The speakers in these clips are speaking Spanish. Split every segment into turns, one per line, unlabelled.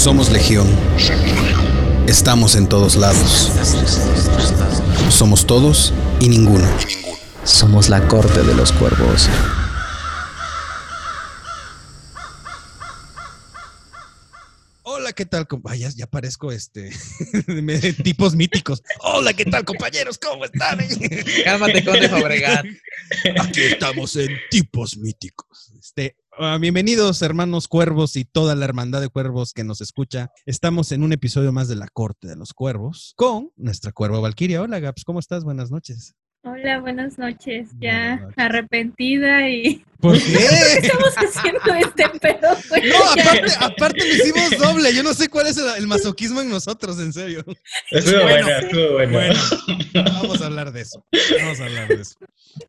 Somos Legión. Estamos en todos lados. Somos todos y ninguno.
Somos la corte de los cuervos.
Hola, ¿qué tal? compa- Ay, ya, ya parezco este tipos míticos. Hola, ¿qué tal, compañeros? ¿Cómo están?
Cálmate, Conde Fabregat.
Aquí estamos en tipos míticos. Este, bienvenidos, hermanos cuervos y toda la hermandad de cuervos que nos escucha. Estamos en un episodio más de la Corte de los Cuervos con nuestra cuerva Valquiria. Hola, Gaps, ¿cómo estás? Buenas noches.
Hola, buenas noches.
Buenas
Ya
noches.
arrepentida y
¿Por qué?
estamos haciendo este pedo.
No, aparte, aparte lo hicimos doble. Yo no sé cuál es el, el masoquismo en nosotros, en serio.
Estuvo
Bueno,
bueno, estuvo bueno.
Bueno, vamos a hablar de eso. Vamos a hablar de eso.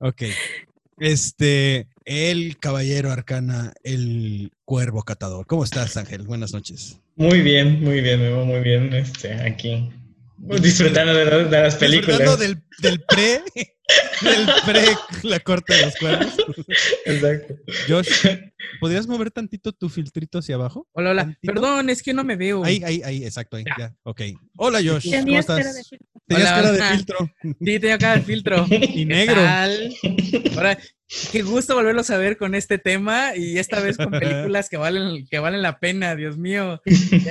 Ok. Este, el caballero arcana, el cuervo catador. ¿Cómo estás, Ángel? Buenas noches.
Muy bien, muy bien, muy bien este, aquí. Disfrutando de, las- de las películas.
Disfrutando del, del pre, del pre, la corte de los cuervos.
Exacto.
Josh, ¿podrías mover tantito tu filtrito hacia abajo?
Hola, hola.
¿Tantito?
Perdón, es que no me veo.
Ahí, ahí, ahí, exacto, ahí, ya. Ok. Hola, Josh. ¿Cómo
Tenías cara
estás?
de.
Tenías
Hola,
cara de filtro.
Sí, tengo acá el filtro.
Y
¿Qué
negro.
Ahora, qué gusto volverlos a ver con este tema y esta vez con películas que valen, que valen la pena, Dios mío.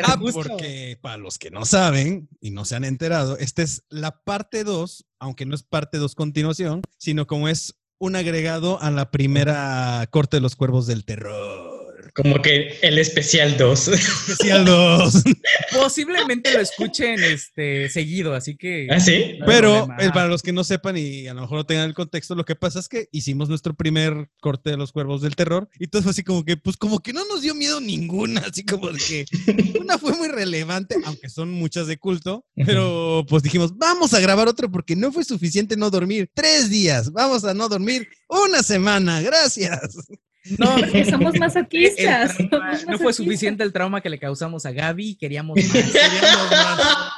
Ah,
justo.
porque para los que no saben y no se han enterado, esta es la parte 2, aunque no es parte 2 continuación, sino como es un agregado a la primera Corte de los Cuervos del Terror.
Como que el especial 2.
Especial 2.
Posiblemente lo escuchen este, seguido, así que.
¿Ah, sí?
no
Pero eh, para los que no sepan y a lo mejor no tengan el contexto, lo que pasa es que hicimos nuestro primer Corte de los Cuervos del Terror y todo fue así como que, pues como que no nos dio miedo ninguna, así como de que una fue muy relevante, aunque son muchas de culto, pero pues dijimos, vamos a grabar otro porque no fue suficiente no dormir tres días, vamos a no dormir una semana, gracias.
No,
Porque somos masoquistas.
trauma-
somos
no fue suficiente el trauma que le causamos a Gaby, queríamos más.
Queríamos más.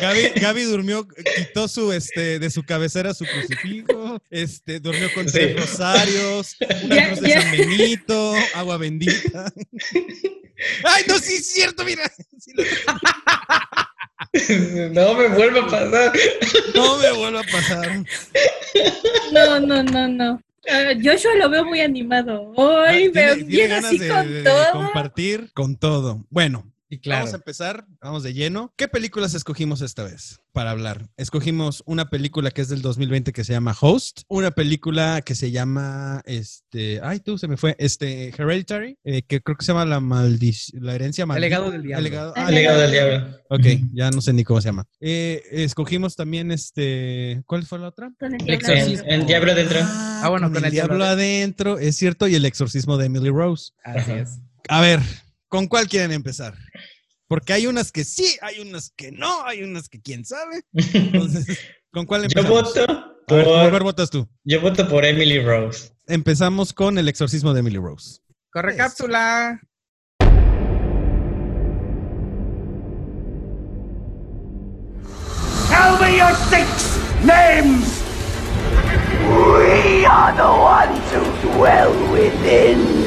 Gaby, Gaby durmió, quitó su, este, de su cabecera su crucifijo, este, durmió con
Sí.
tres rosarios, una
Ya,
cruz de
ya.
San Benito, agua bendita. Ay, no, sí es cierto, mira. Sí lo-
no me vuelva a pasar.
No me vuelva a pasar.
No, no, no, no. Ah, Joshua lo veo muy animado.
Ah,
Hoy
tiene- tiene
bien
ganas
así
de-
con
de
todo.
compartir con todo. Bueno,
Y claro.
Vamos a empezar, vamos de lleno. ¿Qué películas escogimos esta vez para hablar? Escogimos una película que es del 2020 que se llama Host, una película que se llama, este, ay, tú se me fue, este, Hereditary, eh, que creo que se llama La maldición, la herencia maldita.
legado del diablo.
El legado-
El
ah,
El legado del diablo.
Ok, ya no sé ni cómo se llama. Eh, escogimos también este, ¿cuál fue la otra?
Con el
El
diablo
exorcismo.
adentro.
El diablo.
Ah, bueno, con
el
el
diablo
diablo
adentro, es cierto, y el exorcismo de Emily Rose.
Así es.
A ver, ¿con cuál quieren empezar? Porque hay unas que sí, hay unas que no, hay unas que quién sabe. Entonces, ¿con cuál
Yo
empezamos?
voto
A ver, ¿por cuál
por,
votas tú?
yo voto por Emily Rose.
Empezamos con el exorcismo de Emily Rose.
Corre cápsula.
Tell me your six names! We are the ones who dwell within.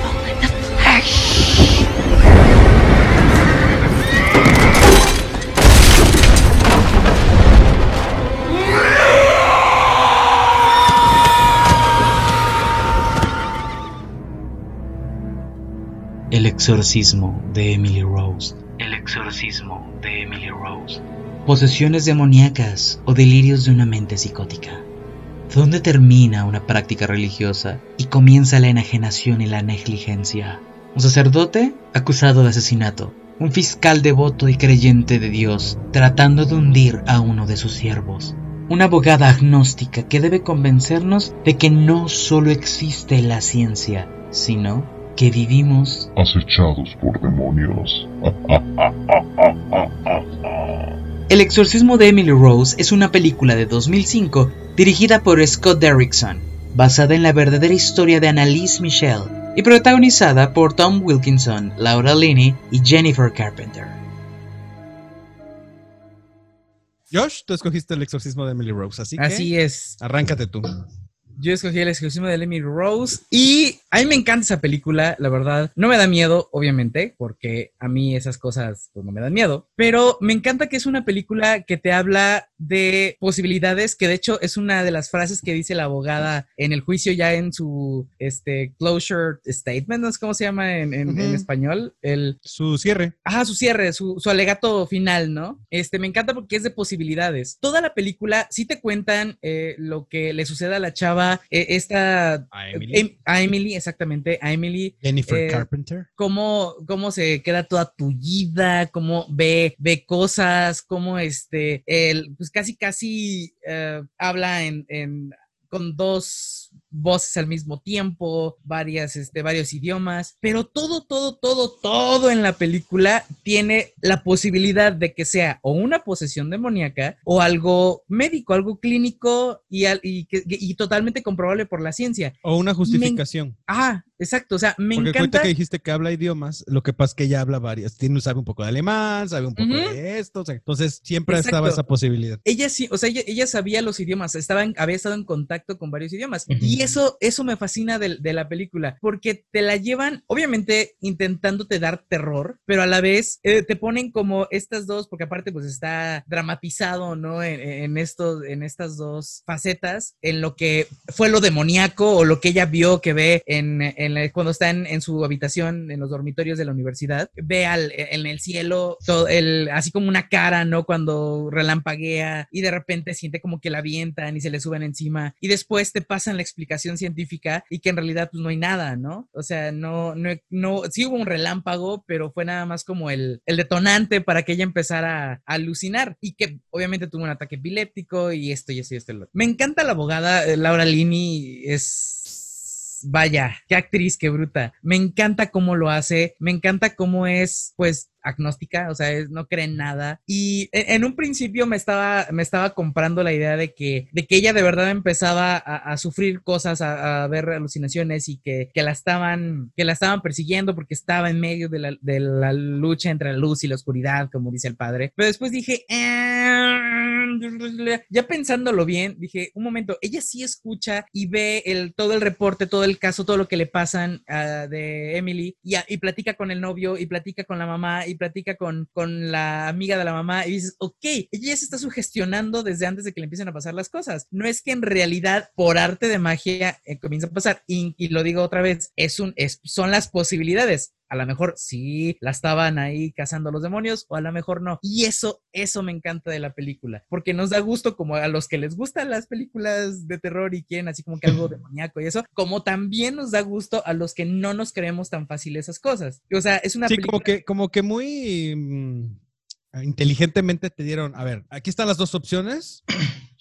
exorcismo de Emily Rose. El exorcismo de Emily Rose. Posesiones demoníacas o delirios de una mente psicótica. ¿Dónde termina una práctica religiosa y comienza la enajenación y la negligencia? Un sacerdote acusado de asesinato. Un fiscal devoto y creyente de Dios tratando de hundir a uno de sus siervos. Una abogada agnóstica que debe convencernos de que no solo existe la ciencia, sino que vivimos
acechados por demonios.
El exorcismo de Emily Rose es una película de 2005 dirigida por Scott Derrickson, basada en la verdadera historia de Annalise Michel y protagonizada por Tom Wilkinson, Laura Linney y Jennifer Carpenter.
Josh, tú escogiste el exorcismo de Emily Rose, así que
Así es.
arráncate tú.
Yo escogí el exclusivo de Emily Rose y a mí me encanta esa película, la verdad. No me da miedo, obviamente, porque a mí esas cosas pues, no me dan miedo, pero me encanta que es una película que te habla de posibilidades, que de hecho es una de las frases que dice la abogada en el juicio ya en su este, closure statement, no sé cómo se llama en, en- en
Ujú.
español, el,
Su cierre.
Ajá, su cierre, su, su alegato final, ¿no? Este, me encanta porque es de posibilidades. Toda la película sí te cuentan eh, lo que le sucede a la chava, eh, esta...
A Emily.
Em- a Emily, exactamente, a Emily,
Jennifer
eh,
Carpenter.
cómo, cómo se queda toda tullida, cómo ve, ve cosas, cómo este, él, pues casi, casi eh, habla en, en- con dos voces al mismo tiempo, varias, este, varios idiomas, pero todo, todo, todo, todo en la película tiene la posibilidad de que sea o una posesión demoníaca o algo médico, algo clínico y, y, y totalmente comprobable por la ciencia.
O una justificación.
Ah, exacto, o sea, me
Porque
encanta.
que dijiste que habla idiomas, lo que pasa es que ella habla varias, tiene, sabe un poco de alemán, sabe un poco de esto, o sea, entonces siempre
Exacto.
estaba esa posibilidad.
ella sí, o sea, ella, ella sabía los idiomas, estaba en- había estado en contacto con varios idiomas. Y eso, eso me fascina de, de la película, porque te la llevan, obviamente, intentándote dar terror, pero a la vez eh, te ponen como estas dos, porque aparte, pues está dramatizado, ¿no? En, en estos, en estas dos facetas, en lo que fue lo demoníaco o lo que ella vio que ve en, en la- cuando está en, en su habitación, en los dormitorios de la universidad, ve al, en el cielo, todo el, así como una cara, ¿no? Cuando relampaguea y de repente siente como que la avientan y se le suben encima y después te pasan la explicación científica y que en realidad pues no hay nada, ¿no? O sea, no, no, no, sí hubo un relámpago, pero fue nada más como el, el detonante para que ella empezara a alucinar y que obviamente tuvo un ataque epiléptico y esto y esto y esto. y otro. Me encanta la abogada, eh, Laura Lini es... Vaya, qué actriz, qué bruta. Me encanta cómo lo hace, me encanta cómo es, pues, agnóstica, o sea, es- no cree en nada. Y en, en un principio me estaba, me estaba comprando la idea de que, de que ella de verdad empezaba a, a sufrir cosas, a, a ver alucinaciones y que, que la estaban, que la estaban persiguiendo porque estaba en medio de la, de la lucha entre la luz y la oscuridad, como dice el padre. Pero después dije, "Eh", ya pensándolo bien, dije, un momento, ella sí escucha y ve el, todo el reporte, todo el caso, todo lo que le pasan ah, de Emily y, y platica con el novio y platica con la mamá y platica con, con la amiga de la mamá y dices, ok, ella se está sugestionando desde antes de que le empiecen a pasar las cosas. No es que en realidad por arte de magia eh, comienza a pasar y, y lo digo otra vez, es un, es, son las posibilidades. A lo mejor sí la estaban ahí cazando los demonios o a lo mejor no. Y eso, eso me encanta de la película, porque nos da gusto como a los que les gustan las películas de terror y quieren así como que algo demoníaco y eso, como también nos da gusto a los que no nos creemos tan fácil esas cosas. O sea, es una
Sí,
película
como que, como que muy mm, inteligentemente te dieron, a ver, aquí están las dos opciones.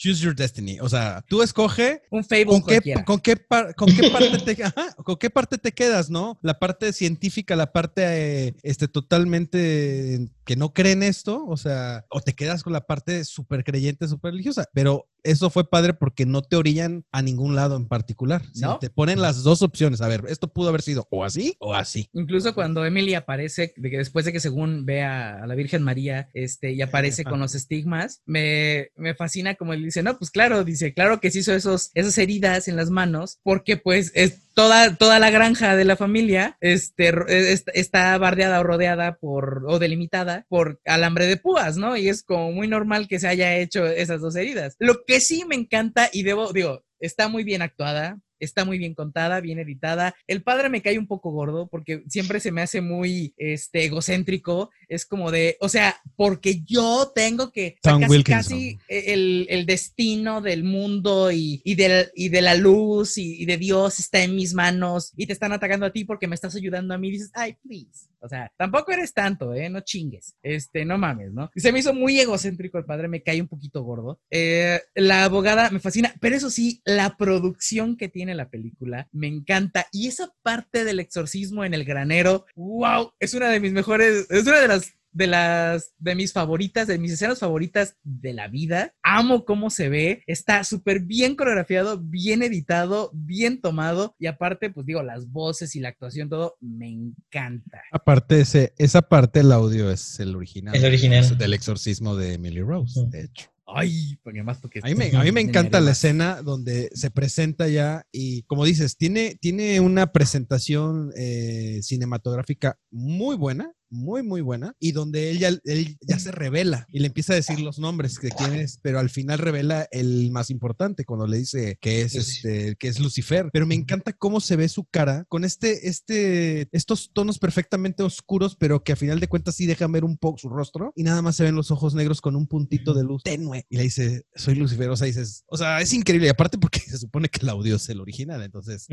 Choose your destiny. O sea, tú escoge
un fable
¿Con qué, con, qué par- con qué parte te, ajá, ¿con qué parte te quedas, no? La parte científica, la parte eh, este, totalmente que no creen esto, o sea, o te quedas con la parte súper creyente, súper religiosa, pero eso fue padre porque no te orillan a ningún lado en particular.
¿No?
Te ponen las dos opciones. A ver, esto pudo haber sido o así o así.
Incluso cuando Emily aparece, de que después de que según ve a, a la Virgen María, este, y aparece con los estigmas, me, me fascina como él dice, no, pues claro, dice, claro que se hizo esos, esas heridas en las manos, porque pues es toda, toda la granja de la familia, este, es- está bardeada o rodeada por, o delimitada por alambre de púas, ¿no? Y es como muy normal que se haya hecho esas dos heridas. Lo que sí me encanta, y debo, digo, está muy bien actuada, está muy bien contada, bien editada. El padre me cae un poco gordo porque siempre se me hace muy este, egocéntrico. Es como de, o sea, porque yo tengo que, o sea, casi, casi el, el destino del mundo y, y, del- y de la luz y, y de Dios está en mis manos y te están atacando a ti porque me estás ayudando a mí. dices, ay, please. O sea, tampoco eres tanto, ¿eh? No chingues. Este, no mames, ¿no? Y se me hizo muy egocéntrico el padre, me cae un poquito gordo. Eh, la abogada me fascina, pero eso sí, la producción que tiene la película me encanta. Y esa parte del exorcismo en el granero, wow, es una de mis mejores, es una de las de las de mis favoritas, de mis escenas favoritas de la vida. Amo cómo se ve, está súper bien coreografiado, bien editado, bien tomado y aparte, pues digo, las voces y la actuación, todo me encanta.
Aparte, ese, esa parte, el audio es el original.
El original.
Del exorcismo de Emily Rose, de hecho.
Ay, porque más porque
A mí me, a mí me encanta la escena donde se presenta ya y, como dices, tiene, tiene una presentación eh, cinematográfica muy buena, muy, muy buena, y donde él ya, él ya se revela y le empieza a decir los nombres de quién es, pero al final revela el más importante cuando le dice que es, este, que es Lucifer. Pero me encanta cómo se ve su cara con este, este, estos tonos perfectamente oscuros, pero que a final de cuentas sí dejan ver un poco su rostro y nada más se ven los ojos negros con un puntito de luz tenue. Y le dice, soy Lucifer, o sea, dices, o sea, es increíble. Y aparte porque se supone que el audio es el original, entonces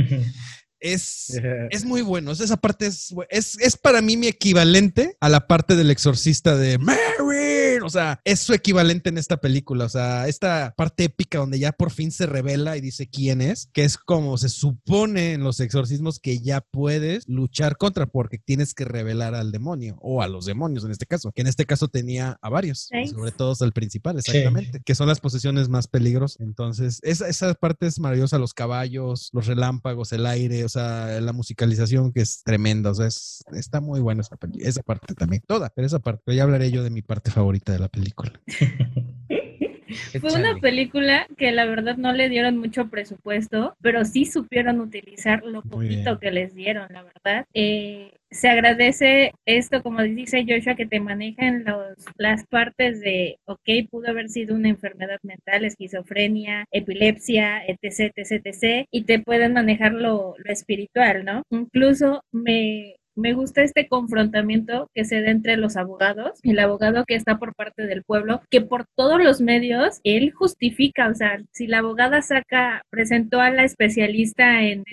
es, es muy bueno. Esa parte es, es, es para mí mi equivalente a la parte del exorcista de Mary. O sea, es su equivalente en esta película. O sea, esta parte épica donde ya por fin se revela y dice quién es, que es como se supone en los exorcismos que ya puedes luchar contra porque tienes que revelar al demonio o a los demonios en este caso, que en este caso tenía a varios, sobre todo al principal,
Sí.
exactamente, que son las posesiones más peligros. Entonces, esa, esa parte es maravillosa, los caballos, los relámpagos, el aire, o sea, la musicalización que es tremenda, o sea, es- está muy buena esa, esa parte también, toda, pero esa parte, pero ya hablaré yo de mi parte favorita de la película.
Fue una película que la verdad no le dieron mucho presupuesto, pero sí supieron utilizar lo poquito que les dieron, la verdad. Eh, se agradece esto, como dice Joshua, que te manejan los, las partes de, ok, pudo haber sido una enfermedad mental, esquizofrenia, epilepsia, etc., etc., etc., y te pueden manejar lo, lo espiritual, ¿no? Incluso me, me gusta este confrontamiento que se da entre los abogados, el abogado que está por parte del pueblo, que por todos los medios él justifica, o sea, si la abogada saca, presentó a la especialista en,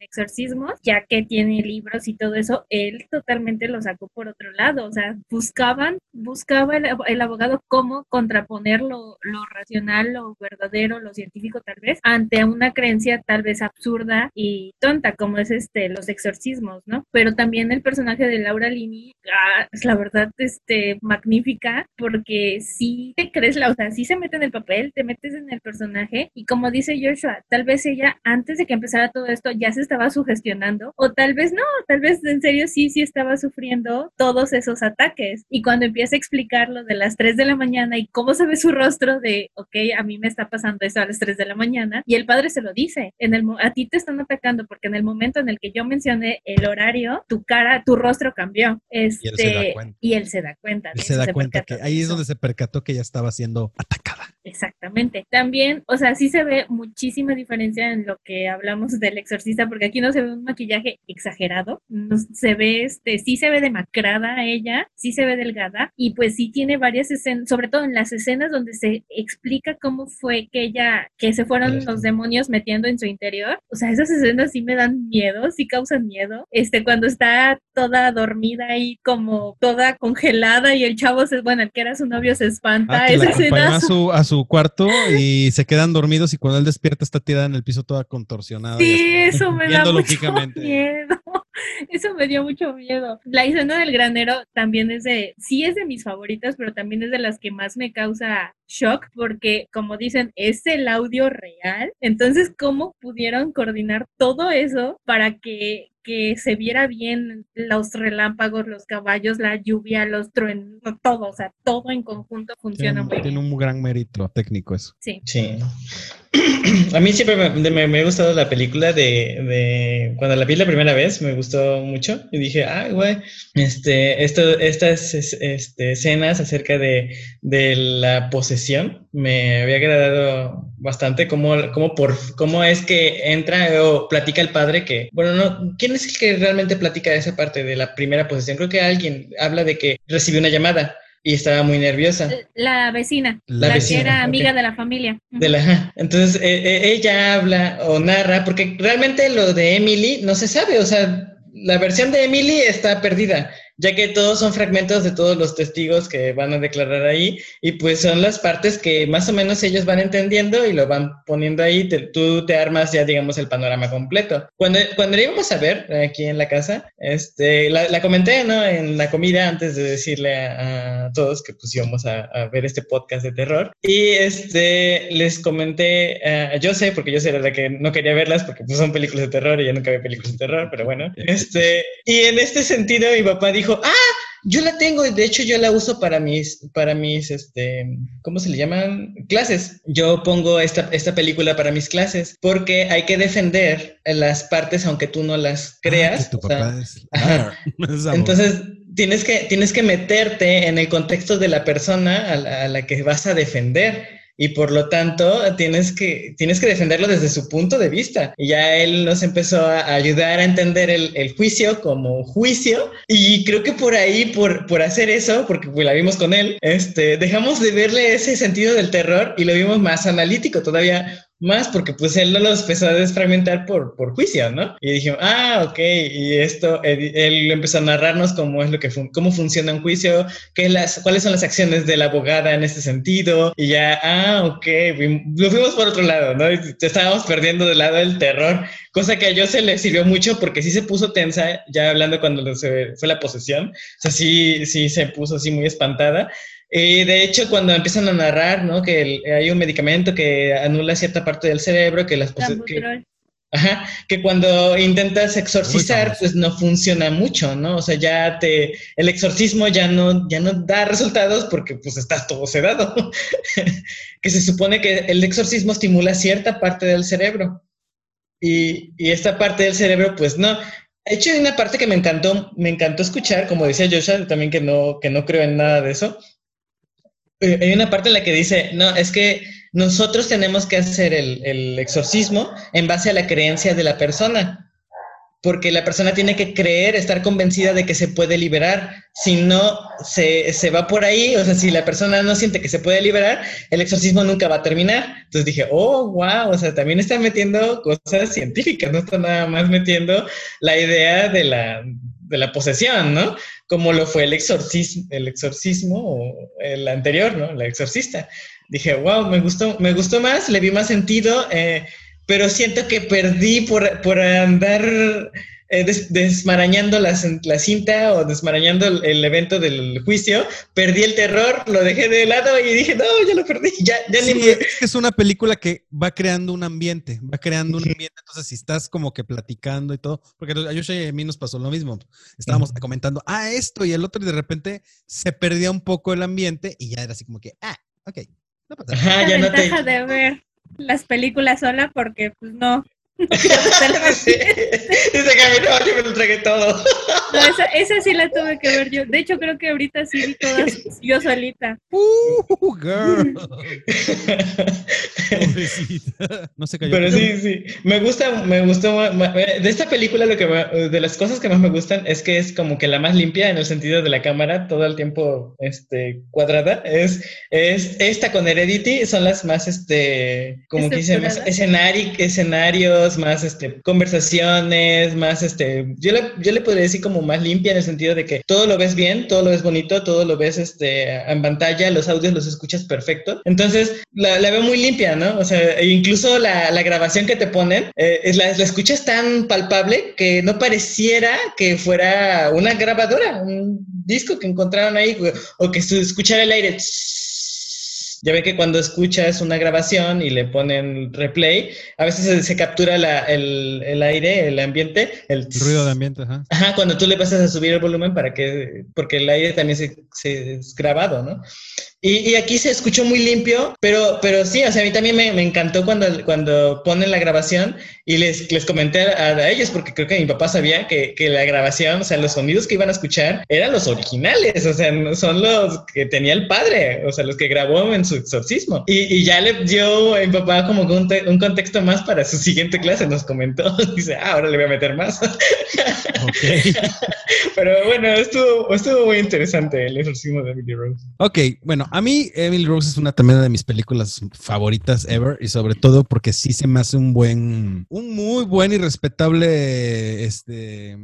exorcismos, ya que tiene libros y todo eso, él totalmente lo sacó por otro lado, o sea, buscaban, buscaba el, el abogado cómo contraponer lo, lo racional, lo verdadero, lo científico tal vez, ante una creencia tal vez absurda y tonta, como es este, los exorcismos, ¿no? Pero también el personaje de Laura Lini, ah, es la verdad, este, magnífica, porque sí te crees, la, o sea, sí se mete en el papel, te metes en el personaje, y como dice Joshua, tal vez ella, antes de que empezara todo esto, ya se estaba sugestionando, o tal vez no, tal vez en serio sí, sí estaba sufriendo todos esos ataques, y cuando empieza a explicar lo de las 3 de la mañana y cómo se ve su rostro de, ok, a mí me está pasando eso a las 3 de la mañana, y el padre se lo dice, en el, a ti te están atacando porque en el momento en el que yo mencioné el horario, tu cara, tu rostro cambió. Este,
él se da cuenta.
y él se da cuenta.
Él se da cuenta que ahí es donde se percató que ya estaba siendo atacada.
Exactamente. También, o sea, sí se ve muchísima diferencia en lo que hablamos del exorcista, porque aquí no se ve un maquillaje exagerado, no se ve, este, sí se ve demacrada ella, sí se ve delgada, y pues sí tiene varias escenas, sobre todo en las escenas donde se explica cómo fue que ella, que se fueron
Las-
los demonios metiendo en su interior. O sea, esas escenas sí me dan miedo, sí causan miedo. Este, cuando está toda dormida y como toda congelada y el chavo se, bueno, el que era su novio se espanta.
Ah, que la
Esa escena
a su, a su cuarto y se quedan dormidos y cuando él despierta está tirada en el piso toda contorsionada.
Sí, eso me da mucho miedo. Eso me dio mucho miedo. La escena del granero también es de, sí es de mis favoritas, pero también es de las que más me causa shock porque, como dicen, es el audio real. Entonces, ¿cómo pudieron coordinar todo eso para que que se viera bien los relámpagos, los caballos, la lluvia, los truenos, todo, o sea, todo en conjunto funciona
Tiene,
muy
tiene
bien.
un gran mérito técnico eso.
Sí.
Sí. A mí siempre me, me- me ha gustado la película de, de- Cuando la vi la primera vez, me gustó mucho. Y dije, ah, güey, este, esto, estas es- este, escenas acerca de, de la posesión me había agradado bastante. Cómo, cómo, por, cómo es que entra o platica el padre que. Bueno, no. ¿Quién es el que realmente platica esa parte de la primera posesión? Creo que alguien habla de que recibió una llamada y estaba muy nerviosa.
La vecina,
La
la,
vecina,
que era amiga de la familia.
De la, entonces eh, ella habla o narra, porque realmente lo de Emily no se sabe, o sea, la versión de Emily está perdida. Ya que todos son fragmentos de todos los testigos que van a declarar ahí y pues son las partes que más o menos ellos van entendiendo y lo van poniendo ahí, te- tú te armas ya digamos el panorama completo. Cuando, cuando íbamos a ver aquí en la casa, este, la, la comenté, ¿no? En la comida antes de decirle a, a todos que pues íbamos a, a ver este podcast de terror y este, les comenté a yo sé, porque yo era la que no quería verlas porque pues son películas de terror y yo nunca veo películas de terror, pero bueno, este, y en este sentido mi papá dijo, ah, yo la tengo, y de hecho yo la uso para mis, para mis, este, ¿cómo se le llaman? Clases. Yo pongo esta, esta película para mis clases porque hay que defender las partes aunque tú no las creas.
Ah, que tu
o sea,
papá es.
ajá. Entonces, tienes que, tienes que meterte en el contexto de la persona a la, a la que vas a defender. Y por lo tanto, tienes que, tienes que defenderlo desde su punto de vista. Y ya él nos empezó a ayudar a entender el, juicio como juicio. Y creo que por ahí, por, por hacer eso, porque pues, la vimos con él, este, dejamos de verle ese sentido del terror y lo vimos más analítico, todavía más porque pues él los empezó a desfragmentar por, por juicio, ¿no? Y dijimos, ah, ok, y esto, él, él empezó a narrarnos cómo es lo que, fun cómo funciona un juicio, qué las, cuáles son las acciones de la abogada en este sentido, y ya, ah, ok, lo fuimos por otro lado, ¿no? Y estábamos perdiendo del lado del terror, cosa que a yo se le sirvió mucho porque sí se puso tensa, ya hablando cuando se fue la posesión, o sea, sí, sí se puso así muy espantada, y de hecho, cuando empiezan a narrar, ¿no? Que el- hay un medicamento que anula cierta parte del cerebro, que las que, ajá, que cuando intentas exorcizar, pues no funciona mucho, ¿no? O sea, ya te, el exorcismo ya no, ya no da resultados porque pues estás todo sedado. que se supone que el exorcismo estimula cierta parte del cerebro. Y, y esta parte del cerebro, pues no. De hecho, hay una parte que me encantó, me encantó escuchar, como decía Joshua, también que no, que no creo en nada de eso. Eh, hay una parte en la que dice, no, es que nosotros tenemos que hacer el, el exorcismo en base a la creencia de la persona, porque la persona tiene que creer, estar convencida de que se puede liberar, si no, se, se va por ahí, o sea, si la persona no siente que se puede liberar, el exorcismo nunca va a terminar. Entonces dije, oh, wow, o sea, también está metiendo cosas científicas, no está nada más metiendo la idea de la, de la posesión, ¿no? Como lo fue el exorcismo, el exorcismo o el anterior, ¿no? La exorcista. Dije, wow, me gustó, me gustó más, le vi más sentido, eh, pero siento que perdí por, por andar eh, des- desmarañando la, cin- la cinta o desmarañando el, el evento del juicio, perdí el terror, lo dejé de lado y dije, no, ya lo perdí, ya, ya
Sí,
ni me...
es que es una película que va creando un ambiente, va creando un ambiente. Entonces, si estás como que platicando y todo, porque a Yosha y a mí nos pasó lo mismo. Estábamos comentando, ah, esto y el otro, y de repente se perdía un poco el ambiente y ya era así como que, ah, ok, no pasa nada.
Ajá,
la
ya no te...
de ver las películas sola porque pues no.
Dice no, yo me lo tragué todo.
No, esa, esa sí la tuve que ver yo. De hecho, creo que ahorita sí vi todas yo solita.
Uh, girl. Pobrecita. No se cayó.
Pero sí, sí. Me gusta, me gustó. eh, De esta película, lo que me- de las cosas que más me gustan es que es como que la más limpia en el sentido de la cámara, todo el tiempo este, cuadrada. Es, es esta con Heredity, son las más, este, como que dice, más
Estructuradas.
Más este, conversaciones, más este. Yo le, yo le podría decir como más limpia en el sentido de que todo lo ves bien, todo lo ves bonito, todo lo ves este, en pantalla, los audios los escuchas perfecto. Entonces, la, la veo muy limpia, ¿no? O sea, e incluso la, la grabación que te ponen, eh, es la, la escuchas tan palpable que no pareciera que fuera una grabadora, un disco que encontraron ahí, o que escuchara el aire. Ya ve que cuando escuchas una grabación y le ponen replay, a veces se, se captura la- el, el aire, el ambiente, el,
El ruido de ambiente, ajá.
Ajá, cuando tú le pasas a subir el volumen para que, porque el aire también se, se es grabado, ¿no? Y, y aquí se escuchó muy limpio, pero, pero sí, o sea, a mí también me, me encantó cuando, cuando ponen la grabación y les, les comenté a, a ellos, porque creo que mi papá sabía que, que la grabación, o sea, los sonidos que iban a escuchar eran los originales, o sea, son los que tenía el padre, o sea, los que grabó en su exorcismo. Y, y ya le dio a mi papá como un, te- un contexto más para su siguiente clase, nos comentó, dice, ah, ahora le voy a meter más.
Ok.
Pero bueno, estuvo, estuvo muy interesante el exorcismo de Emily Rose.
Ok, bueno, A mí, Emily Rose es una también de mis películas favoritas ever y sobre todo porque sí se me hace un buen, un muy buen y respetable, este,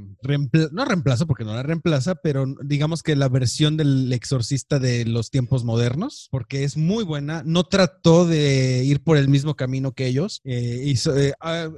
no reemplazo porque no la reemplaza, pero digamos que la versión del exorcista de los tiempos modernos, porque es muy buena, no trató de ir por el mismo camino que ellos, eh, eh,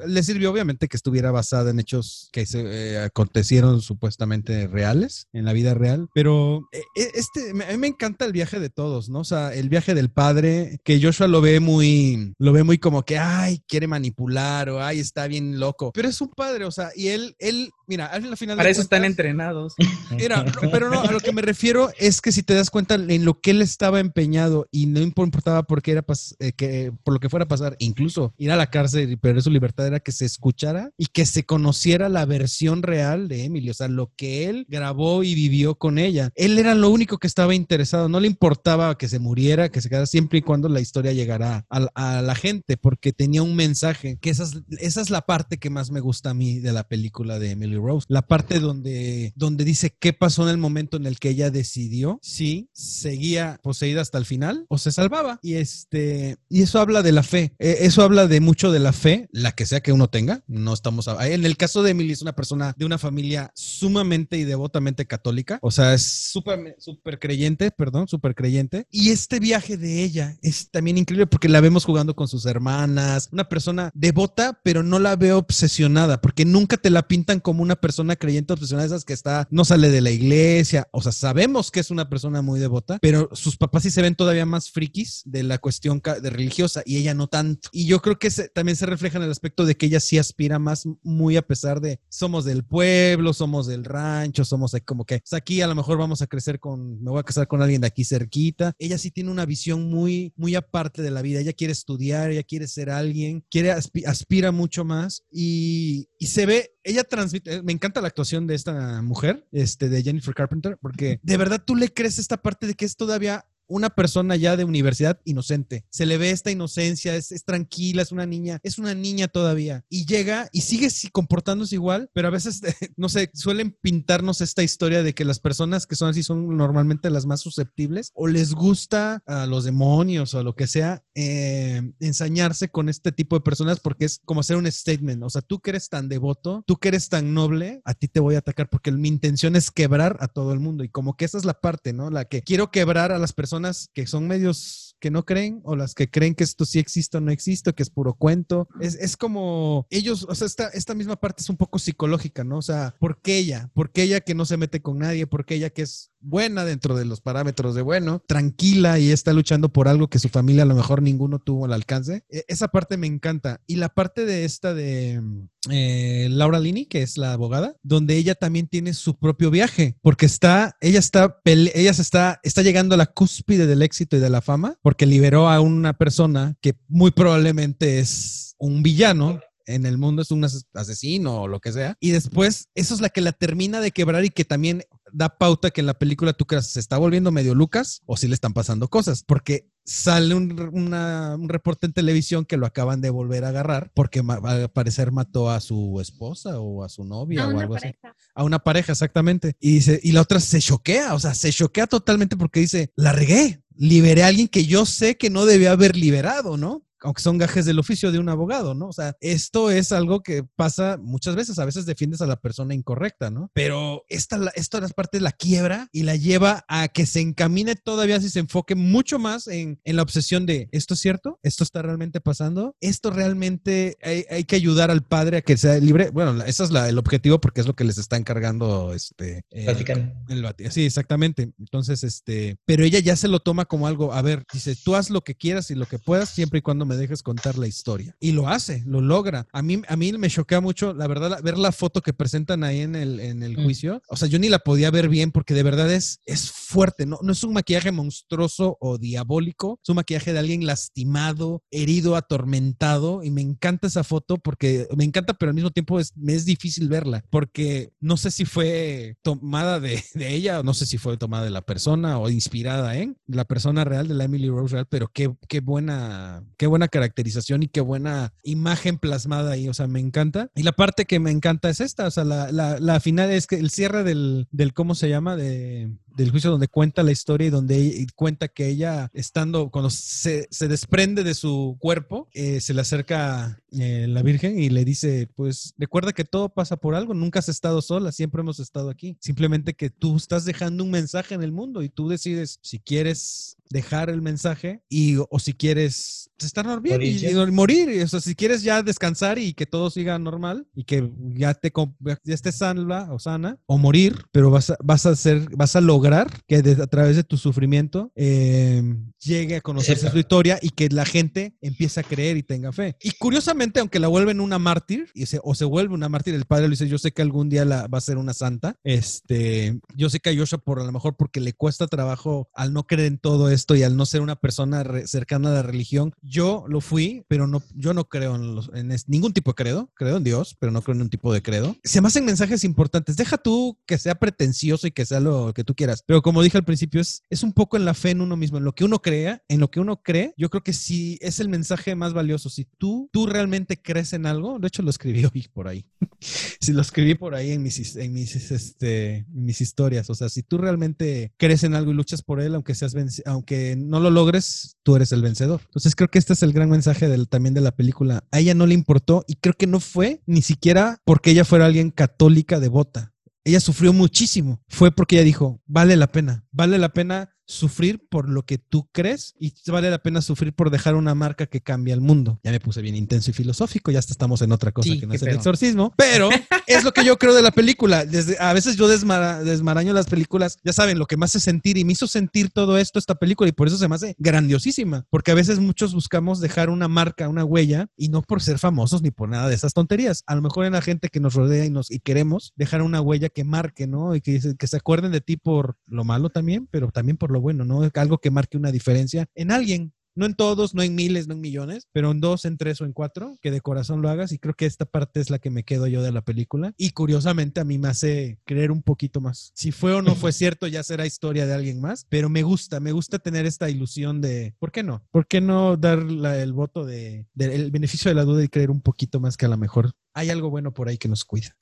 le sirvió obviamente que estuviera basada en hechos que eh, acontecieron supuestamente reales, en la vida real, pero eh, este, me- me encanta el viaje de todos, ¿no? O sea, el viaje del padre, que Joshua lo ve muy, lo ve muy como que, ay, quiere manipular o, ay, está bien loco, pero es un padre, o sea, y él, él, mira, al final
Para eso están entrenados.
Mira, pero no, a lo que me refiero es que si te das cuenta en lo que él estaba empeñado y no importaba por qué era eh, que por lo que fuera a pasar, incluso ir a la cárcel y perder su libertad era que se escuchara y que se conociera la versión real de Emily, o sea, lo que él grabó y vivió con ella. Él era lo único que estaba interesado, no le importaba que se muriera, que se quedara siempre y cuando la historia llegara a, a la gente, porque tenía un mensaje, que esa es, esa es la parte que más me gusta a mí de la película de Emily Rose, la parte donde, donde dice qué pasó en el momento en el que ella decidió si seguía poseída hasta el final o se salvaba. Y este, y eso habla de la fe, Eh, eso habla de mucho de la fe, la que sea que uno tenga, no estamos, en el caso de Emily es una persona de una familia sumamente y devotamente católica, o sea, es súper súper creyente, perdón, súper creyente. Y este viaje de ella es también increíble porque la vemos jugando con sus hermanas, una persona devota, pero no la veo obsesionada, porque nunca te la pintan como una persona creyente obsesionada, esas que está, no sale de la iglesia, o sea, sabemos que es una persona muy devota, pero sus papás sí se ven todavía más frikis de la cuestión de religiosa y ella no tanto. Y yo creo que se- también se refleja en el aspecto de que ella sí aspira más, muy a pesar de somos del pueblo, somos del rancho, somos como que sea, aquí a lo mejor vamos a crecer con, me voy a casar con alguien de aquí cerquita. Ella sí tiene una visión muy, muy aparte de la vida. Ella quiere estudiar, ella quiere ser alguien, quiere aspi- aspira mucho más y, y se ve, ella transmite, me encanta la actuación de esta mujer, este, de Jennifer Carpenter, porque de verdad tú le crees esta parte de que es todavía una persona ya de universidad inocente. Se le ve esta inocencia, es, es tranquila, es una niña, es una niña todavía. Y llega y sigue si- comportándose igual, pero a veces, no sé, suelen pintarnos esta historia de que las personas que son así son normalmente las más susceptibles o les gusta a los demonios o lo que sea eh, ensañarse con este tipo de personas porque es como hacer un statement. O sea, tú que eres tan devoto, tú que eres tan noble, a ti te voy a atacar porque mi intención es quebrar a todo el mundo. Y como que esa es la parte, ¿no? La que quiero quebrar a las personas que son medios que no creen o las que creen que esto sí existe o no existe, que es puro cuento. Es, es como ellos, o sea, esta, esta misma parte es un poco psicológica, ¿no? O sea, ¿por qué ella? ¿Por qué ella que no se mete con nadie? ¿Por qué ella que es buena dentro de los parámetros de bueno, tranquila y está luchando por algo que su familia a lo mejor ninguno tuvo al alcance? E- esa parte me encanta. Y la parte de esta de eh, Laura Linney, que es la abogada, donde ella también tiene su propio viaje, porque está, ella está, ella se está, está llegando a la cúspide del éxito y de la fama, porque liberó a una persona que muy probablemente es un villano. En el mundo es un as- asesino o lo que sea. Y después, eso es la que la termina de quebrar y que también da pauta que en la película tú creas se está volviendo medio Lucas o si le están pasando cosas. Porque sale un, una- un reporte en televisión que lo acaban de volver a agarrar porque al parecer mató a su esposa o a su novia
A
o algo así.
pareja.
A una pareja, exactamente. Y dice, y la otra se choquea, o sea, se choquea totalmente porque dice, la regué, liberé a alguien que yo sé que no debía haber liberado, ¿no? Aunque son gajes del oficio de un abogado, ¿no? O sea, esto es algo que pasa muchas veces, a veces defiendes a la persona incorrecta, ¿no? Pero esta, esta es parte la quiebra y la lleva a que se encamine todavía, si se enfoque mucho más en, en la obsesión de, ¿esto es cierto? ¿Esto está realmente pasando? ¿Esto realmente hay, hay que ayudar al padre a que sea libre? Bueno, ese es la- el objetivo porque es lo que les está encargando este... eh,
Vaticano.
el Vati- Sí, exactamente. Entonces, este, pero ella ya se lo toma como algo, a ver, dice, tú haz lo que quieras y lo que puedas, siempre y cuando me dejes contar la historia. Y lo hace, lo logra. A mí, a mí me choquea mucho, la verdad, ver la foto que presentan ahí en el, en el
Mm.
juicio. O sea, yo ni la podía ver bien porque de verdad es, es fuerte, ¿no? No es un maquillaje monstruoso o diabólico, es un maquillaje de alguien lastimado, herido, atormentado. Y me encanta esa foto porque me encanta, pero al mismo tiempo es, me es difícil verla porque no sé si fue tomada de, de ella o no sé si fue tomada de la persona o inspirada en la persona real de la Emily Rose Real, pero qué, qué buena, qué buena caracterización y qué buena imagen plasmada ahí. O sea, me encanta. Y la parte que me encanta es esta, o sea, la, la, la final es que el cierre del, del ¿cómo se llama? De, del juicio donde cuenta la historia y donde cuenta que ella, estando, cuando se, se desprende de su cuerpo, eh, se le acerca eh, la Virgen y le dice, pues recuerda que todo pasa por algo, nunca has estado sola, siempre hemos estado aquí. Simplemente que tú estás dejando un mensaje en el mundo y tú decides si quieres dejar el mensaje y o si quieres estar bien y,
Morir ya.
y morir, o sea, si quieres ya descansar y que todo siga normal y que ya te ya estés sana o sana o morir, pero vas a, vas a hacer vas a lograr que de- a través de tu sufrimiento eh, llegue a conocerse su historia y que la gente empiece a creer y tenga fe. Y curiosamente, aunque la vuelven una mártir y se, o se vuelve una mártir, el padre le dice, yo sé que algún día la, va a ser una santa. Este, yo sé que a Joshua por a lo mejor porque le cuesta trabajo al no creer en todo esto y al no ser una persona re- cercana a la religión. Yo lo fui, pero no, yo no creo en, los- en es- ningún tipo de credo. Creo en Dios, pero no creo en un tipo de credo. Se me hacen mensajes importantes. Deja tú que sea pretencioso y que sea lo que tú quieras. Pero como dije al principio, es, es un poco en la fe en uno mismo, en lo que uno crea, en lo que uno cree. Yo creo que sí es el mensaje más valioso. Si tú, tú realmente crees en algo, de hecho lo escribí hoy por ahí. si lo escribí por ahí en mis, en mis, este, mis historias. O sea, si tú realmente crees en algo y luchas por él, aunque seas aunque no lo logres, tú eres el vencedor. Entonces creo que este es el gran mensaje del, también de la película. A ella no le importó y creo que no fue ni siquiera porque ella fuera alguien católica devota. Ella sufrió muchísimo. Fue porque ella dijo, vale la pena, vale la pena sufrir por lo que tú crees y vale la pena sufrir por dejar una marca que cambia el mundo. Ya me puse bien intenso y filosófico, ya hasta estamos en otra cosa
Sí,
que no es el exorcismo, pero es lo que yo creo de la película. Desde, a veces yo desmara- desmaraño las películas, ya saben, lo que me hace sentir y me hizo sentir todo esto esta película y por eso se me hace grandiosísima, porque a veces muchos buscamos dejar una marca, una huella y no por ser famosos ni por nada de esas tonterías. A lo mejor en la gente que nos rodea y nos y queremos dejar una huella que marque, ¿no? Y que, se- que se acuerden de ti por lo malo también, pero también por lo bueno, ¿no? Algo que marque una diferencia en alguien. No en todos, no en miles, no en millones, pero en dos, en tres o en cuatro, que de corazón lo hagas. Y creo que esta parte es la que me quedo yo de la película. Y curiosamente a mí me hace creer un poquito más. Si fue o no fue cierto, ya será historia de alguien más, pero me gusta, me gusta tener esta ilusión de, ¿por qué no? ¿Por qué no dar la- el voto de, de- el beneficio de la duda y creer un poquito más que a lo mejor hay algo bueno por ahí que nos cuida?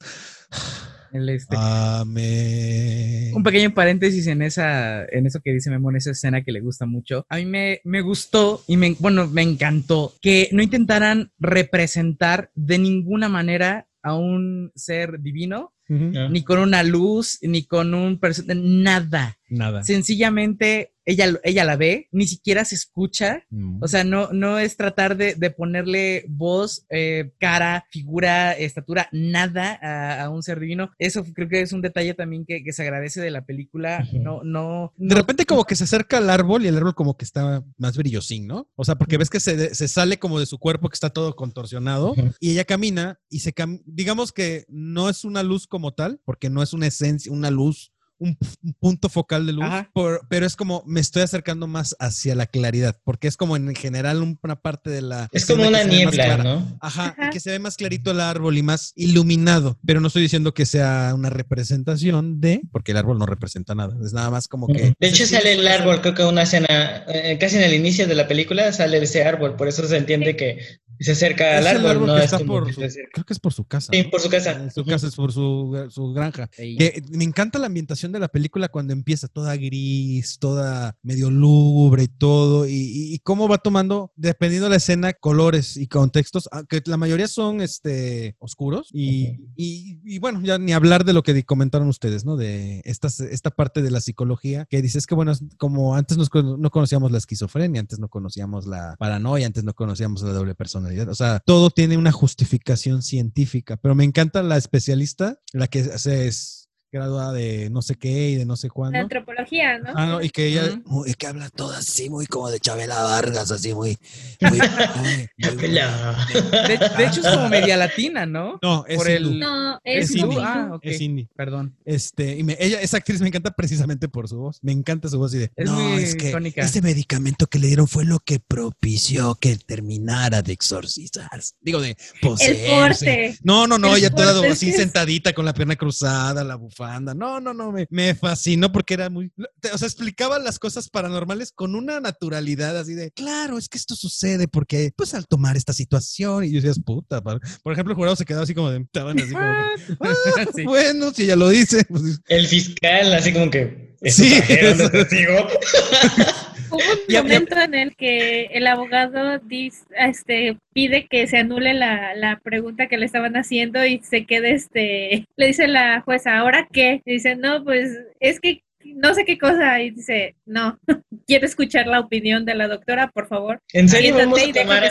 El, este,
Amén.
Un pequeño paréntesis en esa, en eso que dice Memo, en esa escena que le gusta mucho. A mí me, me gustó y me, bueno, me encantó que no intentaran representar de ninguna manera a un ser divino, Ni con una luz, ni con un nada.
Nada.
Sencillamente ella, ella la ve, ni siquiera se escucha. O sea, no, no es tratar de, de ponerle voz, eh, cara, figura, estatura, nada a, a un ser divino. Eso creo que es un detalle también que, que se agradece de la película. No, no.
De
no-
repente como que se acerca al árbol y el árbol como que está más brillosín, ¿no? O sea, porque ves que se, se sale como de su cuerpo que está todo contorsionado y ella camina y se cam- digamos que no es una luz como tal, porque no es una esencia, una luz, un, punto focal de luz, por- pero es como me estoy acercando más hacia la claridad, porque es como en general un- una parte de la...
Es como una niebla. ¿no?
Ajá, y
Ajá.
que se ve más clarito el árbol y más iluminado, pero no estoy diciendo que sea una representación de, porque el árbol no representa nada, es nada más como que...
De hecho sale el árbol, creo que una escena, eh, casi en el inicio de la película sale ese árbol, por eso se entiende que se acerca al árbol, no
que
es
está
como
por
que
su,
se acerca.
creo que es por su casa.
Sí,
¿no?
por su casa.
En su casa es por su, su granja. Que me encanta la ambientación de la película cuando empieza toda gris, toda medio lúgubre y todo, y, y- y cómo va tomando, dependiendo de la escena, colores y contextos, aunque la mayoría son este, oscuros, y, y- y bueno, ya ni hablar de lo que comentaron ustedes, ¿no? De estas, esta parte de la psicología, que dices que, bueno, como antes nos no conocíamos la esquizofrenia, antes no conocíamos la paranoia, antes no conocíamos la doble o sea, todo tiene una justificación científica, pero me encanta la especialista, la que se es graduada de no sé qué y de no sé cuándo.
antropología, ¿no?
Ah, no, y que ella,
Ujú.
muy- que habla todo así, muy como de Chabela Vargas, así muy... muy- muy- muy-
Hola.
De, de hecho, es como media latina, ¿no?
no, es
Por el-
No, es,
Es indie.
Ah, ok.
es indie.
Perdón.
Este, y me- ella, esa actriz me encanta precisamente por su voz. Me encanta su voz y de.
Es
no,
muy
es que
icónica".
ese medicamento que le dieron fue lo que propició que terminara de exorcizar. Digo, de
El
poseerse.
porte.
No, no, no,
El
ella toda
es
así
es-
sentadita con la pierna cruzada, la bufanda. No, no, no, me, me fascinó porque era muy. te- O sea, explicaba las cosas paranormales con una naturalidad así de, claro, es que esto sucede porque, pues al tomar esta situación, y yo decías, puta, por ejemplo, el jurado se quedaba así como de, estaban así como que, "Ah,
Sí.
bueno, si ella lo dice, pues
El fiscal, así como que. es
Sí,
su
Hubo un momento en el que el abogado dis- este, pide que se anule la, la pregunta que le estaban haciendo y se quede, este, le dice la jueza, ¿ahora qué? Y dice, no, pues es que no sé qué cosa. Y dice, no, quiero escuchar la opinión de la doctora, por favor.
¿En serio vamos a tomar,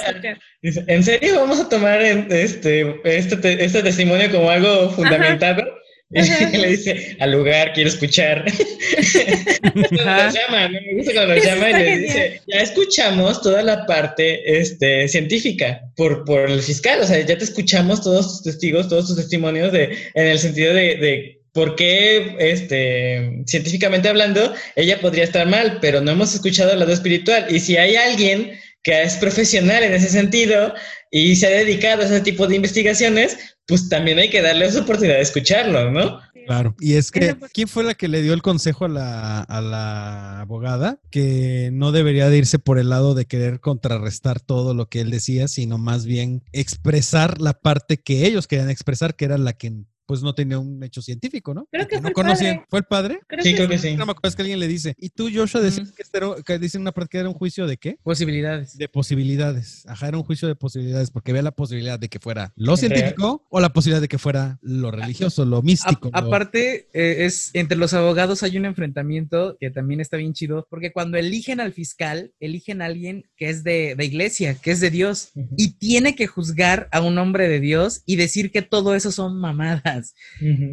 dice, ¿en serio vamos a tomar este, este, te- este testimonio como algo
Ajá.
le dice, al lugar, quiero escuchar. Los llama, ¿no? me gusta cuando
Eso
llama y le dice, ya escuchamos toda la parte este, científica por, por el fiscal, o sea, ya te escuchamos todos tus testigos, todos tus testimonios de, en el sentido de, de por qué, este, científicamente hablando, ella podría estar mal, pero no hemos escuchado el lado espiritual. Y si hay alguien que es profesional en ese sentido y se ha dedicado a ese tipo de investigaciones, pues también hay que darle esa oportunidad de escucharlo, ¿no?
Claro. Y es que, ¿quién fue la que le dio el consejo a la, a la abogada? Que no debería de irse por el lado de querer contrarrestar todo lo que él decía, sino más bien expresar la parte que ellos querían expresar, que era la que pues no tenía un hecho científico, ¿no?
Creo que fue
no
el
conocían.
padre.
¿Fue el padre?
Creo
Sí,
que
creo que sí.
No me acuerdo, es que alguien le dice, ¿y tú, Joshua, decías que, este era, que dice en una parte que era un juicio de qué?
Posibilidades.
De posibilidades. Ajá, era un juicio de posibilidades, porque había la posibilidad de que fuera lo
Real.
científico o la posibilidad de que fuera lo religioso, lo místico.
A-
lo-
aparte, eh, es entre los abogados hay un enfrentamiento que también está bien chido, porque cuando eligen al fiscal, eligen a alguien que es de, de iglesia, que es de Dios, y tiene que juzgar a un hombre de Dios y decir que todo eso son mamadas.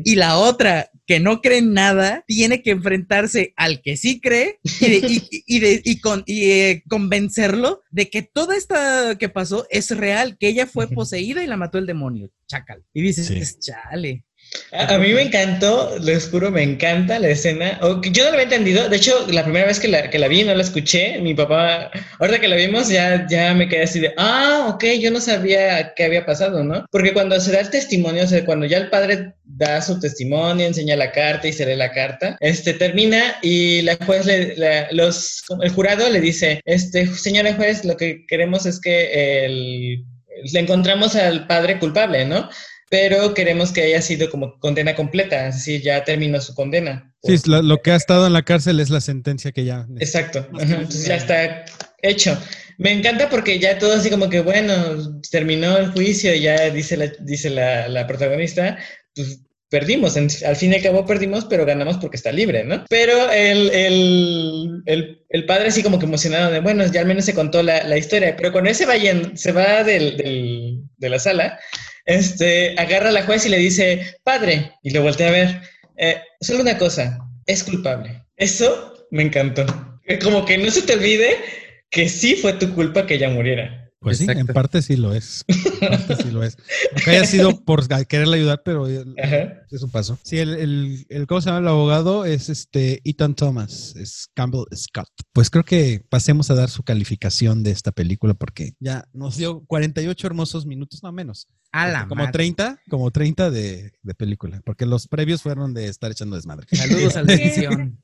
Y la otra, que no cree en nada, tiene que enfrentarse al que sí cree y, de- y- y- y de- y con, y, eh, convencerlo de que todo esto que pasó es real, que ella fue poseída y la mató el demonio. Chacal. Y dices,
Sí.
chale.
A, mí me encantó, les juro, me encanta la escena. O yo no lo había entendido. De hecho, la primera vez que la, que la vi, no la escuché. Mi papá, ahorita que la vimos, ya, ya me quedé así de, ah, ok, yo no sabía qué había pasado, ¿no? Porque cuando se da el testimonio, o sea, cuando ya el padre da su testimonio, enseña la carta y se lee la carta, este termina y la juez, le, la- los, el jurado le dice, este, señora juez, lo que queremos es que el, le encontramos al padre culpable, ¿no? Pero queremos que haya sido como condena completa, es decir, ya terminó su condena.
Sí, la- lo que ha estado en la cárcel es la sentencia que ya.
Exacto, entonces ya está hecho. Me encanta porque ya todo así como que, bueno, terminó el juicio, ya dice la, dice la, la protagonista, pues perdimos, en- al fin y al cabo perdimos, pero ganamos porque está libre, ¿no? Pero el, el, el, el padre así como que emocionado de, bueno, ya al menos se contó la, la historia, pero cuando él se va, yen- se va del, del- de la sala, este, agarra a la juez y le dice, padre, y lo voltea a ver, "Eh, solo una cosa, es culpable. Eso me encantó. Eh, Como que no se te olvide que sí fue tu culpa que ella muriera.
Pues sí, en
Exacto.
parte sí lo es. En parte sí lo es. Aunque haya sido por quererle ayudar, pero
Ajá.
eso pasó. Sí, el, el, el- ¿cómo se llama el abogado? Es este Ethan Thomas, es Campbell Scott. Pues creo que pasemos a dar su calificación de esta película porque ya nos dio 48 hermosos minutos, no menos.
A la
Este, como
madre.
30, como 30 de, de película, porque los previos fueron de estar echando desmadre.
Saludos a la edición.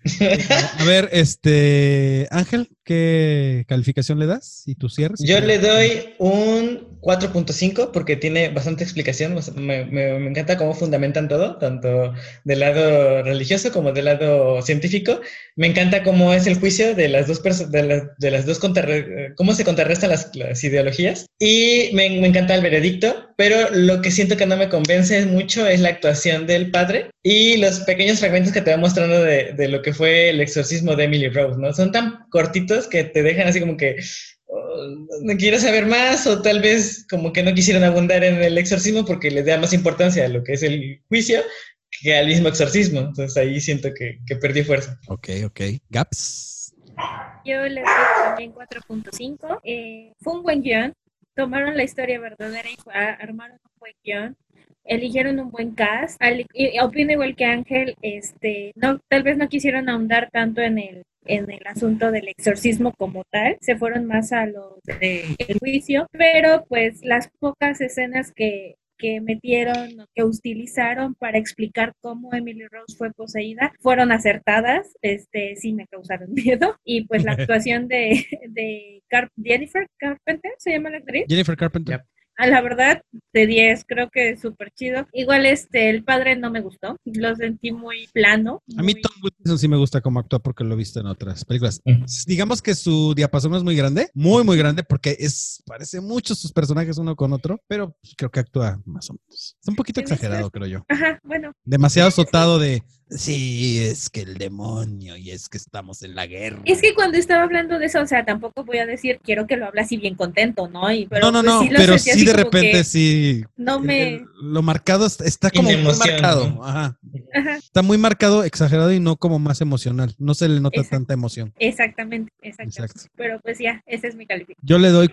A ver, este Ángel, ¿qué calificación le das? ¿Y tu cierres?
Yo le doy un 4.5 porque tiene bastante explicación. Me, me- me encanta cómo fundamentan todo, tanto del lado religioso como del lado científico. Me encanta cómo es el juicio de las dos perso- de, la- de las dos cómo se contrarrestan las, las ideologías. Y me, me encanta el veredicto, pero lo que siento que no me convence mucho es la actuación del padre y los pequeños fragmentos que te va mostrando de, de lo que fue el exorcismo de Emily Rose, ¿no? Son tan cortitos que te dejan así como que oh, no quiero saber más o tal vez como que no quisieron abundar en el exorcismo porque le da más importancia a lo que es el juicio que al mismo exorcismo. Entonces ahí siento que, que perdí fuerza.
Ok, ok. Gaps.
Yo les doy también 4.5. Eh, fue un buen guion. Tomaron la historia verdadera y armaron un buen guion. Eligieron un buen cast. Opino igual que Ángel, este, no, tal vez no quisieron ahondar tanto en el en el asunto del exorcismo como tal, se fueron más a lo del juicio, pero pues las pocas escenas que, que metieron, o que utilizaron para explicar cómo Emily Rose fue poseída, fueron acertadas, este, sí me causaron miedo, y pues la actuación de, de Car- Jennifer Carpenter, se llama la actriz,
Jennifer Carpenter.
Yep.
A la verdad, de 10, creo que es súper chido. Igual este, el padre no me gustó, lo sentí muy plano.
A mí Tom Eso sí me gusta cómo actúa porque lo he visto en otras películas.
Mm.
Digamos que su diapasón no es muy grande, muy, muy grande, porque es parece mucho sus personajes uno con otro, pero creo que actúa más o menos. Es un poquito exagerado, creo yo.
Ajá, bueno,
Demasiado azotado de, sí, es que el demonio y es que estamos en la guerra.
es que cuando estaba hablando de eso, o sea, tampoco voy a decir, quiero que lo hable así bien contento, ¿no? Y, pero,
no, no,
pues,
no,
lo
pero sí de repente
que
sí.
No me...
lo marcado está, está como muy marcado.
¿no?
Ajá.
Ajá,
Está muy marcado, exagerado y no como más emocional. No se le nota
Exacto.
tanta emoción.
exactamente, exactamente.
Exacto.
Pero pues ya, esa es mi calificación.
Yo le doy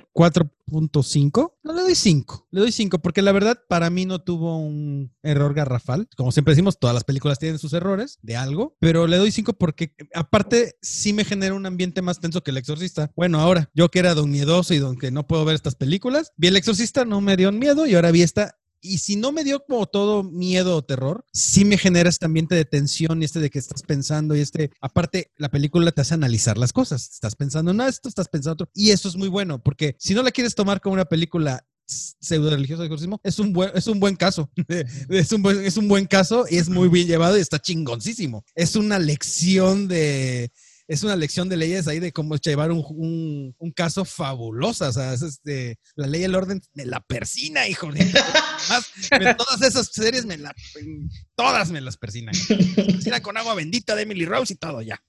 4.5. No le doy 5. Le doy 5 porque la verdad para mí no tuvo un error garrafal. Como siempre decimos, todas las películas tienen sus errores de algo, pero le doy 5 porque aparte sí me genera un ambiente más tenso que el exorcista. Bueno, ahora yo que era don miedoso y don que no puedo ver estas películas, vi el exorcista, no me dio miedo y ahora vi esta y si no me dio como todo miedo o terror, sí me genera este ambiente de tensión y este de que estás pensando y este, aparte, la película te hace analizar las cosas. Estás pensando en esto, estás pensando en otro. Y eso es muy bueno, porque si no la quieres tomar como una película pseudo religioso de exorcismo, es un buen, es un buen caso. es, un buen, es un buen caso y es muy bien llevado y está chingoncísimo. Es una lección de, es una lección de leyes ahí de cómo llevar un, un, un caso fabulosa. O sea, es este, la ley y el orden me la persina, hijo de más, me- todas esas series me la, todas me las persinan. Persina con agua bendita de Emily Rose y todo ya.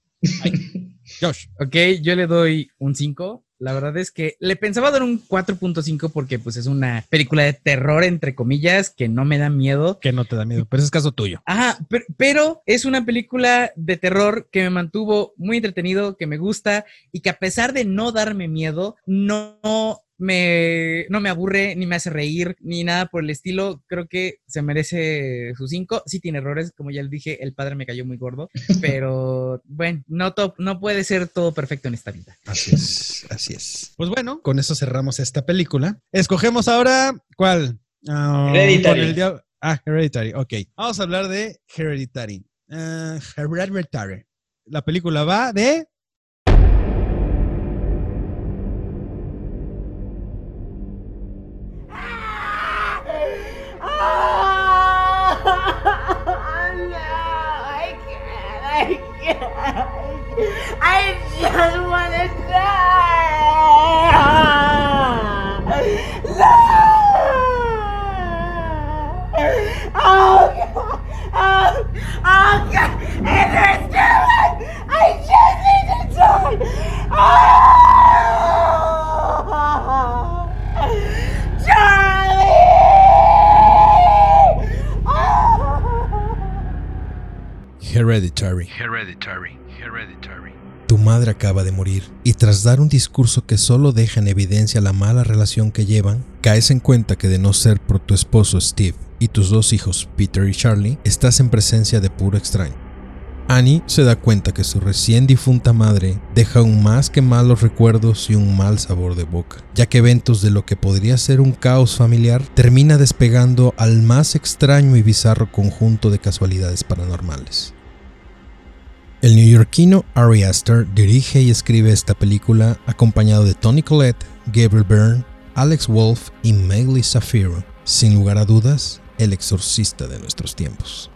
Ay, Josh.
Ok, yo le doy un 5. La verdad es que le pensaba dar un 4.5 porque pues es una película de terror, entre comillas, que no me da miedo.
Que no te da miedo, pero ese es caso tuyo.
Ajá, per- pero, es una película de terror que me mantuvo muy entretenido, que me gusta y que a pesar de no darme miedo, no me, no me aburre, ni me hace reír, ni nada por el estilo. Creo que se merece sus 5. Sí tiene errores, como ya les dije, el padre me cayó muy gordo, pero bueno, no, to- no puede ser todo perfecto en esta vida.
Así es, así es. Pues bueno, con eso cerramos esta película. Escogemos ahora, ¿cuál? Ah,
Hereditary.
con el diablo- Ah, Hereditary, ok. Vamos a hablar de Hereditary. Ah, Hereditary. La película va de...
I just want to die. No. Oh God. Oh, oh God. And there's no one. I just need to die. Oh. Charlie.
Hereditary.
Hereditary. Hereditary.
Tu madre acaba de morir y tras dar un discurso que solo deja en evidencia la mala relación que llevan, caes en cuenta que de no ser por tu esposo Steve y tus dos hijos Peter y Charlie, estás en presencia de puro extraño. Annie se da cuenta que su recién difunta madre deja un más que malos recuerdos y un mal sabor de boca, ya que eventos de lo que podría ser un caos familiar termina despegando al más extraño y bizarro conjunto de casualidades paranormales. El neoyorquino Ari Aster dirige y escribe esta película acompañado de Tony Collette, Gabriel Byrne, Alex Wolf y Megley Safiro. Sin lugar a dudas, el exorcista de nuestros tiempos.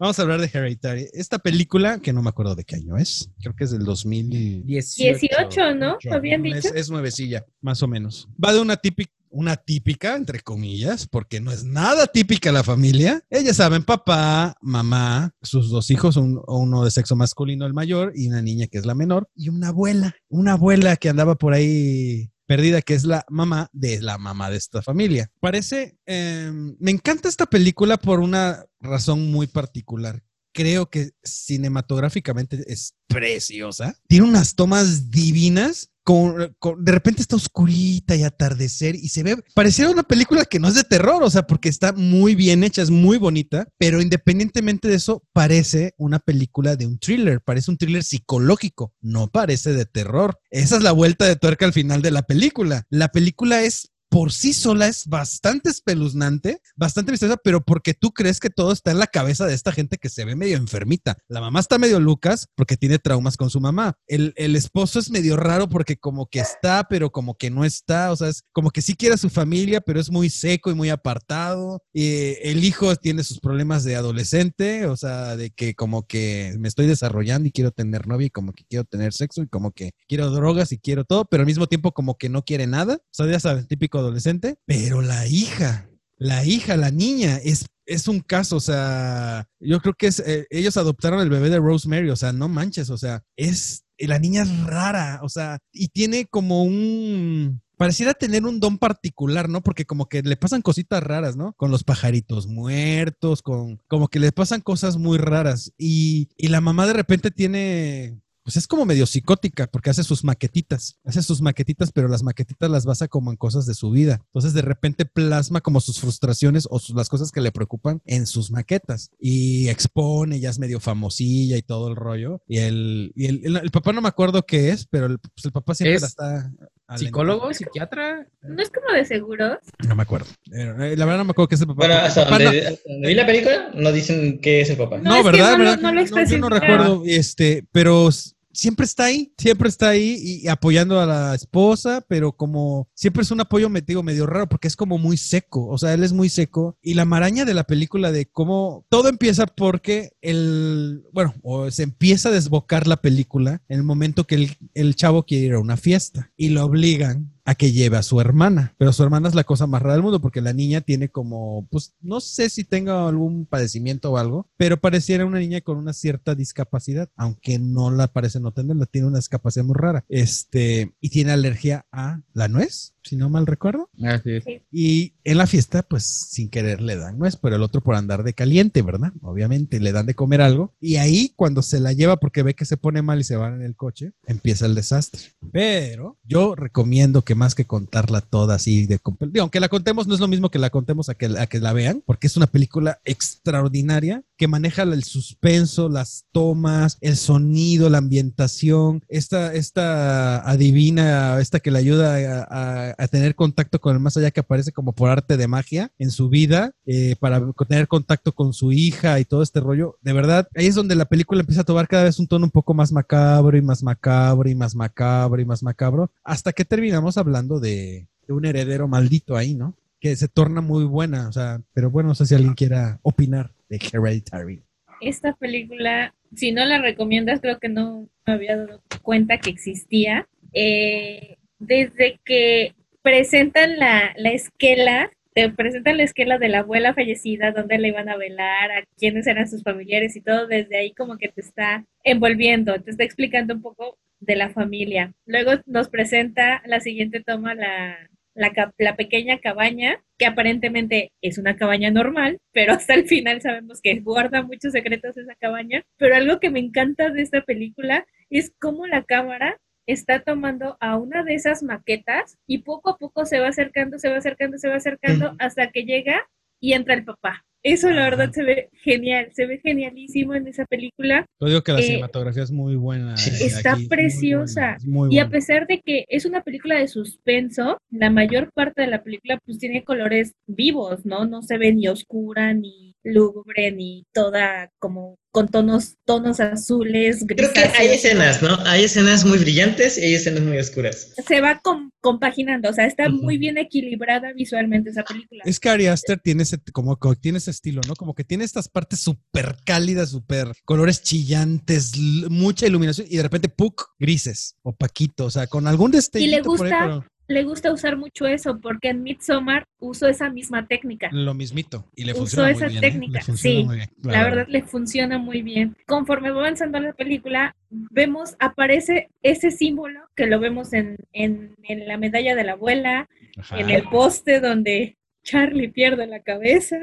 Vamos a hablar de Hereditary. Esta película, que no me acuerdo de qué año es, creo que es del 2018.
18, ¿no? ¿Habían
Es,
dicho?
es nuevecilla, más o menos. Va de una típica, una típica, entre comillas, porque no es nada típica la familia. Ellas saben, papá, mamá, sus dos hijos, un- uno de sexo masculino, el mayor, y una niña que es la menor, y una abuela, una abuela que andaba por ahí perdida, que es la mamá de la mamá de esta familia. Parece, eh, me encanta esta película por una razón muy particular. Creo que cinematográficamente es preciosa. Tiene unas tomas divinas. De repente está oscurita y atardecer y se ve, pareciera una película que no es de terror, o sea, porque está muy bien hecha, es muy bonita, pero independientemente de eso, parece una película de un thriller, parece un thriller psicológico, no parece de terror. Esa es la vuelta de tuerca al final de la película. La película es por sí sola es bastante espeluznante, bastante misteriosa, pero porque tú crees que todo está en la cabeza de esta gente que se ve medio enfermita. La mamá está medio lucas porque tiene traumas con su mamá. El, el esposo es medio raro porque como que está, pero como que no está. O sea, es como que sí quiere a su familia, pero es muy seco y muy apartado. Eh, el hijo tiene sus problemas de adolescente, o sea, de que como que me estoy desarrollando y quiero tener novia y como que quiero tener sexo y como que quiero drogas y quiero todo, pero al mismo tiempo como que no quiere nada. O sea, ya sabes, típico adolescente. Pero la hija, la hija, la niña, es, es un caso, o sea, yo creo que es, eh, ellos adoptaron el bebé de Rosemary, o sea, no manches, o sea, es, la niña es rara, o sea, y tiene como un, pareciera tener un don particular, ¿no? Porque como que le pasan cositas raras, ¿no? Con los pajaritos muertos, con, como que le pasan cosas muy raras. Y, y la mamá de repente tiene, pues es como medio psicótica porque hace sus maquetitas, hace sus maquetitas, pero las maquetitas las basa como en cosas de su vida. Entonces de repente plasma como sus frustraciones o sus- las cosas que le preocupan en sus maquetas y expone, ya es medio famosilla y todo el rollo. Y el, y el, el- el papá no me acuerdo qué es, pero el, pues el papá siempre
¿Es
la está...
¿Psicólogo? ¿Psiquiatra?
¿No es como de seguros?
No me acuerdo. Eh, La verdad no me acuerdo qué es el papá.
Bueno, hasta
papá
donde,
no-
hasta donde vi la película, no dicen qué es el papá.
No,
es que
¿verdad?
no lo-
¿verdad?
no lo
yo no recuerdo, este, pero siempre está ahí, siempre está ahí y, apoyando a la esposa, pero como siempre es un apoyo me digo, medio raro porque es como muy seco, o sea, él es muy seco. Y la maraña de la película de cómo todo empieza porque el, bueno, o se empieza a desbocar la película en el momento que el, el chavo quiere ir a una fiesta y lo obligan a que lleve a su hermana, pero su hermana es la cosa más rara del mundo porque la niña tiene como, pues no sé si tenga algún padecimiento o algo, pero pareciera una niña con una cierta discapacidad, aunque no la parece no tenerla, tiene una discapacidad muy rara. Este, y tiene alergia a la nuez, si no mal recuerdo.
Así es.
Y en la fiesta, pues sin querer le dan nuez, pero el otro por andar de caliente, ¿verdad? Obviamente le dan de comer algo. Y ahí, cuando se la lleva porque ve que se pone mal y se van en el coche, empieza el desastre. Pero yo recomiendo que más que contarla toda así de digo, aunque la contemos, no es lo mismo que la contemos a que, a que la vean, porque es una película extraordinaria que maneja el suspenso, las tomas, el sonido, la ambientación, esta, esta adivina, esta que le ayuda a, a- a tener contacto con el más allá que aparece como por arte de magia en su vida, eh, para tener contacto con su hija y todo este rollo. De verdad, ahí es donde la película empieza a tomar cada vez un tono un poco más macabro y más macabro y más macabro y más macabro, hasta que terminamos hablando de, de un heredero maldito ahí, ¿no? Que se torna muy buena, o sea, pero bueno, no sé si alguien quiera opinar de Hereditary.
Esta película, si no la recomiendas, creo que no me había dado cuenta que existía. Eh, desde que presentan la, la esquela, te presentan la esquela de la abuela fallecida, dónde la iban a velar, a quiénes eran sus familiares y todo, desde ahí como que te está envolviendo, te está explicando un poco de la familia. Luego nos presenta la siguiente toma, la, la, la pequeña cabaña, que aparentemente es una cabaña normal, pero hasta el final sabemos que guarda muchos secretos esa cabaña. Pero algo que me encanta de esta película es cómo la cámara está tomando a una de esas maquetas y poco a poco se va acercando, se va acercando, se va acercando hasta que llega y entra el papá. Eso la verdad se ve genial, se ve genialísimo en esa película.
Yo digo que la
Eh,
cinematografía es muy buena.
Sí.
eh,
Está
aquí, muy
preciosa.
buena, es muy
Y a pesar de que es una película de suspenso, la mayor parte de la película pues tiene colores vivos, ¿no? No se ve ni oscura, ni lúgubre, ni toda como con tonos, tonos azules,
Creo que hay
grisáceos,
escenas, ¿no? Hay escenas muy brillantes y hay escenas muy oscuras.
Se va com- compaginando, o sea, está muy bien equilibrada visualmente esa película.
Es que Ari Aster tiene ese, como, como tiene ese estilo, ¿no? Como que tiene estas partes súper cálidas, súper colores chillantes, mucha iluminación y de repente, ¡puc! grises, opaquito, o sea, con algún destellito por ahí,
gusta?
pero
Le gusta usar mucho eso porque en Midsommar uso esa misma técnica.
lo mismito. Y le funciona
esa
muy bien. ¿eh?
técnica,
funciona
sí,
muy bien,
La verdad le funciona muy bien. Conforme va avanzando la película, vemos, aparece ese símbolo que lo vemos en, en, en la medalla de la abuela,
Ajá.
en el poste donde Charlie pierde la cabeza.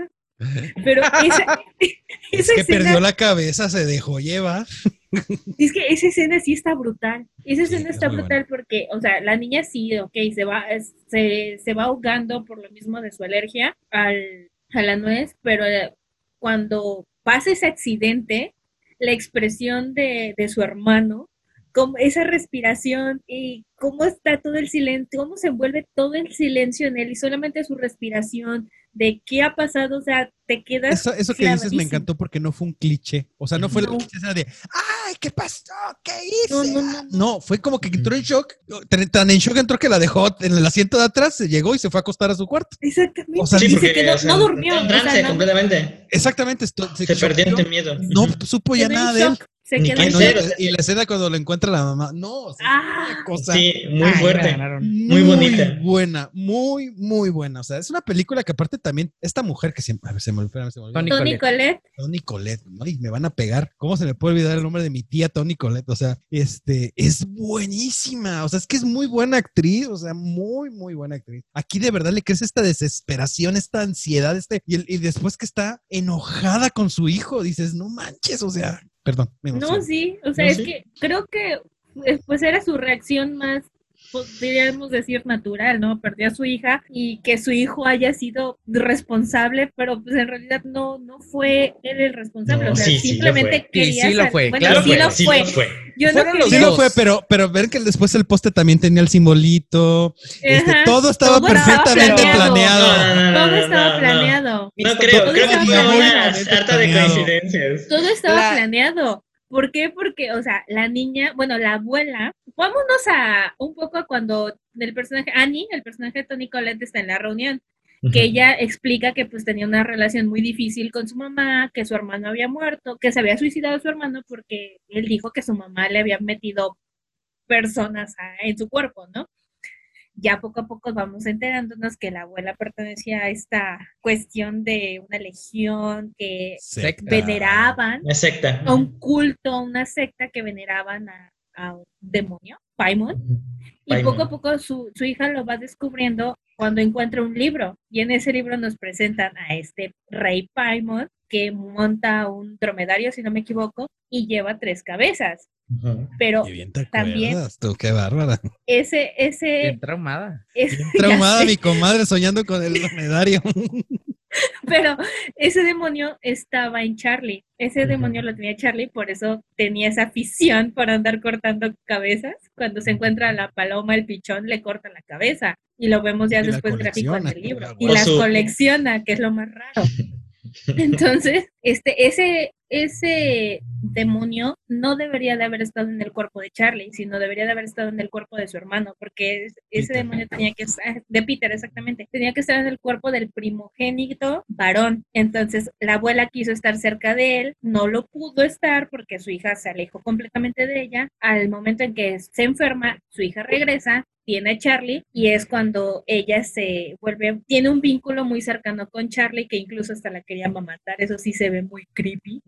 Pero esa,
Es
esa
que
escena,
perdió la cabeza, se dejó llevar.
es que esa escena sí está brutal. Esa escena
es
está brutal porque, o sea, la niña sí, ok, se va, se, se va ahogando por lo mismo de su alergia al, a la nuez, pero eh, cuando pasa ese accidente, la expresión de, de su hermano, como esa respiración y cómo está todo el silencio, cómo se envuelve todo el silencio en él y solamente su respiración, de qué ha pasado, o sea, te quedas.
Eso, eso que dices me encantó porque no fue un cliché. O sea, no fue la
No.
cliché de, ¡ay, qué pasó! ¿Qué hice?
No, no, no,
No, fue como que entró en shock. Tan, tan en shock entró que la dejó en el asiento de atrás, se llegó y se fue a acostar a su cuarto.
Exactamente.
O sea,
se quedó,
o
no durmió.
en
o sea,
trance completamente.
Exactamente. esto-
Se perdió ante miedo.
No supo ya nada de él.
Se
Ni
quedó
Ay,
en
no,
qué
y, la escena cuando lo encuentra la mamá. No, o sea,
Ah.
una cosa
Sí, muy
Ay,
fuerte.
ganaron.
muy bonita.
buena, muy, muy buena. O sea, es una película que aparte también, esta mujer que siempre, a ver, se me, espérame, se me olvidó.
Toni
Toni Collette.
Tony Colette, ¿no? Y me van a pegar. ¿Cómo se me puede olvidar el nombre de mi tía Tony Colette? O sea, este, es buenísima. O sea, es que es muy buena actriz. O sea, muy, muy buena actriz. Aquí de verdad le crece esta desesperación, esta ansiedad, este, y, el- y después que está enojada con su hijo, dices, no manches, o sea, perdón, me
No, sí, o sea,
No,
es
sí.
que creo que eh, pues era su reacción más, podríamos decir, natural, ¿no? Perdió a su hija y que su hijo haya sido responsable, pero pues en realidad no, no fue él el responsable,
No,
o sea,
sí, sí
simplemente
fue.
quería...
Sí, sí lo fue,
Bueno,
claro
sí
que
lo
sí
fue.
lo fue.
Yo no
los
Sí lo fue, pero, pero ver que después el poste también tenía el simbolito. este, todo estaba
todo estaba
perfectamente
planeado.
planeado.
No, no, no,
Todo
no,
estaba
no, no.
planeado.
No creo,
Todo
creo que
estaba
fue una sarta de coincidencias.
Todo estaba
La-
planeado. ¿Por qué? Porque, o sea, la niña, bueno, la abuela, vámonos a un poco a cuando el personaje, Annie, el personaje de Tony Collette está en la reunión, que ella explica que pues tenía una relación muy difícil con su mamá, que su hermano había muerto, que se había suicidado su hermano porque él dijo que su mamá le había metido personas a- en su cuerpo, ¿no? Ya poco a poco vamos enterándonos que la abuela pertenecía a esta cuestión de una legión que
Secta.
veneraban
Una secta.
a un culto, una secta que veneraban a, a un demonio, Paimon, y
Paimon.
poco a poco su, su hija lo va descubriendo cuando encuentra un libro, y en ese libro nos presentan a este rey Paimon que monta un dromedario, si no me equivoco, y lleva tres cabezas, Pero
Qué bien te
También-
tú, qué bárbara.
ese, ese,
Bien traumada.
ese-
Bien
ya
traumada mi comadre soñando con el dromedario.
Pero ese demonio estaba en Charlie. Ese demonio lo tenía Charlie, por eso tenía esa afición por andar cortando cabezas. Cuando se encuentra a la paloma, el pichón, le corta la cabeza. Y lo vemos ya
Y la
después gráfico en el libro.
la
Y las
su-
colecciona, que es lo más raro. Entonces, este, ese, ese demonio no debería de haber estado en el cuerpo de Charlie, sino debería de haber estado en el cuerpo de su hermano, porque es- ese
Peter.
demonio tenía que estar, de Peter exactamente, tenía que estar en el cuerpo del primogénito varón. Entonces, la abuela quiso estar cerca de él, no lo pudo estar porque su hija se alejó completamente de ella. Al momento en que se enferma, su hija regresa, tiene a Charlie y es cuando ella se vuelve, tiene un vínculo muy cercano con Charlie que incluso hasta la quería matar, eso sí se ve muy creepy,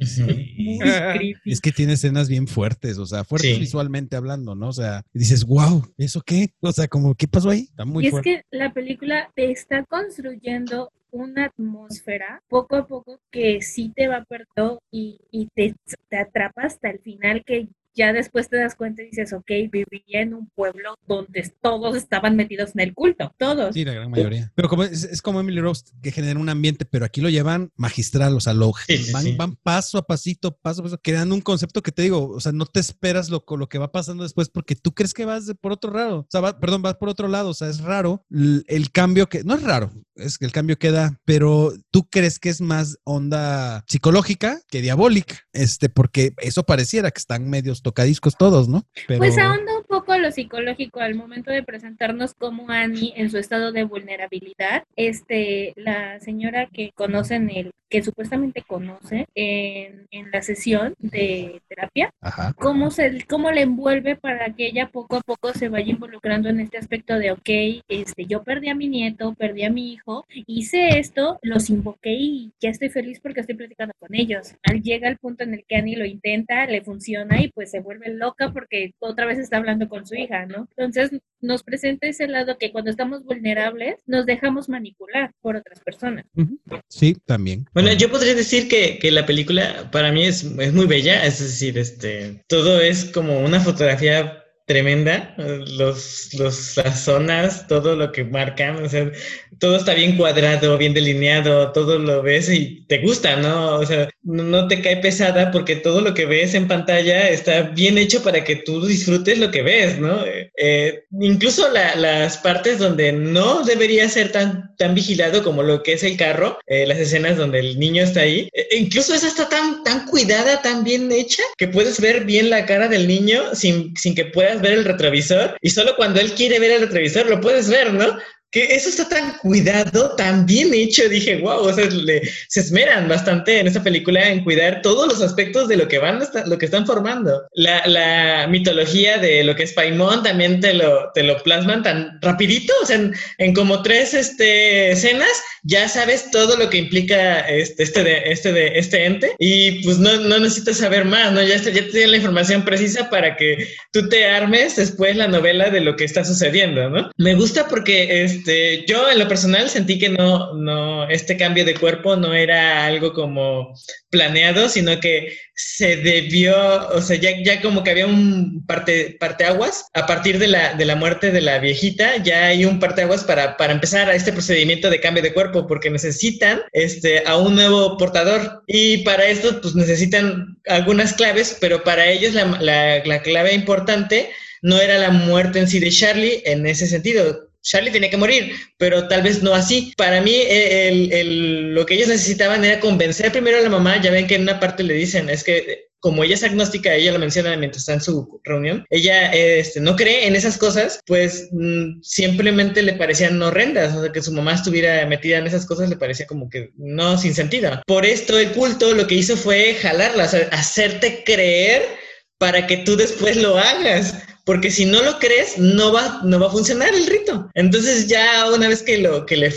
muy creepy.
Es que tiene escenas bien fuertes, o sea, fuertes
Sí.
visualmente hablando, ¿no? O sea, dices, wow, ¿eso qué? O sea, como, ¿qué pasó ahí? Está muy
y es
fuerte.
que la película te está construyendo una atmósfera poco a poco que sí te va perdiendo y, y te, te atrapa hasta el final que ya después te das cuenta y dices, ok, vivía en un pueblo donde todos estaban metidos en el culto, todos.
Sí, la gran mayoría. Pero como es, es como Emily Rose, que genera un ambiente, pero aquí lo llevan magistral, o sea, lo,
Sí,
van,
sí.
van paso a pasito, paso a paso, creando un concepto que te digo, o sea, no te esperas lo, lo que va pasando después porque tú crees que vas de- por otro lado, o sea, va- perdón, vas por otro lado, o sea, es raro el, el cambio que, no es raro, es que el cambio queda, pero tú crees que es más onda psicológica que diabólica, este, porque eso pareciera que están medios tocadiscos todos, ¿no? Pero,
Pues ahonda un poco lo psicológico al momento de presentarnos como Annie en su estado de vulnerabilidad. Este, la señora que conocen el, que supuestamente conoce en, en la sesión de terapia,
ajá.
cómo se, cómo le envuelve para que ella poco a poco se vaya involucrando en este aspecto de ok, este, yo perdí a mi nieto, perdí a mi hijo, hice esto, los invoqué y ya estoy feliz porque estoy platicando con ellos. Al llega el punto en el que Annie lo intenta, le funciona y pues se vuelve loca porque otra vez está hablando con su hija, ¿no? Entonces nos presenta ese lado que cuando estamos vulnerables nos dejamos manipular por otras personas.
Sí, también.
Bueno, yo podría decir que, que la película para mí es, es muy bella, es decir, este, todo es como una fotografía tremenda. Los, los, las zonas, todo lo que marcan, o sea, todo está bien cuadrado, bien delineado, todo lo ves y te gusta, ¿no? O sea, no te cae pesada porque todo lo que ves en pantalla está bien hecho para que tú disfrutes lo que ves, ¿no? Eh, incluso las partes donde no debería ser tan, tan vigilado como lo que es el carro, eh, las escenas donde el niño está ahí, eh, incluso esa está tan, tan cuidada, tan bien hecha, que puedes ver bien la cara del niño sin, sin que puedas ver el retrovisor y solo cuando él quiere ver el retrovisor lo puedes ver, ¿no? Que eso está tan cuidado, tan bien hecho, dije, wow, o sea, se esmeran bastante en esta película en cuidar todos los aspectos de lo que van, lo que están formando. La, la mitología de lo que es Paimon también te lo, te lo plasman tan rapidito, o sea, en, en, como tres este, escenas ya sabes todo lo que implica este, este, de, este, de, este ente y pues no, no necesitas saber más, ¿no? Ya, ya te tienen la información precisa para que tú te armes después la novela de lo que está sucediendo, ¿no? Me gusta porque este, yo en lo personal sentí que no, no, este cambio de cuerpo no era algo como planeado, sino que se debió, o sea, ya, ya como que había un parte, parteaguas, a partir de la, de la muerte de la viejita, ya hay un parteaguas para, para empezar a este procedimiento de cambio de cuerpo, porque necesitan este, a un nuevo portador. Y para esto, pues necesitan algunas claves, pero para ellos la, la, la clave importante no era la muerte en sí de Charlie en ese sentido, Charlie tenía que morir, pero tal vez no así. Para mí, eh, lo que ellos necesitaban era convencer primero a la mamá. Ya ven que en una parte le dicen, es que como ella es agnóstica, ella lo menciona mientras está en su reunión, ella este, no cree en esas cosas, pues mm, simplemente le parecían horrendas, o sea, que su mamá estuviera metida en esas cosas le parecía como que no, sin sentido. Por esto el culto lo que hizo fue jalarla, hacerte creer para que tú después lo hagas porque si no lo crees, no va, no va a funcionar el rito. Entonces ya una vez que lo que le,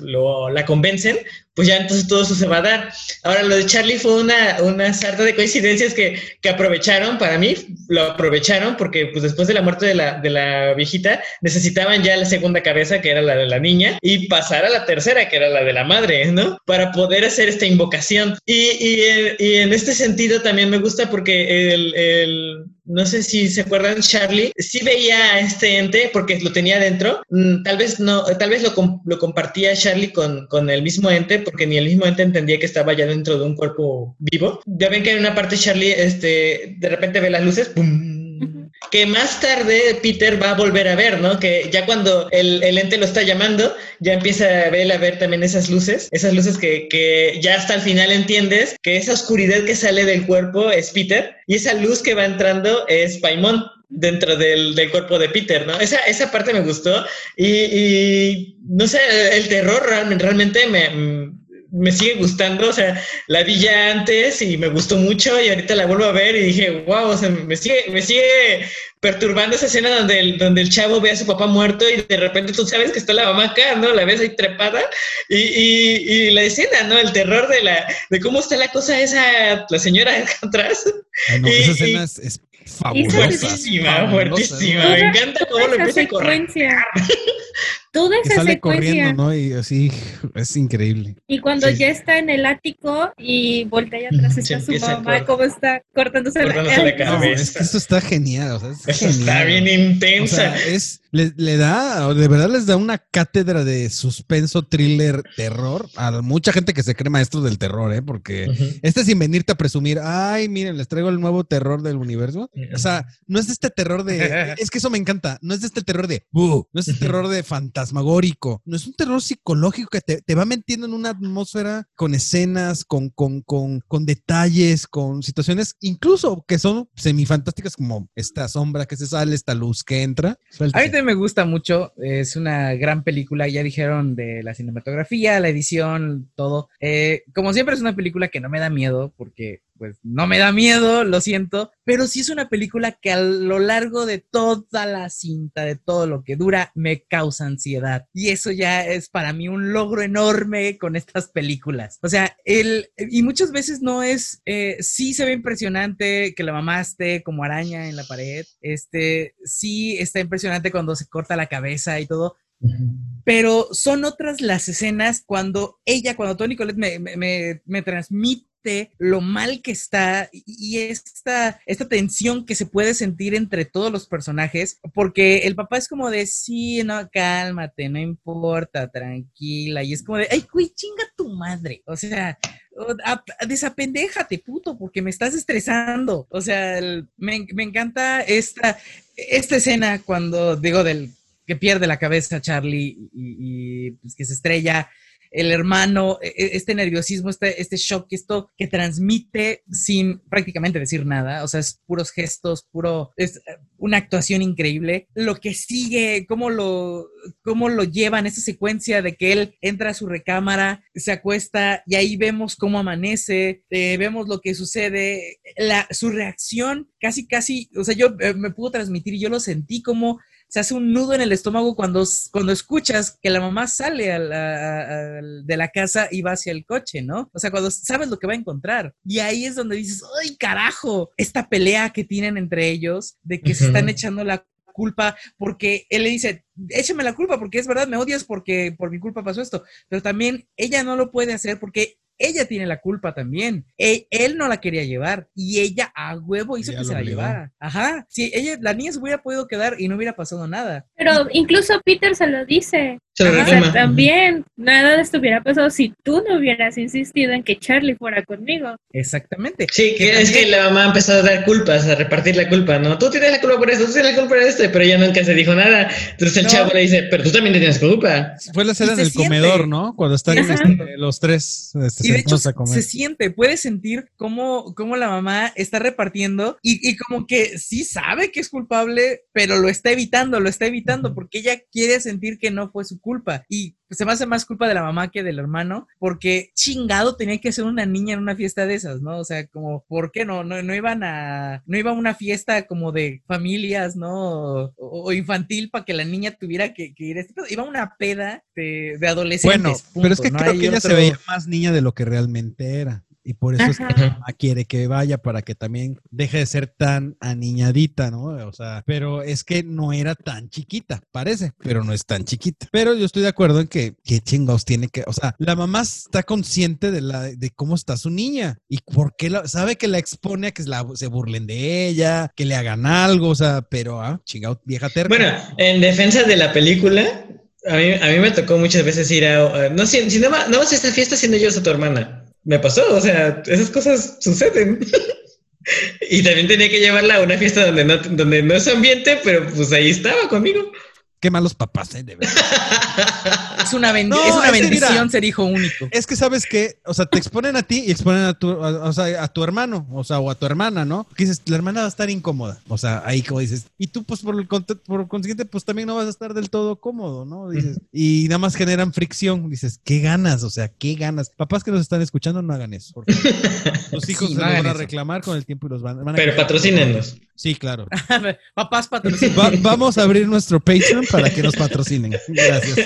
lo, la convencen, pues ya entonces todo eso se va a dar. Ahora, lo de Charlie fue una, una sarta de coincidencias que, que, aprovecharon, para mí, lo aprovecharon porque pues después de la muerte de la, de la viejita, necesitaban ya la segunda cabeza, que era la de la niña, y pasar a la tercera, que era la de la madre, ¿no? Para poder hacer esta invocación. Y, y, y en este sentido también me gusta porque el, el no sé si se acuerdan, Charlie sí veía a este ente porque lo tenía dentro. Mm, tal vez no, tal vez lo, lo compartía Charlie con, con, el mismo ente porque ni el mismo ente entendía que estaba ya dentro de un cuerpo vivo. Ya ven que en una parte Charlie este, de repente ve las luces, que más tarde Peter va a volver a ver, ¿no? Que ya cuando el, el, ente lo está llamando, ya empieza a ver, a ver también esas luces, esas luces que, que, ya hasta el final entiendes que esa oscuridad que sale del cuerpo es Peter y esa luz que va entrando es Paimon dentro del, del, cuerpo de Peter, ¿no? Esa, esa parte me gustó y, y no sé, el terror realmente me, me sigue gustando, o sea, la vi ya antes y me gustó mucho y ahorita la vuelvo a ver y dije, wow, o sea, me sigue, me sigue perturbando esa escena donde el, donde el chavo ve a su papá muerto y de repente tú sabes que está la mamá acá, ¿no? La ves ahí trepada y, y, y la escena, ¿no? El terror de la, de cómo está la cosa esa, la señora atrás.
Ay, no, y, esa escena es, es fabulosa.
Fuertísima, fuertísima. Me encanta cómo lo empieza a correr.
Toda esa
sale
secuencia.
corriendo, ¿no? Y así es increíble.
Y cuando sí. ya está en el ático y voltea atrás está su mamá, cómo está cortándose,
cortándose la, cabeza.
No, es que esto está genial. O sea, es
Eso
genial.
está bien intensa.
O sea, es, le, le, da, de verdad les da una cátedra de suspenso, thriller, terror a mucha gente que se cree maestro del terror, ¿eh? Porque uh -huh. este sin venirte a presumir, ay, miren, les traigo el nuevo terror del universo. Uh -huh. O sea, no es este terror de, es que eso me encanta, no es este terror de, uh, no es este terror de fantasmagórico, no es un terror psicológico que te, te va metiendo en una atmósfera con escenas, con, con, con, con detalles, con situaciones, incluso que son semifantásticas como esta sombra que se sale, esta luz que entra.
Me gusta mucho, es una gran película, ya dijeron de la cinematografía, la edición, todo. Eh, como siempre es una película que no me da miedo porque pues no me da miedo, lo siento, pero sí es una película que a lo largo de toda la cinta, de todo lo que dura, me causa ansiedad. Y eso ya es para mí un logro enorme con estas películas. O sea, el, y muchas veces no es, eh, sí se ve impresionante que la mamá esté como araña en la pared, este, sí está impresionante cuando se corta la cabeza y todo, pero son otras las escenas cuando ella, cuando Tony Colette me, me, me, me transmite lo mal que está y- esta, esta tensión que se puede sentir entre todos los personajes, porque el papá es como de, sí, no, cálmate, no importa, tranquila, y es como de, ay, güey, chinga tu madre, o sea, desapendéjate, puto, porque me estás estresando, o sea, me, me encanta esta, esta escena cuando, digo, del que pierde la cabeza Charlie y, y, pues, que se estrella el hermano, e- e- este nerviosismo, este, este shock, esto que transmite sin prácticamente decir nada, o sea, es puros gestos, puro, es eh, una actuación increíble. Lo que sigue, cómo lo, cómo lo llevan, esa secuencia de que él entra a su recámara, se acuesta y ahí vemos cómo amanece, eh, vemos lo que sucede, la, su reacción casi, casi, o sea, yo eh, me pudo transmitir yo lo sentí como se hace un nudo en el estómago cuando, cuando escuchas que la mamá sale a la- a- a- de la casa y va hacia el coche, ¿no? O sea, cuando sabes lo que va a encontrar. Y ahí es donde dices, ¡ay, carajo! Esta pelea que tienen entre ellos, de que se están echando la culpa porque él le dice, échame la culpa porque es verdad, me odias porque por mi culpa pasó esto, pero también ella no lo puede hacer porque ella tiene la culpa también. E- él no la quería llevar y ella a huevo hizo
Ella
que se la
obligó.
llevara. Ajá. Si ella, la niña se hubiera podido quedar y no hubiera pasado nada.
Pero incluso Peter se lo dice.
Ajá,
O sea, también nada de esto hubiera pasado si tú no hubieras insistido en que Charlie fuera conmigo.
Exactamente.
Sí, que es que la mamá empezó a dar culpas, a repartir la culpa, ¿no? Tú tienes la culpa por esto, tú tienes la culpa por esto, pero ella nunca se dijo nada. Entonces el
No.
chavo le dice, pero tú también tienes culpa.
Fue la escena
Y
en
se
el
siente.
comedor, ¿no? Cuando están este, los tres este,
Y de hecho
a comer.
se siente, puedes sentir cómo, cómo la mamá está repartiendo y, y como que sí sabe que es culpable, pero lo está evitando, lo está evitando porque ella quiere sentir que no fue su culpa. Y se me hace más culpa de la mamá que del hermano porque chingado tenía que ser una niña en una fiesta de esas, ¿no? O sea, como, ¿por qué no? No, no iban a, no iba a una fiesta como de familias, ¿no? O, o infantil para que la niña tuviera que, que ir. a este. Iba a una peda de, de adolescentes.
Bueno,
punto,
pero es que
no
creo
hay
que ella se veía más niña de lo que realmente era. Y por eso es que la mamá quiere que vaya para que también deje de ser tan aniñadita, ¿no? O sea, pero es que no era tan chiquita, parece, pero no es tan chiquita. Pero yo estoy de acuerdo en que, qué chingados tiene que, o sea, la mamá está consciente de, la, de cómo está su niña y por qué la- sabe que la expone a que la- se burlen de ella, que le hagan algo, o sea, pero, ah, chingado, vieja terca.
Bueno, en defensa de la película, a mí, a mí me tocó muchas veces ir a... a- no sé, si no, va- no vas a esta fiesta siendo yo a tu hermana. Me pasó, o sea, esas cosas suceden. y también tenía que llevarla a una fiesta donde no, donde no es ambiente, pero pues ahí estaba conmigo.
Qué malos papás, ¿eh? De verdad.
Es una, bendi-
No,
es una
es que
bendición
mira,
ser hijo único.
Es que sabes que, o sea, te exponen a ti y exponen a tu, a, o sea, a tu hermano, o sea, o a tu hermana, ¿no? Que dices, la hermana va a estar incómoda. O sea, ahí como dices, y tú, pues, por, el por consiguiente, pues también no vas a estar del todo cómodo, ¿no? Dices, y nada más generan fricción. Dices, ¿qué ganas? O sea, ¿qué ganas? Papás que nos están escuchando, no hagan eso. por favor. Los hijos
Sí,
se
no
los
hagan
van a reclamar con el tiempo y los van, van a.
Pero patrocínenos.
Sí, claro.
Papás patrocinan.
Va- vamos a abrir nuestro Patreon para que nos patrocinen. Gracias.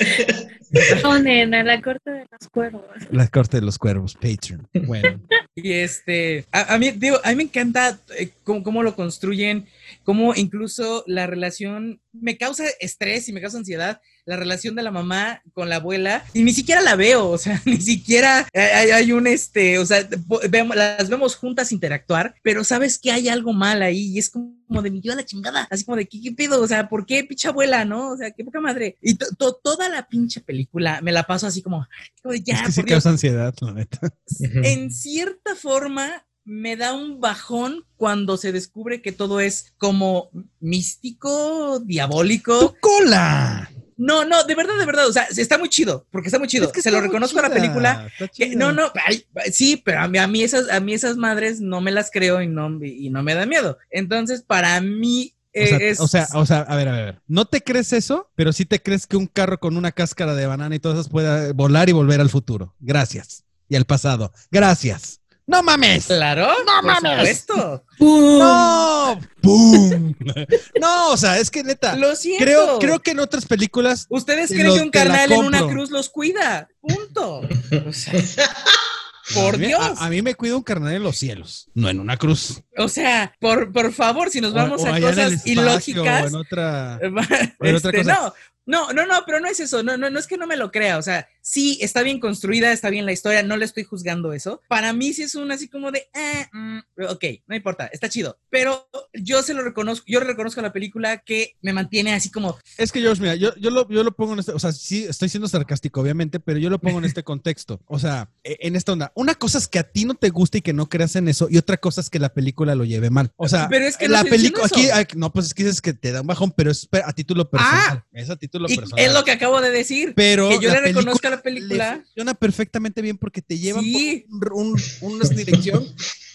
Ponen a la corte de los cuervos.
La corte de los cuervos, Patreon. Bueno.
Y este, a, a mí, digo, a mí me encanta eh, cómo, cómo lo construyen, cómo incluso la relación me causa estrés y me causa ansiedad, la relación de la mamá con la abuela, y ni siquiera la veo, o sea, ni siquiera hay, hay un este, o sea, vemos- las vemos juntas interactuar, pero sabes que hay algo mal ahí y es como de mi yo a la chingada, así como de ¿qué, qué pedo? O sea, ¿por qué pinche abuela, no? O sea, qué poca madre. Y to- to- toda la pinche película me la paso así como, como de, ya,
es que sí causa ansiedad, la neta.
en cierta forma me da un bajón cuando se descubre que todo es como místico, diabólico.
¡Cola!
No, no, de verdad, de verdad, o sea, está muy chido, porque está muy chido.
Es que
se lo reconozco a la película. que-
chida.
no, no, ay, sí, pero a mí, a mí esas, a mí esas madres no me las creo y no, y no me da miedo. Entonces, para mí
O sea,
eh, es...
o sea, o sea, a ver, a ver, a ver. No te crees eso, pero sí te crees que un carro con una cáscara de banana y todas esas pueda volar y volver al futuro. Gracias. Y al pasado. Gracias. ¡No mames!
claro,
¡No mames!
supuesto.
¡No! ¡Pum! No, o sea, es que neta.
Lo siento.
Creo, creo que en otras películas.
Ustedes
te
creen
lo-
que un carnal en una cruz los cuida. Punto. O sea,
a
por
mí-
Dios.
A, a mí me cuida un carnal en los cielos, no en una cruz.
O sea, por, por favor, si nos vamos
o
a cosas
espacio,
ilógicas.
o en otra. o en otra
este,
cosa.
no, No, no, no, pero no es eso, no, no, no es que no me lo crea, o sea, sí, está bien construida, está bien la historia, no le estoy juzgando eso. Para mí sí es un así como de, eh, mm, ok, no importa, está chido, pero yo se lo reconozco, yo reconozco a la película que me mantiene así como,
Es que George, mira, yo, yo, lo, yo lo pongo en este, o sea, sí, estoy siendo sarcástico, obviamente, pero yo lo pongo en este contexto. O sea, e- en esta onda. Una cosa es que a ti no te guste y que no creas en eso, y otra cosa es que la película lo lleve mal. O sea,
Pero es que
la película, aquí, no, pues es que dices que te da un bajón, pero es a título personal. es a título
y
personal.
es lo que acabo de decir,
Pero
que yo le reconozco a la
Le
película.
funciona perfectamente bien porque te llevan
Sí.
por un, un- una dirección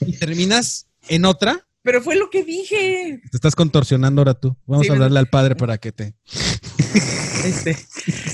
y terminas en otra.
Pero fue lo que dije.
Te estás contorsionando ahora tú. Vamos
Sí,
a hablarle al padre para que te.
Este,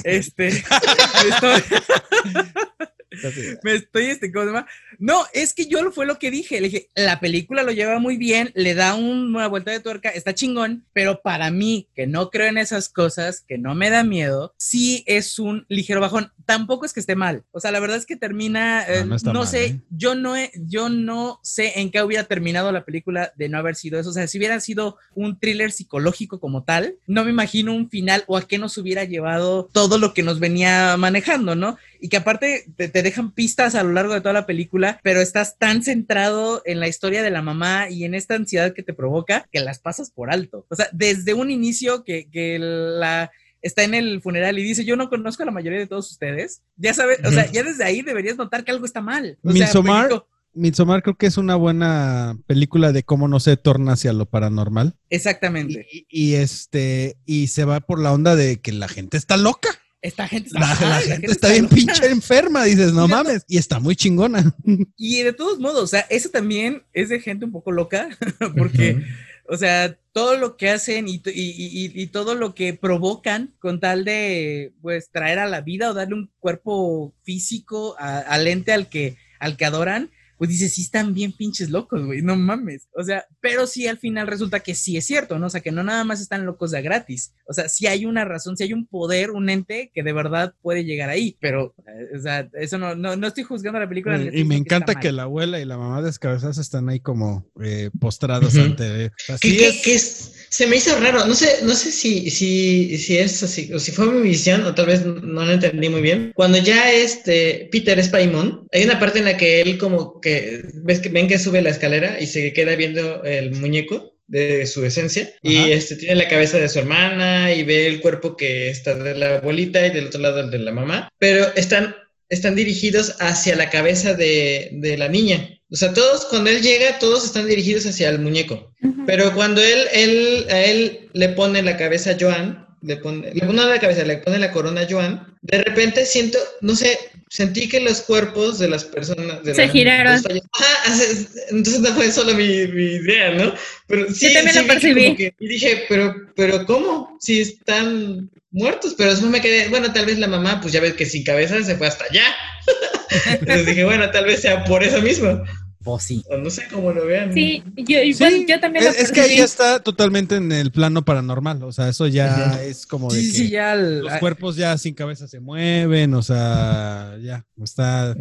este, estoy, me estoy, este, ¿cómo se llama? No, es que yo fue lo que dije. Le dije, la película lo lleva muy bien, le da un- una vuelta de tuerca, está chingón, pero para mí, que no creo en esas cosas, que no me da miedo, sí es un ligero bajón. Tampoco es que esté mal. O sea, la verdad es que termina, eh,
No, no está
no
mal,
sé,
¿eh?
yo no, he- yo no sé en qué hubiera terminado la película de no haber sido eso. O sea, si hubiera sido un thriller psicológico como tal, no me imagino un final o a qué nos hubiera llevado todo lo que nos venía manejando, ¿no? Y que aparte te, te dejan pistas a lo largo de toda la película, pero estás tan centrado en la historia de la mamá y en esta ansiedad que te provoca que las pasas por alto. O sea, desde un inicio que, que la está en el funeral y dice, yo no conozco a la mayoría de todos ustedes, ya sabes, o sea, ya desde ahí deberías notar que algo está mal. O sea,
Midsommar,
porque-
Midsommar creo que es una buena película de cómo no se torna hacia lo paranormal.
Exactamente.
Y, y este, y se va por la onda de que la gente está loca.
Esta gente está,
La,
ajá,
la
la
gente está bien
loca.
pinche enferma, dices, no mames. Y está muy chingona.
Y de todos modos, o sea, eso también es de gente un poco loca, porque, o sea, todo lo que hacen y, y- y- todo lo que provocan con tal de, pues, traer a la vida o darle un cuerpo físico al ente al que, al que adoran, pues dices, sí están bien pinches locos, güey, no mames. O sea, pero sí al final resulta que sí es cierto, ¿no? O sea, que no nada más están locos de a gratis. O sea, sí hay una razón, sí hay un poder, un ente que de verdad puede llegar ahí. Pero, eh, o sea, eso no, no, no estoy juzgando la película.
Y me encanta que la abuela y la mamá descabezadas están ahí como eh, postrados
Ujú.
ante.
Que,
Así es.
que es- se me hizo raro, no sé, no sé si, si, si es así, o si fue mi visión, o tal vez no lo entendí muy bien. Cuando ya este Peter es Paimon, hay una parte en la que él como que ves que ven que sube la escalera y se queda viendo el muñeco de su esencia y este tiene la cabeza de su hermana y ve el cuerpo que está de la abuelita y del otro lado el de la mamá, pero están están dirigidos hacia la cabeza de, de la niña. O sea, todos, cuando él llega, todos están dirigidos hacia el muñeco. Pero cuando él, él, a él le pone la cabeza a Joan, le pone, le pone la cabeza, le pone la corona a Joan, de repente siento, no sé, sentí que los cuerpos de las personas... De
Se
las-
giraron.
hace- entonces no fue solo mi, mi idea, ¿no? Pero sí,
también
sí
lo percibí.
que- y dije, pero, pero ¿cómo? Si están muertos, pero después me quedé, bueno, tal vez la mamá, pues ya ves que sin cabeza se fue hasta allá. Entonces dije, bueno, tal vez sea por eso mismo.
Pues sí.
O no sé cómo lo vean.
Sí, yo,
Sí,
yo también
es,
lo
es que ahí está totalmente en el plano paranormal. O sea, eso ya es como de
Sí,
que
sí, ya. el-
los cuerpos ya sin cabeza se mueven. O sea, ya está.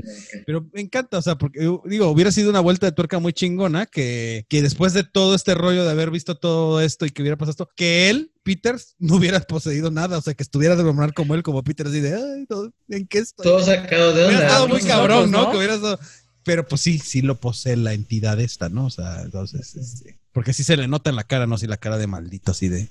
Pero me encanta, o sea, porque digo, hubiera sido una vuelta de tuerca muy chingona que, que después de todo este rollo de haber visto todo esto y que hubiera pasado esto, que él, Peter, no hubiera poseído nada. O sea, que estuviera de normal como él, como Peter, así de, ay, no, ¿en qué estoy?
Todo sacado de
Hubiera
onda.
estado
¿no?
muy cabrón, ¿no?
¿no?
Que hubiera estado- Pero pues sí, sí lo posee la entidad esta, ¿no? O sea, entonces, este, porque sí se le nota en la cara, ¿no? Sí, la cara de maldito, así de.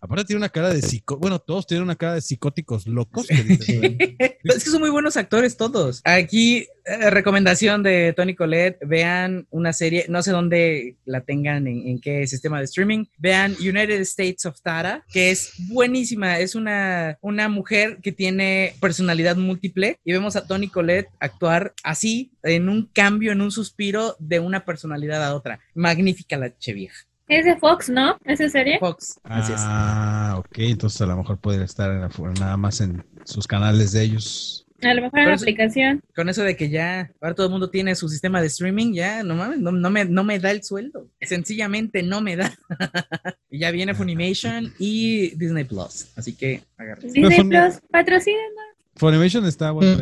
Aparte tiene una cara de psicó... Bueno, todos tienen una cara de psicóticos locos. que "Güey".
Es que son muy buenos actores todos. Aquí, eh, recomendación de Tony Colette, vean una serie, no sé dónde la tengan, en, en qué sistema de streaming, vean United States of Tara, que es buenísima, es una, una mujer que tiene personalidad múltiple y vemos a Tony Colette actuar así, en un cambio, en un suspiro de una personalidad a otra. Magnífica la che vieja.
Es de Fox, ¿no? ¿Esa serie?
Fox, así es.
Ah, ok. Entonces a lo mejor podría estar en la- nada más en sus canales de ellos.
A lo mejor en la aplicación.
Con eso de que ya ahora todo el mundo tiene su sistema de streaming, ya no mames, no, no me, no me da el sueldo. Sencillamente no me da. y ya viene Funimation y Disney Plus. Así que agárrense.
Disney Plus, patrocínenos.
Funimation está bueno.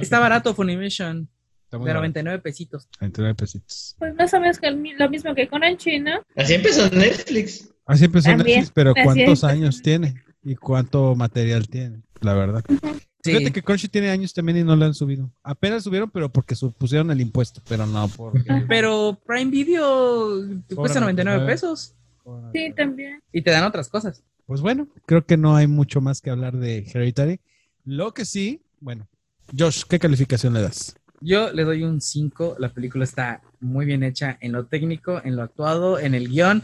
Está barato Funimation,
Está muy
de
barato.
99 pesitos.
29 pesitos.
Pues más o menos que el lo mismo que con el chino.
Así empezó Netflix.
Así empezó
También,
Netflix, pero
así
¿cuántos
es.
años tiene? y cuánto material tiene, la verdad.
Sí.
Fíjate que Crunchy tiene años también y no lo han subido. Apenas subieron, pero porque supusieron el impuesto, pero no porque...
Pero Prime Video te cuesta 99
99.
pesos
Sí, también.
y te dan otras cosas.
Pues bueno, creo que no hay mucho más que hablar de Hereditary. Lo que sí, bueno, Josh, ¿qué calificación le das?
Yo le doy un 5. La película está muy bien hecha en lo técnico, en lo actuado, en el guion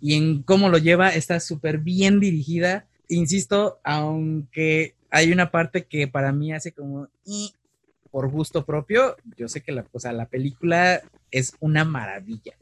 y en cómo lo lleva. Está súper bien dirigida. Insisto, aunque hay una parte que para mí hace como "Y", por gusto propio, yo sé que la, o sea, la película es una maravilla.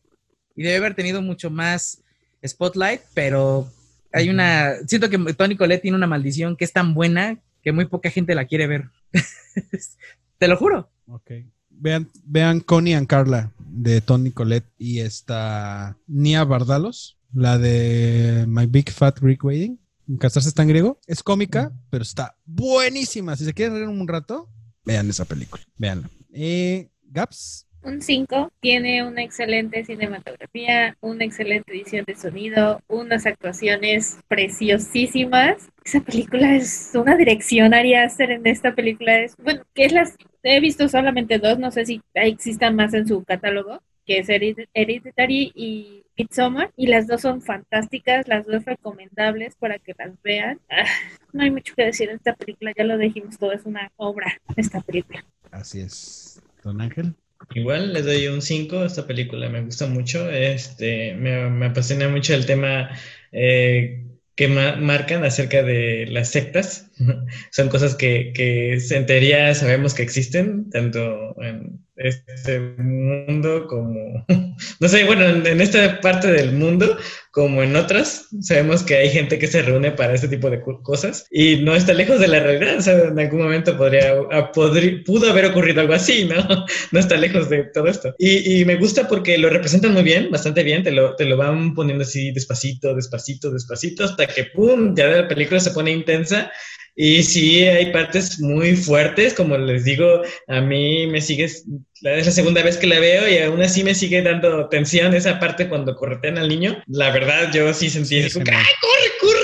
Y debe haber tenido mucho más spotlight, pero hay una. Siento que Tony Colette tiene una maldición que es tan buena que muy poca gente la quiere ver. Te lo juro.
Ok. Vean, vean Connie and Carla de Tony Colette y esta Nia Bardalos, la de My Big Fat Greek Wedding. Casarse está en griego. Es cómica, pero está buenísima. Si se quieren reír un rato, vean esa película. Veanla. Eh, Gaps.
Un 5 tiene una excelente cinematografía, una excelente edición de sonido, unas actuaciones preciosísimas. Esa película es una dirección Ari Aster en esta película es, bueno, que es las he visto solamente dos, no sé si existan más en su catálogo, que es Hered- Hereditary y Midsommar, y las dos son fantásticas, las dos recomendables para que las vean. Ah, no hay mucho que decir de esta película, ya lo dijimos todo, es una obra esta película.
Así es. Don Ángel.
Igual le doy un 5 a esta película, me gusta mucho, este, me, me apasiona mucho el tema eh, que ma- marcan acerca de las sectas. Son cosas que, que en teoría sabemos que existen, tanto en este mundo como, no sé, bueno, en, esta parte del mundo como en otras, sabemos que hay gente que se reúne para este tipo de cosas y no está lejos de la realidad, o sea, en algún momento podría, a- podri- pudo haber ocurrido algo así, ¿no? no está lejos de todo esto. Y, y me gusta porque lo representan muy bien, bastante bien, te lo, te lo van poniendo así despacito, despacito, despacito, hasta que ¡pum! Ya la película se pone intensa. Y sí, hay partes muy fuertes, como les digo, a mí me sigue, es la segunda vez que la veo y aún así me sigue dando tensión esa parte cuando corretean al niño. La verdad, yo sí sentí
Sí,
así
es
como que,
genial.
¡ay, corre, corre!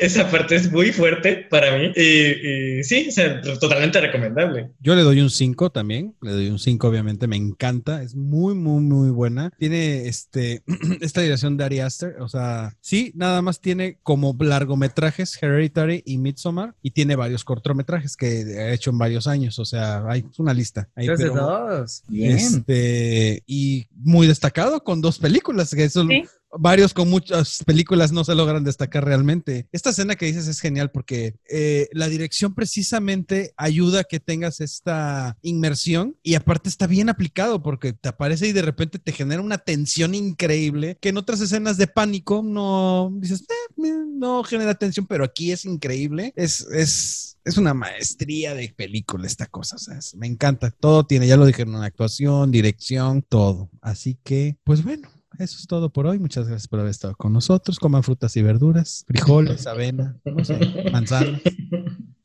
Esa parte es muy fuerte para mí y, y sí, o sea, totalmente recomendable.
Yo le doy un 5 también. Le doy un 5, obviamente. Me encanta. Es muy, muy, muy buena. Tiene este, esta dirección de Ari Aster. O sea, sí, nada más tiene como largometrajes Hereditary y Midsommar. Y tiene varios cortometrajes que ha hecho en varios años. O sea, hay una lista. Ahí,
Tres de
pero,
dos. Bien.
Este, y muy destacado con dos películas. Que eso,
Sí.
Varios con muchas películas no se logran destacar realmente. Esta escena que dices es genial porque eh, la dirección precisamente ayuda a que tengas esta inmersión y aparte está bien aplicado porque te aparece y de repente te genera una tensión increíble que en otras escenas de pánico no dices, "Eh, no genera tensión, pero aquí es increíble. Es, es, es una maestría de película esta cosa. o sea, me encanta. Todo tiene, ya lo dijeron, actuación, dirección, todo. Así que, pues bueno. Eso es todo por hoy. Muchas gracias por haber estado con nosotros. Coman frutas y verduras, frijoles, avena, no sé, manzanas.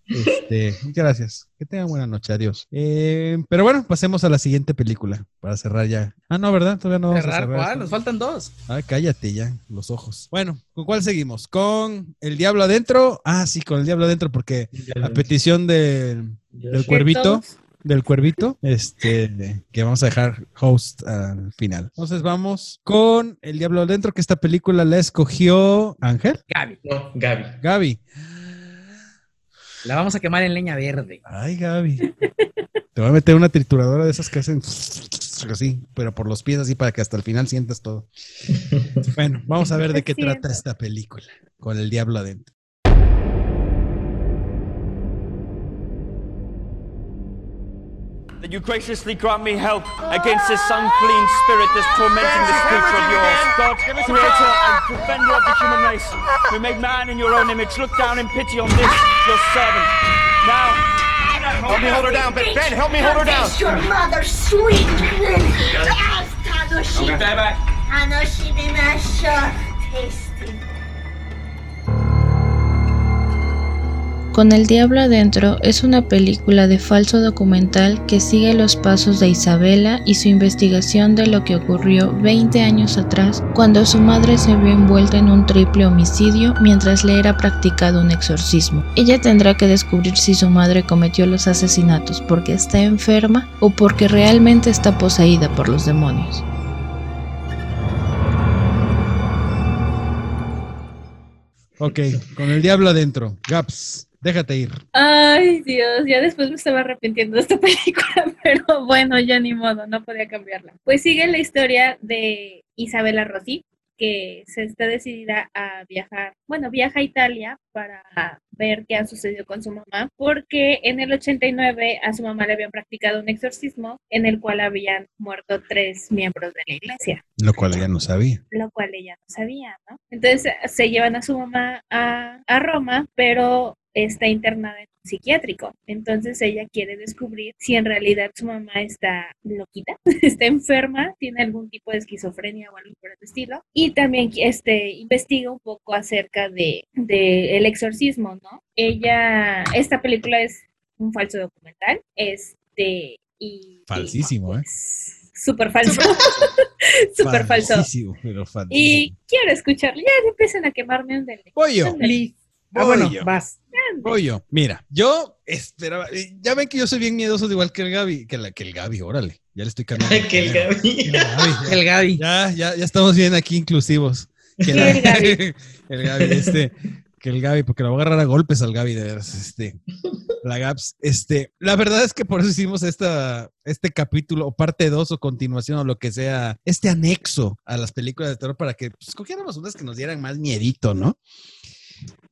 Este, muchas gracias. Que tengan buena noche. Adiós. Eh, pero bueno, pasemos a la siguiente película para cerrar ya. Ah, no, ¿verdad? Todavía no vamos a
Cerrar,
cerrar.
¿cuál?
esto.
Nos faltan dos.
Ay, cállate ya, los ojos. Bueno, ¿con cuál seguimos? ¿Con El Diablo Adentro? Ah, sí, con El Diablo Adentro, porque a petición del, del
De
cuervito,
todos.
Del cuervito, este, que vamos a dejar host al final. Entonces vamos con El Diablo Adentro, que esta película la escogió Ángel,
Gaby.
No, Gaby.
Gaby.
La vamos a quemar en leña verde.
Ay, Gaby. Te voy a meter una trituradora de esas que hacen así, pero por los pies así para que hasta el final sientas todo. Bueno, vamos a ver de qué trata esta película, con el diablo adentro.
That you graciously grant me help against this unclean spirit that's tormenting this creature of yours. God, creator and defender of the human race, who made man in your own image, look down in pity on this, your servant. Now, help me hold her down, Ben. Ben, help me hold her down.
Face your mother, sweet Tanoshi.
Okay, back.
Tanoshi
Con el Diablo Adentro es una película de falso documental que sigue los pasos de Isabela y su investigación de lo que ocurrió 20 años atrás cuando su madre se vio envuelta en un triple homicidio mientras le era practicado un exorcismo. Ella tendrá que descubrir si su madre cometió los asesinatos porque está enferma o porque realmente está poseída por los demonios.
Ok, con el diablo adentro. Gaps, déjate ir.
Ay, Dios, ya después me estaba arrepintiendo de esta película, pero bueno, ya ni modo, no podía cambiarla. Pues sigue la historia de Isabela Rossi, que se está decidida a viajar, bueno, viaja a Italia para ver qué ha sucedido con su mamá, porque en el 89 a su mamá le habían practicado un exorcismo en el cual habían muerto tres miembros de la iglesia.
Lo cual ella no sabía.
Lo cual ella no sabía, ¿no? Entonces se llevan a su mamá a, a Roma, pero está internada en un psiquiátrico. Entonces ella quiere descubrir si en realidad su mamá está loquita, está enferma, tiene algún tipo de esquizofrenia o algo por el estilo. Y también este, investiga un poco acerca de, de el exorcismo, ¿no? Ella, esta película es un falso documental, este, y...
Falsísimo, ¿eh?
Súper falso. Súper falso.
Falsísimo, pero falsísimo.
Y quiero escucharlo. Ya empiezan a quemarme un dele.
Yo.
Ah, bueno,
yo.
vas.
Voy yo. Mira, yo esperaba. eh, Ya ven que yo soy bien miedoso, igual que el Gaby. Que, la, que el Gaby, órale. Ya le estoy cambiando.
Que el Gaby.
El Gaby.
Ya, ya, ya estamos bien aquí inclusivos. Que la-
el Gaby.
el Gaby, este. Que el Gaby, porque lo voy a agarrar a golpes al Gaby, de veras. Este. La Gaps. Este. La verdad es que por eso hicimos esta, este capítulo, o parte 2, o continuación, o lo que sea, este anexo a las películas de terror para que pues, escogiéramos unas que nos dieran más miedito, ¿no?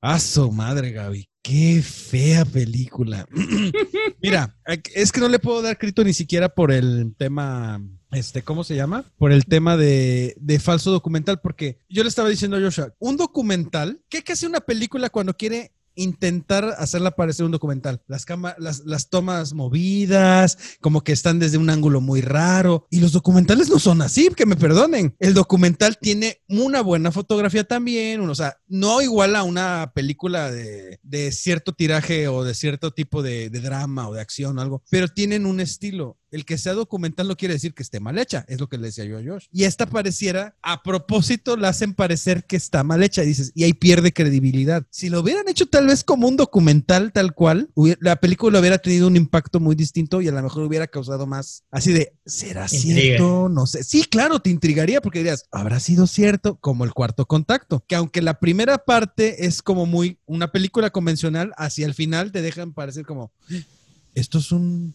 A su madre, Gaby. Qué fea película. Mira, es que no le puedo dar crédito ni siquiera por el tema, este, ¿cómo se llama? Por el tema de, de falso documental, porque yo le estaba diciendo a Joshua, un documental, ¿qué hace una película cuando quiere intentar hacerla parecer un documental. Las, las, tomas movidas, como que están desde un ángulo muy raro. Y los documentales no son así, que me perdonen. El documental tiene una buena fotografía también, o sea, no igual a una película de, de cierto tiraje o de cierto tipo de, de drama o de acción o algo, pero tienen un estilo. El que sea documental no quiere decir que esté mal hecha, es lo que le decía yo a Josh. Y esta pareciera, a propósito, la hacen parecer que está mal hecha, y dices, y ahí pierde credibilidad. Si lo hubieran hecho tal vez como un documental tal cual, la película hubiera tenido un impacto muy distinto y a lo mejor hubiera causado más, así de, ¿será
Intriga.
cierto? No sé. Sí, claro, te intrigaría porque dirías, ¿habrá sido cierto? Como el cuarto contacto, que aunque la primera parte es como muy una película convencional, hacia el final te dejan parecer como, esto es un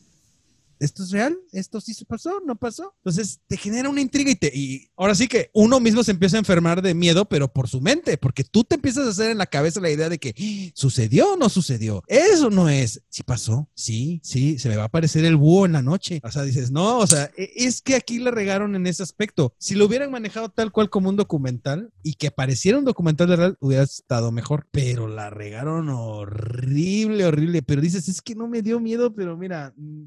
¿esto es real? ¿Esto sí se pasó? ¿No pasó? Entonces te genera una intriga y, te, y ahora sí que uno mismo se empieza a enfermar de miedo, pero por su mente, porque tú te empiezas a hacer en la cabeza la idea de que "Ah, sucedió o no sucedió. Eso no es. Sí pasó, sí, sí, se me va a aparecer el búho en la noche. O sea, dices, no, o sea, e- es que aquí le regaron en ese aspecto. Si lo hubieran manejado tal cual como un documental y que pareciera un documental de real, hubiera estado mejor, pero la regaron horrible, horrible. Pero dices, es que no me dio miedo, pero mira, mm,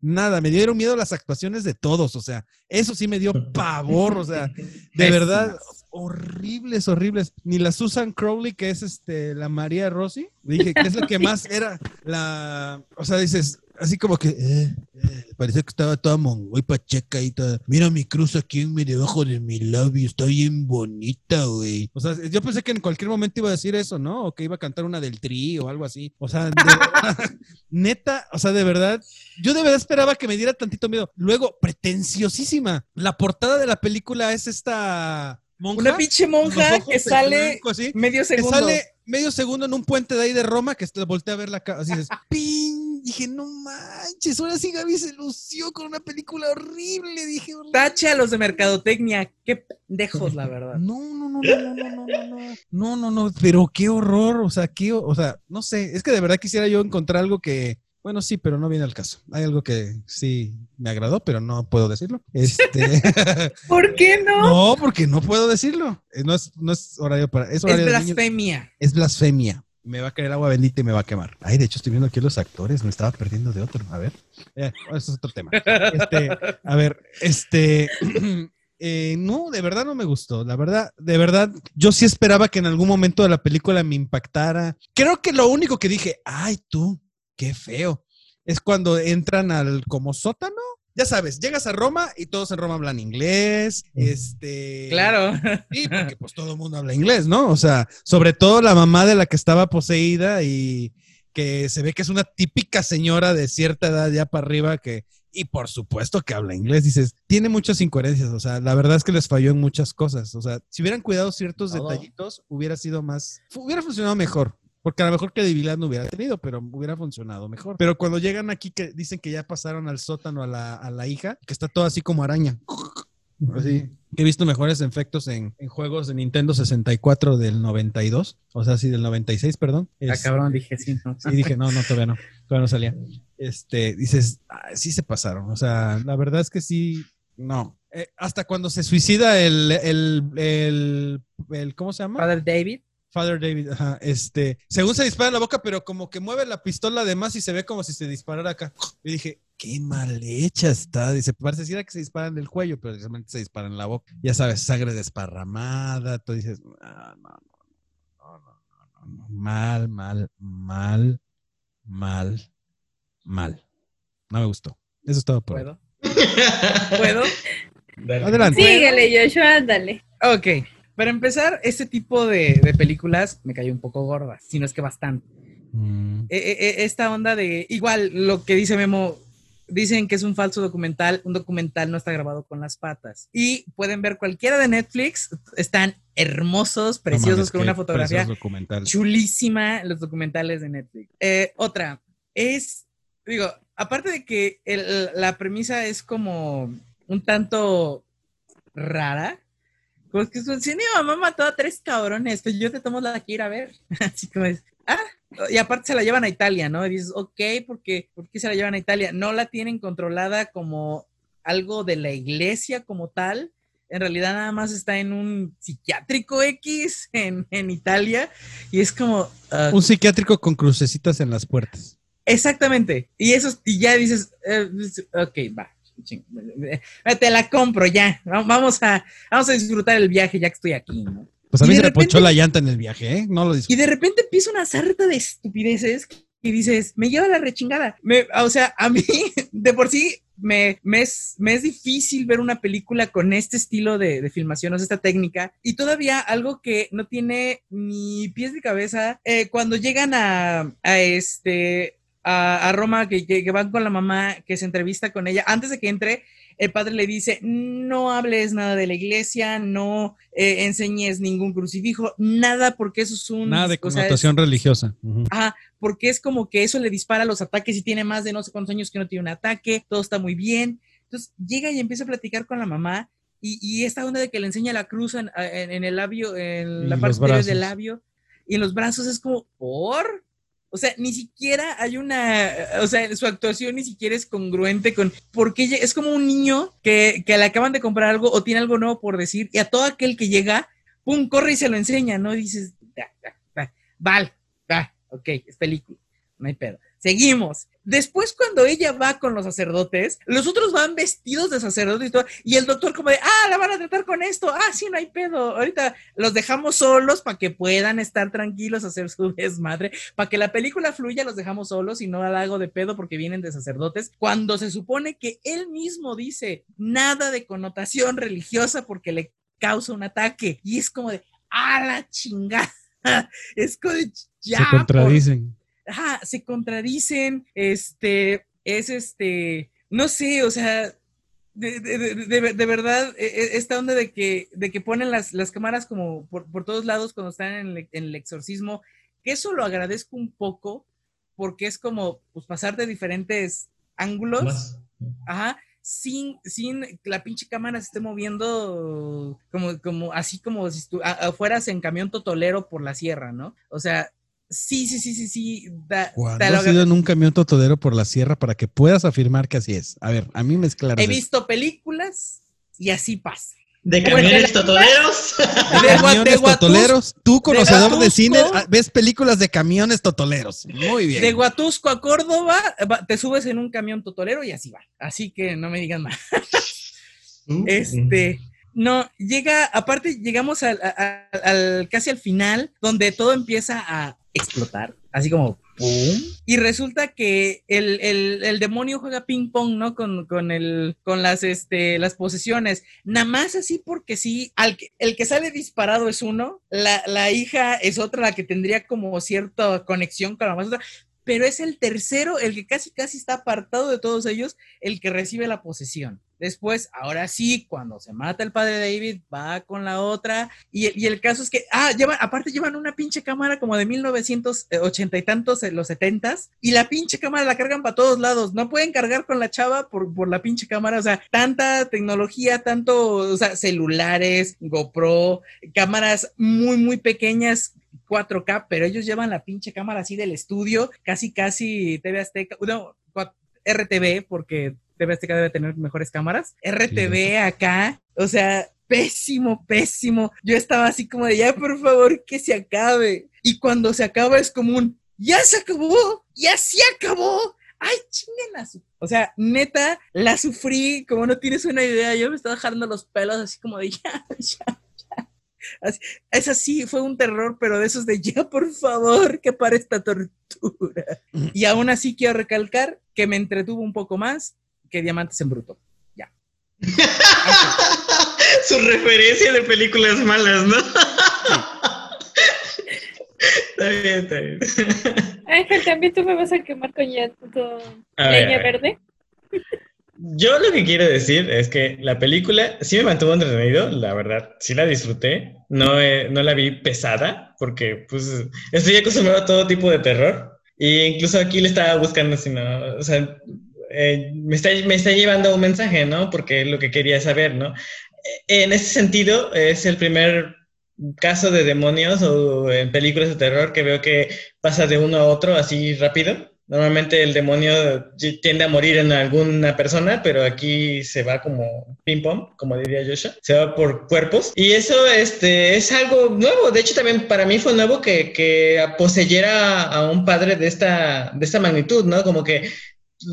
nada, nada, me dieron miedo las actuaciones de todos, o sea, eso sí me dio pavor, o sea, de verdad, horribles, horribles. Ni la Susan Crowley, que es este, la María Rossi, dije, que es la que más era la, o sea, dices, así como que, eh, eh, parecía que estaba toda mongoy pacheca y toda, mira mi cruz aquí en mi debajo de mi labio, está bien bonita, güey. O sea, yo pensé que en cualquier momento iba a decir eso, ¿no? O que iba a cantar una del tri o algo así. O sea, de verdad, neta, o sea, de verdad, yo de verdad esperaba que me diera tantito miedo. Luego, pretenciosísima. La portada de la película es esta monja.
Una pinche monja que sale
blanco,
medio
que
segundo.
sale medio segundo en un puente de ahí de Roma que te voltea a ver la cara. Así dices, ¡ping! Dije, no manches, ahora sí Gaby se lució con una película horrible. Dije, horrible.
Tache a los de mercadotecnia. Qué pendejos, la verdad.
No, no, no, no, no, no, no, no, no, no, no, no, pero qué horror, o sea, qué, o sea, no sé, es que de verdad quisiera yo encontrar algo que, bueno, sí, pero no viene al caso. Hay algo que sí me agradó, pero no puedo decirlo. Este,
¿Por qué no?
no, porque no puedo decirlo. Eh, No es, no es horario para, es
Es
niños.
blasfemia.
Es blasfemia. Me va a caer agua bendita y me va a quemar. Ay, de hecho, estoy viendo aquí los actores. Me estaba perdiendo de otro. A ver. Eh, eso es otro tema. Este, a ver, este. Eh, no, de verdad no me gustó. La verdad, de verdad, yo sí esperaba que en algún momento de la película me impactara. Creo que lo único que dije, ay tú, qué feo, es cuando entran al como sótano. Ya sabes, llegas a Roma y todos en Roma hablan inglés, este...
Claro.
Sí, porque pues todo el mundo habla inglés, ¿no? O sea, sobre todo la mamá de la que estaba poseída y que se ve que es una típica señora de cierta edad ya para arriba que, y por supuesto que habla inglés, dices, tiene muchas incoherencias, o sea, la verdad es que les falló en muchas cosas, o sea, si hubieran cuidado ciertos
Todo.
detallitos, hubiera sido más, hubiera funcionado mejor. Porque a lo mejor credibilidad no hubiera tenido, pero hubiera funcionado mejor. Pero cuando llegan aquí que dicen que ya pasaron al sótano a la, a la hija, que está todo así como araña. Así. Que he visto mejores efectos en, en juegos de Nintendo 64 del 92. O sea, sí, del 96, perdón.
Ah,
Es-
cabrón, dije sí, ¿no?
Sí, dije, no, no, todavía no. Todavía no salía. Este, dices, "Ah, sí se pasaron. O sea, la verdad es que sí, no. Eh, hasta cuando se suicida el, el, el, el- ¿cómo se llama?
Father David.
Father David, ajá, este, según se dispara en la boca, pero como que mueve la pistola además y se ve como si se disparara acá. Y dije, qué mal hecha está. Dice, pareciera que se dispara en el cuello, pero realmente se dispara en la boca. Ya sabes, sangre desparramada, tú dices, "Ah, no, no, no, no, no, no, no, mal, mal, mal, mal, mal. No me gustó. Eso es todo por hoy.
¿Puedo? ¿Puedo?
Adelante.
Síguele, Joshua, ándale.
Ok. Para empezar, este tipo de, de películas me cayó un poco gorda, si no es que bastante.
Mm,
Eh, eh, eh, esta onda de, igual lo que dice Memo, dicen que es un falso documental, un documental no está grabado con las patas. Y pueden ver cualquiera de Netflix, están hermosos,
no
preciosos,
mames,
con una fotografía chulísima, los documentales de Netflix. Eh, otra, es, digo, aparte de que el- la premisa es como un tanto rara, como que es un, si mi mamá mató a tres cabrones, pues yo te tomo la que ir a ver. Así como es, ah, y aparte se la llevan a Italia, ¿no? Y dices, ok, porque, ¿por qué se la llevan a Italia? No la tienen controlada como algo de la iglesia como tal. En realidad nada más está en un psiquiátrico X en, en Italia. Y es como... ah,
Un psiquiátrico con crucecitas en las puertas.
Exactamente. Y eso, y ya dices, eh, ok, va. Ching, Te la compro ya. Va- Vamos a, vamos a disfrutar el viaje ya que estoy aquí, ¿no?
Pues a
Y
mí se le ponchó
repente-
la llanta en el viaje, ¿eh? No lo
Y
disfruté.
de repente empieza una sarta de estupideces y dices, me lleva la rechingada. Me, o sea, a mí, de por sí, me, me, es, me es difícil ver una película con este estilo de, de filmación, o sea, esta técnica. Y todavía algo que no tiene ni pies ni cabeza, eh, cuando llegan a, a este... A, a Roma, que, que- que van con la mamá, que se entrevista con ella, antes de que entre, el padre le dice, no hables nada de la iglesia, no eh, enseñes ningún crucifijo, nada, porque eso es un...
Nada de
o sea, es-
connotación religiosa. Ujú.
Ajá, porque es como que eso le dispara los ataques y tiene más de no sé cuántos años que no tiene un ataque, todo está muy bien. Entonces llega y empieza a platicar con la mamá y, y esta onda de que le enseña la cruz en, en- en el labio, en
Y
la parte superior del labio y en los brazos es como, ¿por? O sea, ni siquiera hay una, o sea, su actuación ni siquiera es congruente con, porque es como un niño que, que le acaban de comprar algo o tiene algo nuevo por decir y a todo aquel que llega, pum, corre y se lo enseña, ¿no? Y dices, "Ya, ya, ya, vale, va, ok, es película, no hay pedo. Seguimos. Después, cuando ella va con los sacerdotes, los otros van vestidos de sacerdotes y todo, y el doctor como de, ah, la van a tratar con esto, ah, sí, no hay pedo, ahorita los dejamos solos para que puedan estar tranquilos, hacer su desmadre, para que la película fluya, los dejamos solos y no la hago de pedo porque vienen de sacerdotes, cuando se supone que él mismo dice nada de connotación religiosa porque le causa un ataque, y es como de, ah, la chingada, es como de, ya,
Se
por ajá, se contradicen, este, es este, no sé, o sea, de, de- de- verdad, e- e- esta onda de que, de que ponen las, las cámaras como por, por todos lados cuando están en el, en el exorcismo, que eso lo agradezco un poco, porque es como, pues, pasar de diferentes ángulos,
Más.
ajá, sin, sin que la pinche cámara se esté moviendo como, como, así como si estu- a- fueras en camión totolero por la sierra, ¿no? O sea, sí, sí, sí, sí, sí. da-
¿Cuándo
te lo
has ido en un camión totodero por la sierra para que puedas afirmar que así es? A ver, a mí me esclareces.
He visto películas y así pasa.
¿De camiones totoleros?
De,
camiones totoleros. Tú, conocedor de, cine, ah, ves películas de camiones totoleros. Muy bien.
de Huatusco a Córdoba, te subes en un camión totolero y así va. Así que no me digan más.
Uh,
Este, No, llega, aparte llegamos al- casi al final, donde todo empieza a explotar, así como ¡pum! Y resulta que el, el- demonio juega ping pong, ¿no? Con, con, el, con las, este, las posesiones. Nada más así porque sí, al que- el que sale disparado es uno, la, la hija es otra, la que tendría como cierta conexión con la más otra. Pero es el tercero, el que casi casi está apartado de todos ellos, el que recibe la posesión. Después, ahora sí, cuando se mata el padre David, va con la otra. Y, el- y el caso es que, ah, llevan, aparte llevan una pinche cámara como de 1980 y tantos, en los 70s, y la pinche cámara la cargan para todos lados. No pueden cargar con la chava por, por la pinche cámara. O sea, tanta tecnología, tanto, o sea, celulares, GoPro, cámaras muy, muy pequeñas 4K, pero ellos llevan la pinche cámara así del estudio, casi, casi TV Azteca, no, RTV, porque TV Azteca debe tener mejores cámaras. RTV acá, o sea, pésimo, pésimo. Yo estaba así como de, ya por favor, que se acabe. Y cuando se acaba es como un, ya se acabó, ya se acabó. Ay, su- O sea, neta, la sufrí, como no tienes una idea. Yo me estaba dejando los pelos así como de, ya, ya, ya. Así- es así, fue un terror, pero de esos de ya, por favor, que para esta tortura. Y aún así quiero recalcar que me entretuvo un poco más que Diamantes en Bruto. Ya.
Su referencia de películas malas, ¿no? está bien, está bien.
Ángel, también tú me vas a quemar con, ya- con
A
leña
ver.
verde.
Yo lo que quiero decir es que la película sí me mantuvo entretenido, la verdad, sí la disfruté, no, eh, no la vi pesada, porque pues estoy acostumbrado a todo tipo de terror, e incluso aquí le estaba buscando, si no, o sea, eh, me, está, me está llevando un mensaje, ¿no? Porque es lo que quería saber, ¿no? Eh, En ese sentido, es el primer caso de demonios o en películas de terror que veo que pasa de uno a otro así rápido. Normalmente el demonio tiende a morir en alguna persona, pero aquí se va como ping pong, como diría Joshua, se va por cuerpos. Y eso este, es algo nuevo. De hecho, también para mí fue nuevo que, que poseyera a un padre de esta, de esta magnitud, ¿no? Como que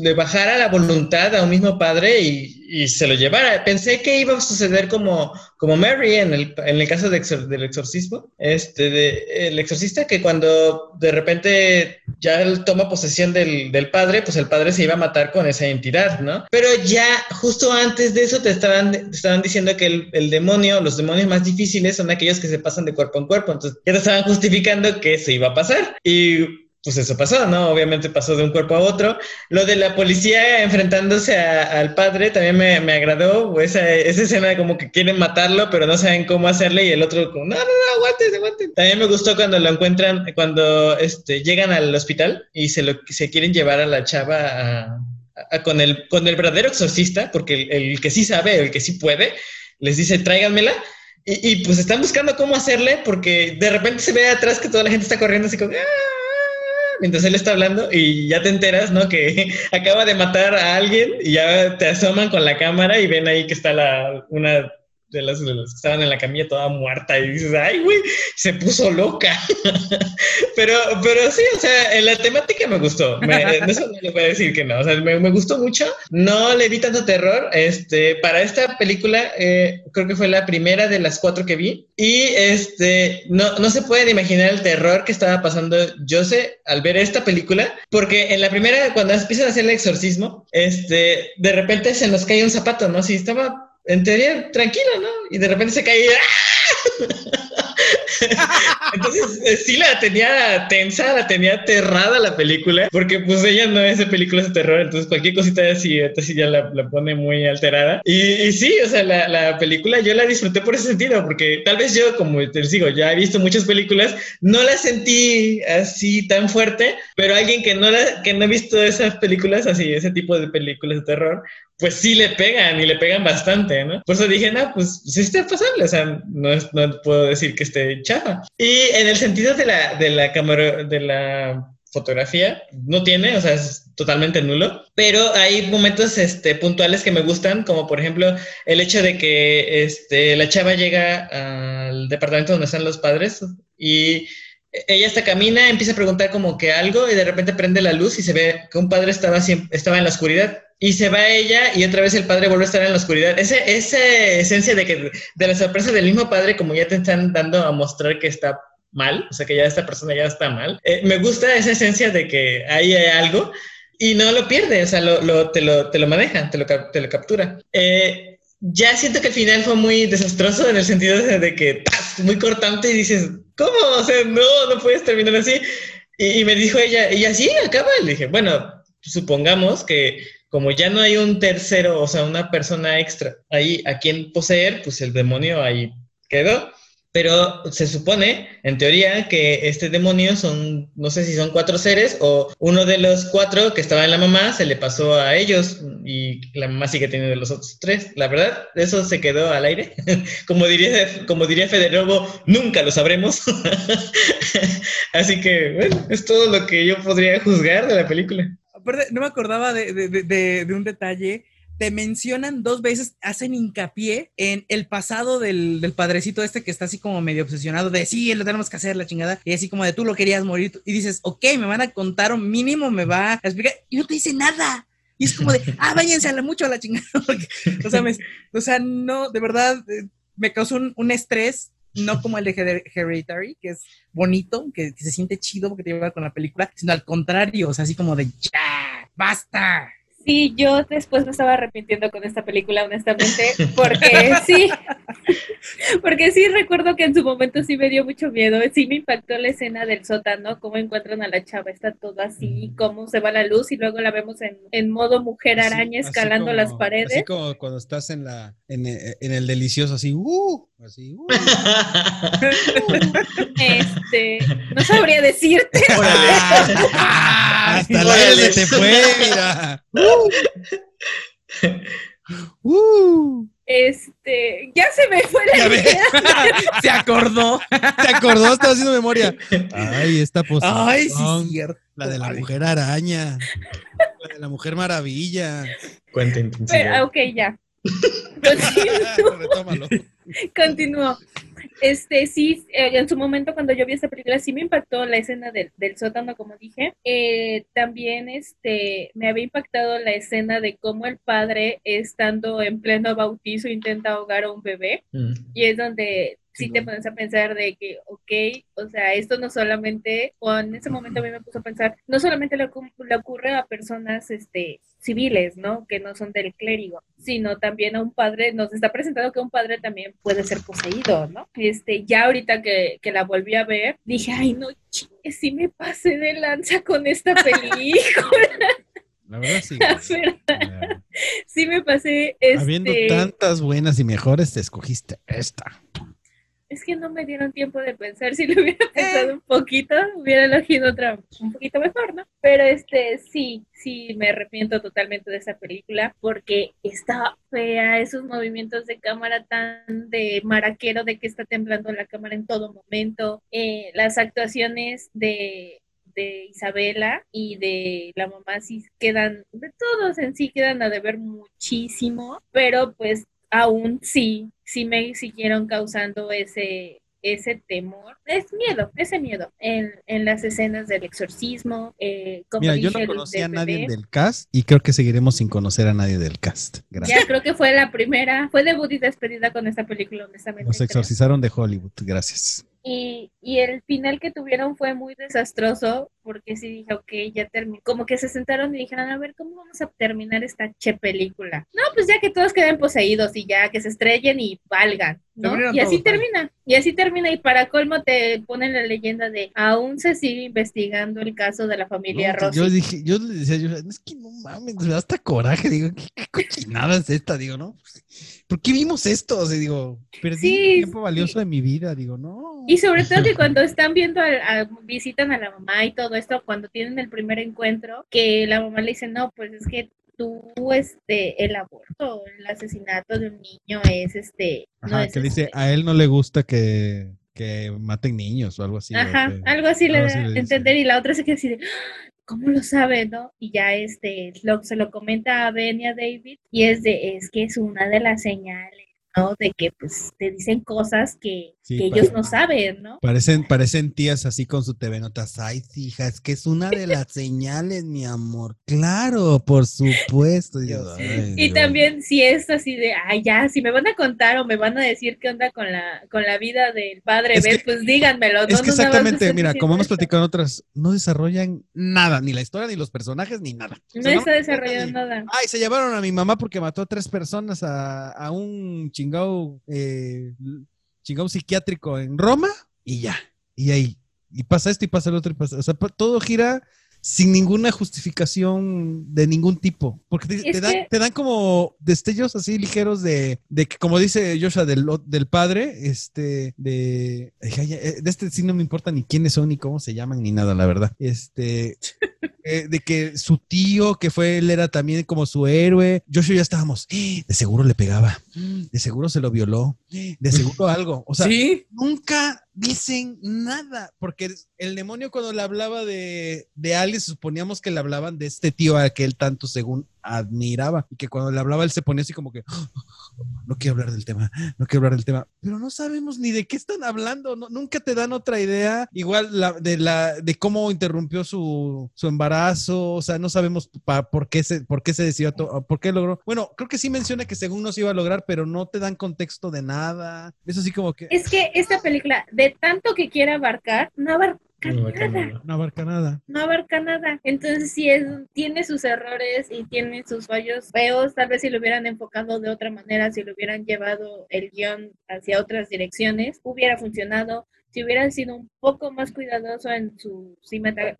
le bajara la voluntad a un mismo padre y, y se lo llevara. Pensé que iba a suceder como, como Mary en el, en el caso de del exorcismo, este, de, el exorcista, que cuando de repente ya él toma posesión del, del padre, pues el padre se iba a matar con esa entidad, ¿no? Pero ya justo antes de eso te estaban, te estaban diciendo que el, el demonio, los demonios más difíciles son aquellos que se pasan de cuerpo en cuerpo, entonces ya te estaban justificando que eso iba a pasar. Y pues eso pasó, ¿no? Obviamente pasó de un cuerpo a otro. Lo de la policía enfrentándose a- al padre también me, me agradó. Esa, esa escena como que quieren matarlo, pero no saben cómo hacerle y el otro como, no, no, no, aguantes, aguantes. También me gustó cuando lo encuentran, cuando este, llegan al hospital y se, lo, se quieren llevar a la chava a- a- con, el, con el verdadero exorcista, porque el, el que sí sabe, el que sí puede, les dice, tráiganmela. Y, y, pues están buscando cómo hacerle porque de repente se ve atrás que toda la gente está corriendo así como... "Ah", Mientras él está hablando y ya te enteras, ¿no? Que acaba de matar a alguien y ya te asoman con la cámara y ven ahí que está la, una de las, de las que estaban en la camilla toda muerta y dices, ay, güey, se puso loca. pero, pero sí, o sea, en la temática me gustó. Me, eso no le voy a decir que no. O sea, me, me gustó mucho. No le vi tanto terror. Este, para esta película, eh, creo que fue la primera de las cuatro que vi. Y este, no, no se pueden imaginar el terror que estaba pasando Jose al ver esta película, porque en la primera, cuando empiezan a hacer el exorcismo, este, de repente se nos cae un zapato, ¿no? Si estaba en teoría tranquilo, ¿no? Y de repente se cae. Entonces, eh, sí la tenía tensa, la tenía aterrada la película, porque pues ella no es de películas de terror, entonces cualquier cosita así, ya la, la pone muy alterada. Y, y sí, o sea, la, la, película yo la disfruté por ese sentido, porque tal vez yo, como te digo, ya he visto muchas películas, no la sentí así tan fuerte, pero alguien que no, la, que no ha visto esas películas, así, ese tipo de películas de terror, pues sí le pegan y le pegan bastante, ¿no? Por eso dije, no, pues sí está pasable, o sea, no, es, no puedo decir que esté chafa. Y en el sentido de la, de la cámara, de la fotografía, no tiene, o sea, es totalmente nulo, pero hay momentos este, puntuales que me gustan, como por ejemplo el hecho de que este, la chava llega al departamento donde están los padres y ella hasta camina, empieza a preguntar como que algo y de repente prende la luz y se ve que un padre estaba, estaba en la oscuridad y se va ella y otra vez el padre vuelve a estar en la oscuridad. Ese, esa esencia de que de la sorpresa del mismo padre, como ya te están dando a mostrar que está mal, o sea que ya esta persona ya está mal. Eh, me gusta esa esencia de que ahí hay algo y no lo pierde, o sea, lo, lo, te, lo, te lo maneja, te lo, te lo captura. Eh, ya siento que el final fue muy desastroso en el sentido de, que muy cortante y dices, ¿cómo? O sea, no, no puedes terminar así. Y, me dijo ella, y así acaba. Le dije, bueno, supongamos que como ya no hay un tercero, o sea, una persona extra ahí a quien poseer, pues el demonio ahí quedó. Pero se supone, en teoría, que este demonio son, no sé si son cuatro seres o uno de los cuatro que estaba en la mamá se le pasó a ellos y la mamá sigue teniendo los otros tres. La verdad, eso se quedó al aire. como diría, como diría Federobo, nunca lo sabremos. Así que, bueno, es todo lo que yo podría juzgar de la película.
Aparte, no me acordaba de, de, de un detalle te mencionan dos veces, hacen hincapié en el pasado del, del, padrecito este que está así como medio obsesionado de sí, lo tenemos que hacer, la chingada, y así como de tú lo querías morir, y dices, ok, me van a contar, o mínimo me va a explicar, y no te dice nada. Y es como de, ah, váyanse a la mucho a la chingada. o, sea, o sea, no, de verdad, eh, me causó un, un estrés no como el de Hereditary, que es bonito, que, que, se siente chido porque te lleva con la película, sino al contrario, o sea, así como de ya, basta.
Sí, yo después me estaba arrepintiendo con esta película, honestamente, porque sí, porque sí recuerdo que en su momento sí me dio mucho miedo, sí me impactó la escena del sótano, cómo encuentran a la chava, está todo así, cómo se va la luz y luego la vemos en, en modo mujer araña escalando las paredes.
Así como cuando estás en la en, en el delicioso, así, uh, así, uh.
Este, no sabría decirte.
hasta la se te fue, mira.
Uh. Este, ya se me fue la idea.
se acordó.
Se acordó, estaba haciendo memoria. Ay, esta posición.
Ay, sí, cierto.
La de la mujer araña. La de la mujer maravilla.
Cuenta intensidad.
ok, ya. Continúo. Continúo. Este, sí, eh, en su momento cuando yo vi esta película sí me impactó la escena del, del sótano, como dije. Eh, también este, me había impactado la escena de cómo el padre, estando en pleno bautizo, intenta ahogar a un bebé. Mm. Y es donde sí te pones a pensar de que, ok, o sea, esto no solamente, o en ese momento a mí me puso a pensar, no solamente le, le, ocurre a personas este, civiles, ¿no? Que no son del clérigo, sino también a un padre, nos está presentando que un padre también puede ser poseído, ¿no? Este, ya ahorita que, que la volví a ver, dije, ay, no, chingue, sí me pasé de lanza con esta película.
La verdad sí.
Sí me pasé. Este...
Habiendo tantas buenas y mejores, te escogiste esta
es que no me dieron tiempo de pensar. Si lo hubiera pensado un poquito, hubiera elegido otra un poquito mejor, ¿no? Pero este, sí, sí, me arrepiento totalmente de esa película porque está fea, esos movimientos de cámara tan de maraquero, de que está temblando la cámara en todo momento, eh, las actuaciones de de Isabela y de la mamá sí quedan, de todos en sí quedan a deber muchísimo, pero pues aún sí, sí me siguieron causando ese, ese temor, es miedo, ese miedo en, en las escenas del exorcismo. Eh, como
Mira, yo no conocía a nadie del cast y creo que seguiremos sin conocer a nadie del cast. Gracias.
Ya creo que fue la primera, fue debut y despedida con esta película, honestamente.
Nos exorcizaron de Hollywood, gracias.
Y, y, el final que tuvieron fue muy desastroso porque sí dije, ok, ya terminó. Como que se sentaron y dijeron, a ver, ¿cómo vamos a terminar esta che película? No, pues ya que todos queden poseídos y ya que se estrellen y valgan, ¿no? Y así termina. Y así termina. Y para colmo te ponen la leyenda de aún se sigue investigando el caso de la familia Rossi.
Yo dije, yo le decía, yo, es que no mames, me da hasta coraje. Digo, ¿qué, qué cochinada es esta? Digo, ¿no? ¿Por qué vimos esto? O sea, digo, perdí tiempo valioso de mi vida. Digo, no.
Y sobre todo que cuando están viendo, a, visitan a la mamá y todo esto cuando tienen el primer encuentro, que la mamá le dice, no, pues es que tú, este, el aborto, el asesinato de un niño es, este...
Ajá, que dice, este a él no le gusta que, que maten niños o algo así.
Ajá, algo así le da a entender y la otra se queda así de, ¿cómo lo sabe, no? Y ya este, lo, se lo comenta a Ben y a David y es de, es que es una de las señales ¿no? De que pues te dicen cosas que,
Sí,
que ellos no saben, ¿no?
Parecen, parecen tías así con su TV Notas. Ay, hija, es que es una de las señales, mi amor. Claro, por supuesto. Ay,
Y
Dios.
también si es así de, ay, ya, si me van a contar o me van a decir qué onda con la, con la vida del padre
Es que-
pues díganmelo.
Es
no,
que
no nada
exactamente, mira, como hemos platicado en otras, no desarrollan nada, ni la historia, ni los personajes, ni nada. O
No
sea,
está desarrollando nada.
de, Ay, se llevaron a mi mamá porque mató a tres personas a, a un chingado, eh, chingado psiquiátrico en Roma y ya. Y ahí, y pasa esto y pasa el otro y pasa. O sea, todo gira sin ninguna justificación de ningún tipo. Porque te, dan,
que-
te dan como destellos así ligeros de, de que, como dice Joshua, del, del padre, este, de, eh, de este sí no me importa ni quiénes son, ni cómo se llaman, ni nada, la verdad. Este, eh, de que su tío, que fue, él era también como su héroe. Joshua ya estábamos, "Eh, de seguro le pegaba, de seguro se lo violó, de seguro algo. O sea,
Sí.
nunca dicen nada, porque el demonio cuando le hablaba de, de Alice, suponíamos que le hablaban de este tío a que él tanto según admiraba, y que cuando le hablaba él se ponía así como que, no quiero hablar del tema, no quiero hablar del tema, pero no sabemos ni de qué están hablando, no- nunca te dan otra idea, igual la, de, la, de cómo interrumpió su, su embarazo, o sea, no sabemos por, qué se, por qué se decidió, por qué logró, bueno, creo que sí menciona que según no se iba a lograr, pero no te dan contexto de nada, es así como que...
Es que esta película, de tanto que quiere abarcar, no abarca nada.
No abarca nada.
No abarca nada. Entonces, sí, es, tiene sus errores y tiene sus fallos feos. Tal vez si lo hubieran enfocado de otra manera, si lo hubieran llevado el guion hacia otras direcciones, hubiera funcionado. Si hubieran sido un poco más cuidadoso en su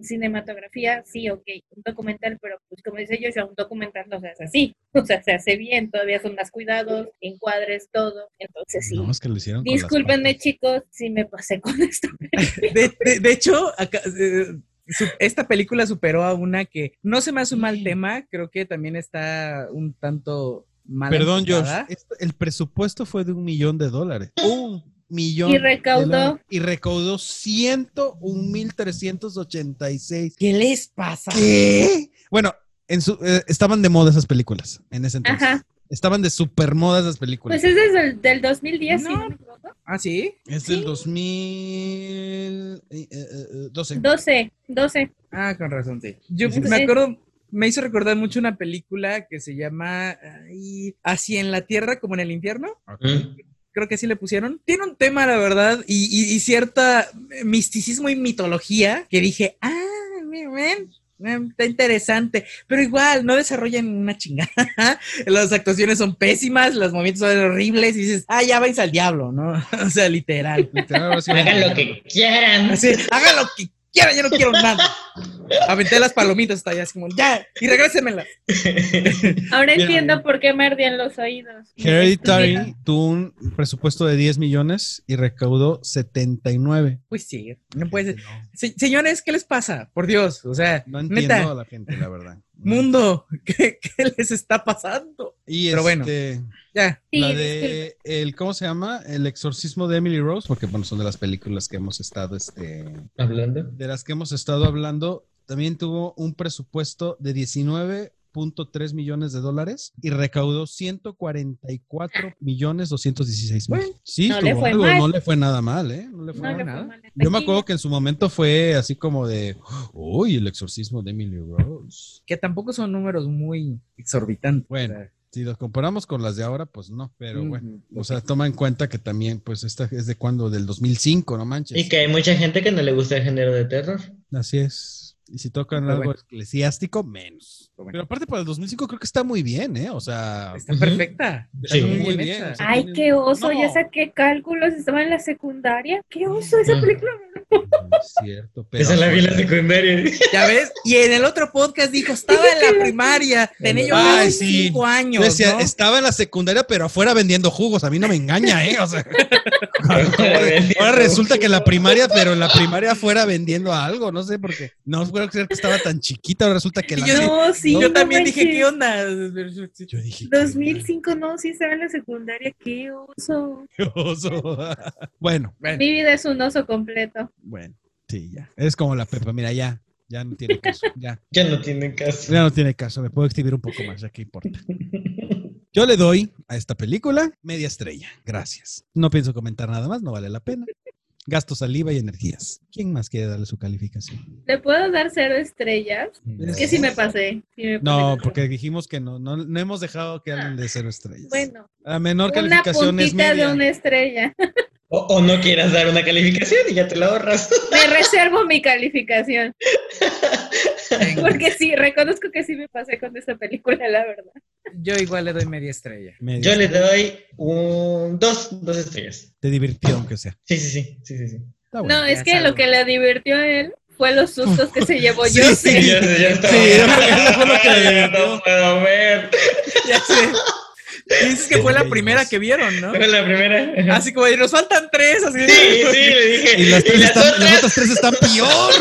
cinematografía, sí, ok, un documental, pero pues como dice Joshua, un documental no se hace así. O sea, se hace bien, todavía son más cuidados, encuadres, todo. Entonces, sí.
No, es que lo hicieron
Discúlpenme, chicos, si me pasé con esto.
De, de- de hecho, acá, eh, esta película superó a una que no se me hace un mal tema, creo que también está un tanto mal.
Perdón, Josh, el presupuesto fue de un millón de dólares. Un millón.
Y recaudó.
Y recaudó 101.386.
¿Qué les pasa?
¿Qué? Bueno, en su, eh, estaban de moda esas películas en ese entonces.
Ajá.
Estaban de super moda esas películas.
Pues es desde el del 2010, si no me equivoco.
¿Ah, sí?
es del 2012.
12, 12.
Ah, con razón, sí. Yo
Sí, sí,
me
sí.
acuerdo, me hizo recordar mucho una película que se llama ay, Así en la Tierra como en el infierno. Creo que así le pusieron. Tiene un tema, la verdad, y, y- y cierta misticismo y mitología que dije, ah, ven, está interesante. Pero igual, no desarrollan una chingada. Las actuaciones son pésimas, los movimientos son horribles y dices, ah, ya vais al diablo, ¿no? o sea, literal.
Hagan lo que quieran.
Así, hagan lo que quieran, yo no quiero nada. Aventé las palomitas hasta allá, así como, ya, y regrésenmelas.
Ahora entiendo por qué me ardían los oídos.
Hereditary tuvo un presupuesto de 10 millones y recaudó 79.
Pues sí, no puede ser. Se- señores, ¿qué les pasa? Por Dios, o sea,
No entiendo
neta,
a la gente, la verdad.
mundo, ¿qué, qué les está pasando?
Y
Pero bueno, ya.
la de el ¿cómo se llama? El exorcismo de Emily Rose, porque bueno, son de las películas que hemos estado este
hablando.
de las que hemos estado hablando, también tuvo un presupuesto de 19.3 millones de dólares y recaudó 144 millones 216 mil. Sí,
no le fue
algo,
mal.
no le fue nada mal, ¿eh? No le fue
No le
nada.
fue mal.
Yo me acuerdo que en su momento fue así como de, uy, el exorcismo de Emily Rose.
Que tampoco son números muy exorbitantes.
Bueno,
o sea,
si los comparamos con las de ahora, pues no, pero bueno, o sea, toma en cuenta que también, pues esta es de cuando, del 2005, no manches.
Y que hay mucha gente que no le gusta el género de terror.
Así es. Y si tocan
Pero
algo
bueno.
eclesiástico, menos.
Pero bueno.
Pero aparte para el 2005 creo que está muy bien, ¿eh? O sea,
está perfecta.
está
Sí.
muy
bien
o sea,
Ay,
tiene-
qué oso,
No.
ya saqué cálculos, estaba en la secundaria. Qué oso esa
Ujú.
película.
No es cierto, pero
Esa la vi en la secundaria.
Ya ves, y en el otro podcast dijo, estaba en la primaria, tenía yo
Ay, sí.
cinco
Yo
años,
decía,
¿no?
estaba en la secundaria, pero afuera vendiendo jugos. A mí no me engaña, ¿eh? O sea, ahora resulta que en la primaria, pero en la primaria afuera vendiendo algo, no sé por qué. No puedo creer que estaba tan chiquita, ahora resulta que la...
yo-
No, sí.
yo
no
también dije. ¿qué onda?
Yo dije, ¿qué
2005, no, sí estaba en la secundaria. Qué oso.
oso. bueno,
Bueno,
Mi vida es un oso completo.
bueno, sí, ya. Eres como la Pepa, mira, ya, ya no tiene caso, ya.
Ya no tienen caso.
Ya no tiene caso, me puedo exhibir un poco más, ya que importa. Yo le doy a esta película media estrella. Gracias. No pienso comentar nada más, no vale la pena. Gasto saliva y energías. ¿Quién más quiere darle su calificación?
¿Le puedo dar cero estrellas? Es que sí me pasé. sí me pasé
No, porque dijimos que no, no, no hemos dejado que hablen de cero estrellas.
Bueno,
La menor
una
calificación es
puntita de
media.
una estrella.
O, o no quieras dar una calificación y ya te la ahorras.
Me reservo mi calificación. Porque sí, reconozco que sí me pasé con esta película, la verdad.
Yo igual le doy media estrella.
Media
Yo le doy un dos, dos estrellas.
Te divirtió, aunque sea.
Sí, sí, sí, sí, sí, sí.
Está bueno.
No, es
ya
que lo que le divirtió a él fue los sustos que se llevó
Sí,
yo.
sí,
sé.
Yo, yo estaba-
Sí, yo creo que eso fue lo que le
Ya
divirtió.
no puedo ver.
Ya sé. Dices que fue la primera que vieron, ¿no?
Fue la primera.
Así como, nos faltan tres, así.
Sí, sí, le dije.
Y las, tres
las
están- las
otras?
otras tres están peor.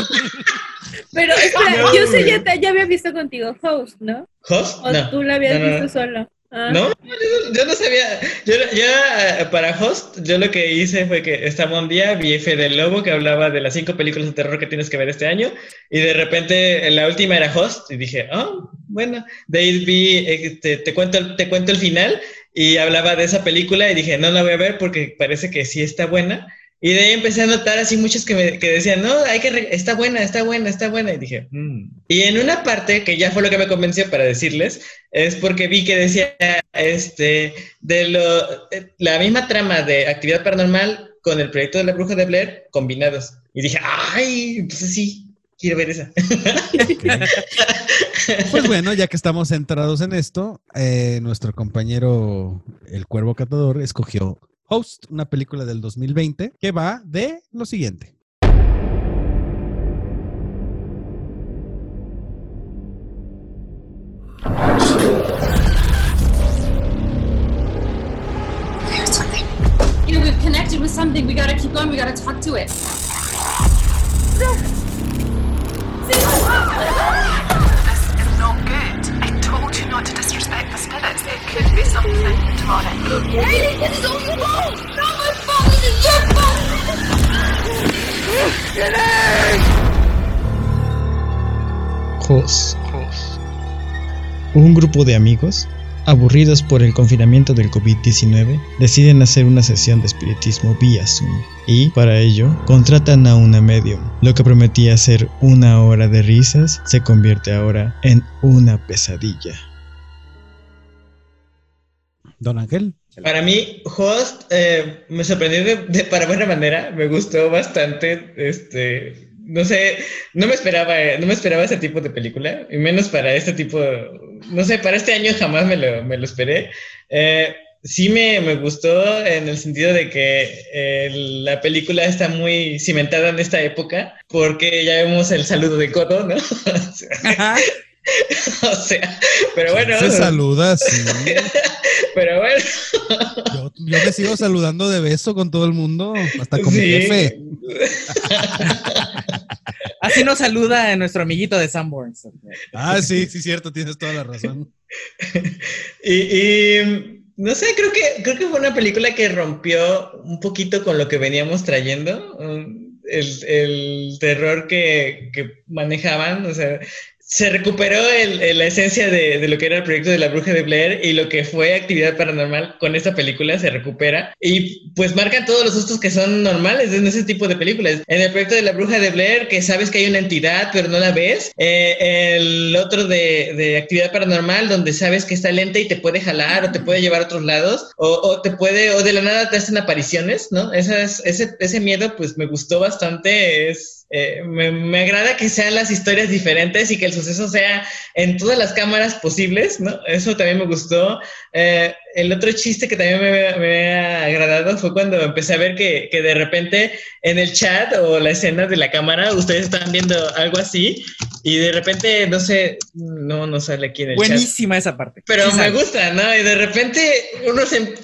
Pero espera,
No,
yo sé, ya, te- ya había visto contigo Host, ¿no?
¿Host?
O
No.
tú la habías
No,
visto solo. Ah.
No, yo, yo no sabía. Yo, yo, eh, para Host, yo lo que hice fue que estaba un día, vi F del Lobo que hablaba de las cinco películas de terror que tienes que ver este año. Y de repente la última era Host. Y dije, oh, bueno. De ahí vi, eh, te, te cuento, te cuento el final. Y hablaba de esa película y dije, no la voy a ver porque parece que sí está buena. Y de ahí empecé a notar así muchos que, me, que decían, no, hay que, está buena, está buena, está buena. Y dije, "Mm". Y en una parte, que ya fue lo que me convenció para decirles, es porque vi que decía, este, de lo, eh, la misma trama de actividad paranormal con el proyecto de la bruja de Blair combinados. Y dije, ay, entonces sí, quiero ver esa.
Pues bueno, ya que estamos centrados en esto, eh, nuestro compañero El Cuervo Catador escogió Host, una película del 2020 que va de lo siguiente.
You know, we've connected with something. We gotta keep going. We gotta talk to it.
Host. Un grupo de amigos, aburridos por el confinamiento del COVID-19, deciden hacer una sesión de espiritismo vía Zoom y, para ello, contratan a una medium. Lo que prometía ser una hora de risas se convierte ahora en una pesadilla.
Don Ángel.
Para mí, Host eh, me sorprendió de, de- para buena manera, me gustó bastante, este, no sé, no me esperaba, eh, no me esperaba ese tipo de película, y menos para este tipo, no sé, para este año jamás me lo, me lo esperé. Eh, sí me, me gustó en el sentido de que eh, la película está muy cimentada en esta época, porque ya vemos el saludo de codo, ¿no? o sea, pero bueno.
Se saluda así.
Pero bueno.
Yo, yo me sigo saludando de beso con todo el mundo, hasta con mi jefe.
Así nos saluda nuestro amiguito de Sanborns.
Ah, sí, sí, cierto, tienes toda la razón.
Y, y, no sé, creo que, creo que fue una película que rompió un poquito con lo que veníamos trayendo. um, El, el terror que, que manejaban, o sea, se recuperó el- el- la esencia de, de lo que era el proyecto de la bruja de Blair y lo que fue actividad paranormal con esta película se recupera y pues marcan todos los sustos que son normales en ese tipo de películas. En el proyecto de la bruja de Blair, que sabes que hay una entidad pero no la ves. Eh, el otro de, de actividad paranormal, donde sabes que está lenta y te puede jalar o te puede llevar a otros lados o, o te puede, o de la nada te hacen apariciones, ¿no? Esas- ese, ese miedo pues me gustó bastante. Es, eh, me, me agrada que sean las historias diferentes y que el suceso sea en todas las cámaras posibles, ¿no? Eso también me gustó. Eh, el otro chiste que también me, me ha agradado fue cuando empecé a ver que, que de repente en el chat o la escena de la cámara ustedes están viendo algo así y de repente, no sé, no, no sale aquí en el chat.
Buenísima esa parte.
Pero
Sí
me
sale.
gusta, ¿no? Y de repente uno se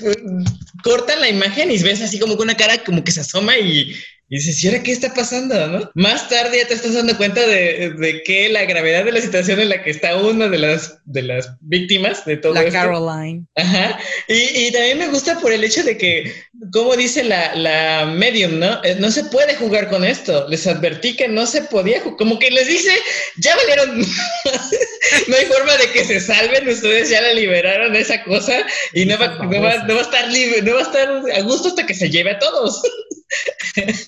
corta la imagen y ves así como que una cara como que se asoma y, Y dices, ¿y ahora qué está pasando, no? Más tarde ya te estás dando cuenta de, de que la gravedad de la situación en la que está una de las, de las víctimas de todo
La
esto.
Caroline.
Ajá. Y, y también me gusta por el hecho de que, como dice la, la medium, ¿no? Eh, No se puede jugar con esto. Les advertí que no se podía jugar. Como que les dice, ya valieron. no hay forma de que se salven. Ustedes ya la liberaron de esa cosa y no va, no va- no va a estar libre, no va a estar a gusto hasta que se lleve a todos.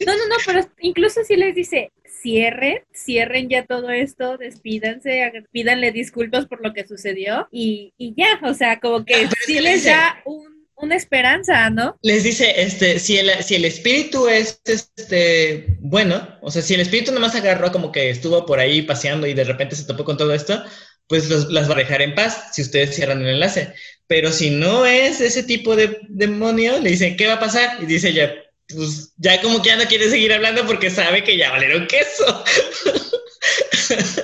No, no, no, pero incluso si les dice, cierren, cierren ya todo esto, despídanse, pídanle disculpas por lo que sucedió y, y ya, o sea, como que
es
sí les
dice-
da un- una esperanza, ¿no?
Les dice, este, si el, si el espíritu es, este, bueno, o sea, si el espíritu nomás agarró como que estuvo por ahí paseando y de repente se topó con todo esto, pues los- las va a dejar en paz si ustedes cierran el enlace. Pero si no es ese tipo de demonio, le dicen, ¿qué va a pasar? Y dice ya, pues ya como que ya no quiere seguir hablando porque sabe que ya valieron queso.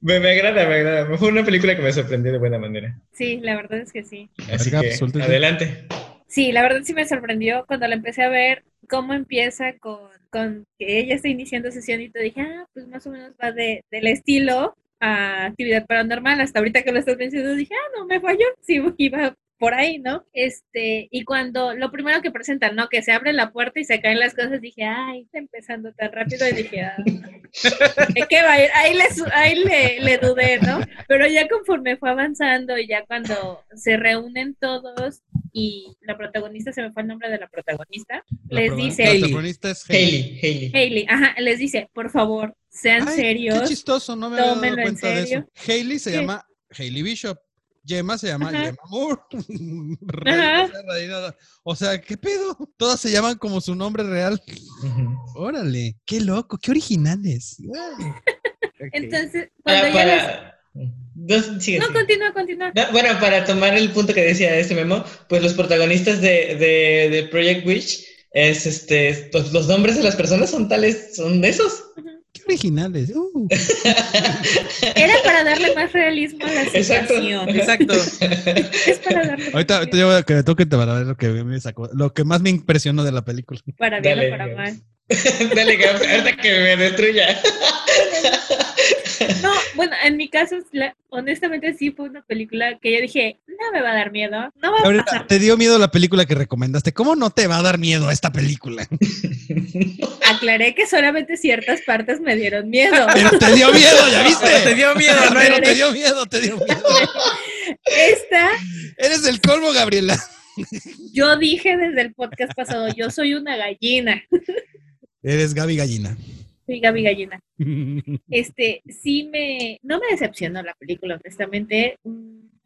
me, me agrada, me agrada. Fue una película que me sorprendió de buena manera.
Sí, la verdad es que sí.
Así que,
pues,
adelante.
Sí, la verdad sí me sorprendió cuando la empecé a ver cómo empieza con, con que ella está iniciando sesión y te dije, ah, pues más o menos va de, del estilo a actividad paranormal. Hasta ahorita que lo estás mencionando dije, ah, no, me falló. Sí, iba por ahí, ¿no? Este, y cuando lo primero que presentan, ¿no? Que se abre la puerta y se caen las cosas, dije, ay, está empezando tan rápido y dije, ah, ¿de qué va a ir? Ahí, le, ahí le, le dudé, ¿no? Pero ya conforme fue avanzando y ya cuando se reúnen todos y la protagonista, se me fue el nombre de la protagonista,
La
les dice,
La protagonista es Hailey.
Hailey, Hailey.
Hailey, ajá, les dice, por favor, sean
Ay,
serios.
Qué chistoso, no me había dado
tómenlo en
cuenta de
serio.
eso. Hailey se llama Hailey Bishop. Gemma se llama
Ajá.
Gemma Moore. O sea, ¿qué pedo? Todas se llaman como su nombre real. Órale, qué loco, qué originales.
Entonces,
Para,
cuando ya les...
para- Dos- sigue,
No,
sigue.
continúa, continúa.
No, bueno, para tomar el punto que decía este memo, pues los protagonistas de, de, de Project Witch es este, pues, los nombres de las personas son tales, son esos.
Qué originales. Uh.
Era para darle más realismo a la situación.
Exacto.
Es para darle
Ahorita, ahorita yo voy a que me toque para ver lo que me sacó, lo que más me impresionó de la película.
para bien o para mal.
Dale, Gabs, ahorita que me destruya.
No, bueno, en mi caso, la- honestamente sí fue una película que yo dije, no me va a dar miedo, no va a
Ahorita,
pasar.
te dio miedo la película que recomendaste. ¿Cómo no te va a dar miedo esta película?
Aclaré que solamente ciertas partes me dieron miedo.
Pero te dio miedo, ¿ya viste?
Pero te dio miedo, ¿no?
Pero te dio miedo, te dio miedo.
Esta,
Eres el colmo, Gabriela.
yo dije desde el podcast pasado, yo soy una gallina.
Eres Gaby Gallina.
Soy Gaby Gallina. Este, sí me, no me decepcionó la película, honestamente.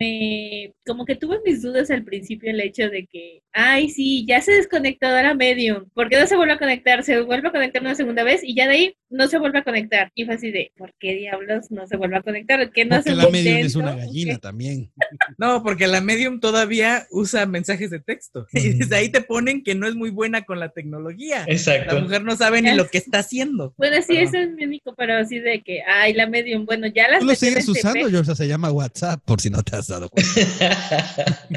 Me, como que tuve mis dudas al principio el hecho de que, ay, sí, ya se desconectó de la medium. ¿Por qué no se vuelve a conectar? Se vuelve a conectar una segunda vez y ya de ahí no se vuelve a conectar. Y fue así de, ¿por qué diablos no se vuelve a conectar? ¿Qué no
Porque
se
la medium es una gallina también.
No, porque la medium todavía usa mensajes de texto. Y desde ahí te ponen que no es muy buena con la tecnología.
Exacto.
La mujer no sabe ni lo que está haciendo.
Bueno, sí, eso es mi único, pero así de que, ay, la medium, bueno, ya las
Tú lo sigues usando, George, se llama WhatsApp, por si no te has dado cuenta.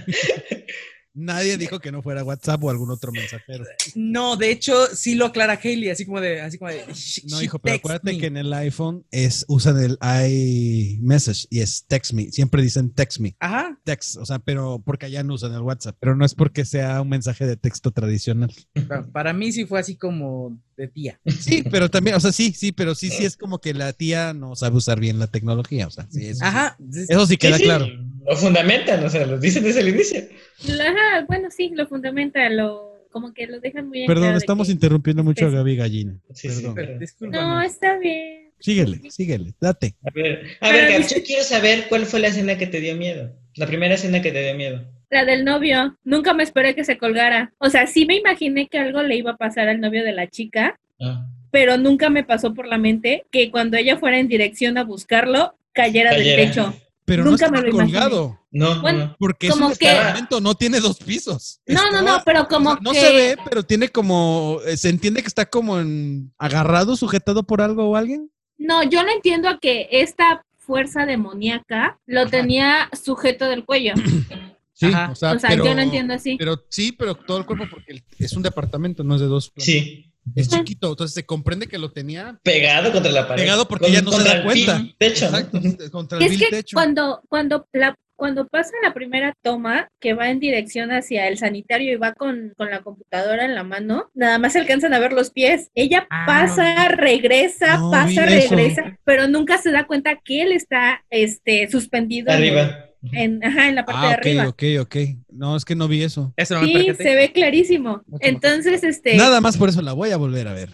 Nadie dijo que no fuera WhatsApp o algún otro mensajero.
No, de hecho, sí lo aclara Hailey, así como de, así como de. "Sh-
No, hijo, pero acuérdate
me".
que en el iPhone es, usan el iMessage y es text me. Siempre dicen text me.
Ajá.
Text, o sea, pero porque allá no usan el WhatsApp. Pero no es porque sea un mensaje de texto tradicional.
Pero Para mí sí fue así como de tía.
Sí, pero también, o sea, sí, sí, pero sí, sí es como que la tía no sabe usar bien la tecnología. O sea, sí, eso, sí.
Ajá.
Eso sí queda
Sí, sí,
claro.
Lo fundamentan, o sea, lo dicen desde el inicio.
Ajá, bueno, sí, lo fundamenta, lo, como que lo dejan muy en
Perdón,
claro
estamos
que-
interrumpiendo mucho a
Especie.
Gaby Gallina.
Sí, sí,
Perdón.
pero-
No, está bien.
Síguele, síguele, date.
A ver, a ver, Gabs, yo quiero saber cuál fue la escena que te dio miedo. La primera escena que te dio miedo.
La del novio, nunca me esperé que se colgara. O sea, sí me imaginé que algo le iba a pasar al novio de la chica,
Ah,
pero nunca me pasó por la mente que cuando ella fuera en dirección a buscarlo, cayera,
Cayera.
del techo.
Pero
Nunca
no
me lo imaginé.
colgado.
No,
Bueno.
Porque es
Como
un
que-
departamento, no tiene dos pisos.
No, no,
Estaba-
no, pero como
o sea, no
que...
se ve, pero tiene como, eh, se entiende que está como en, agarrado, sujetado por algo o alguien.
No, yo no entiendo a que esta fuerza demoníaca lo tenía sujeto del cuello.
Sí,
Ajá.
o sea,
O sea,
pero,
yo no entiendo así.
Pero sí, pero todo el cuerpo porque es un departamento, no es de dos. plantas.
Sí.
Es chiquito, entonces se comprende que lo tenía
Pegado contra la pared.
pegado porque
Con-
ya no se da
el
cuenta.
vil techo, ¿no?
Exacto, contra el
Es que
techo.
cuando, cuando la cuando pasa la primera toma, que va en dirección hacia el sanitario y va con, con la computadora en la mano, nada más se alcanzan a ver los pies. Ella
Ah,
pasa, regresa,
No,
pasa,
eso.
regresa, pero nunca se da cuenta que él está este, suspendido en-
Arriba.
En, ajá, en la parte
Ah,
de
ok,
arriba.
ok, ok. No, es que no vi eso.
Eso no
Sí, se ve clarísimo. Entonces, este,
Nada más por eso la voy a volver a ver.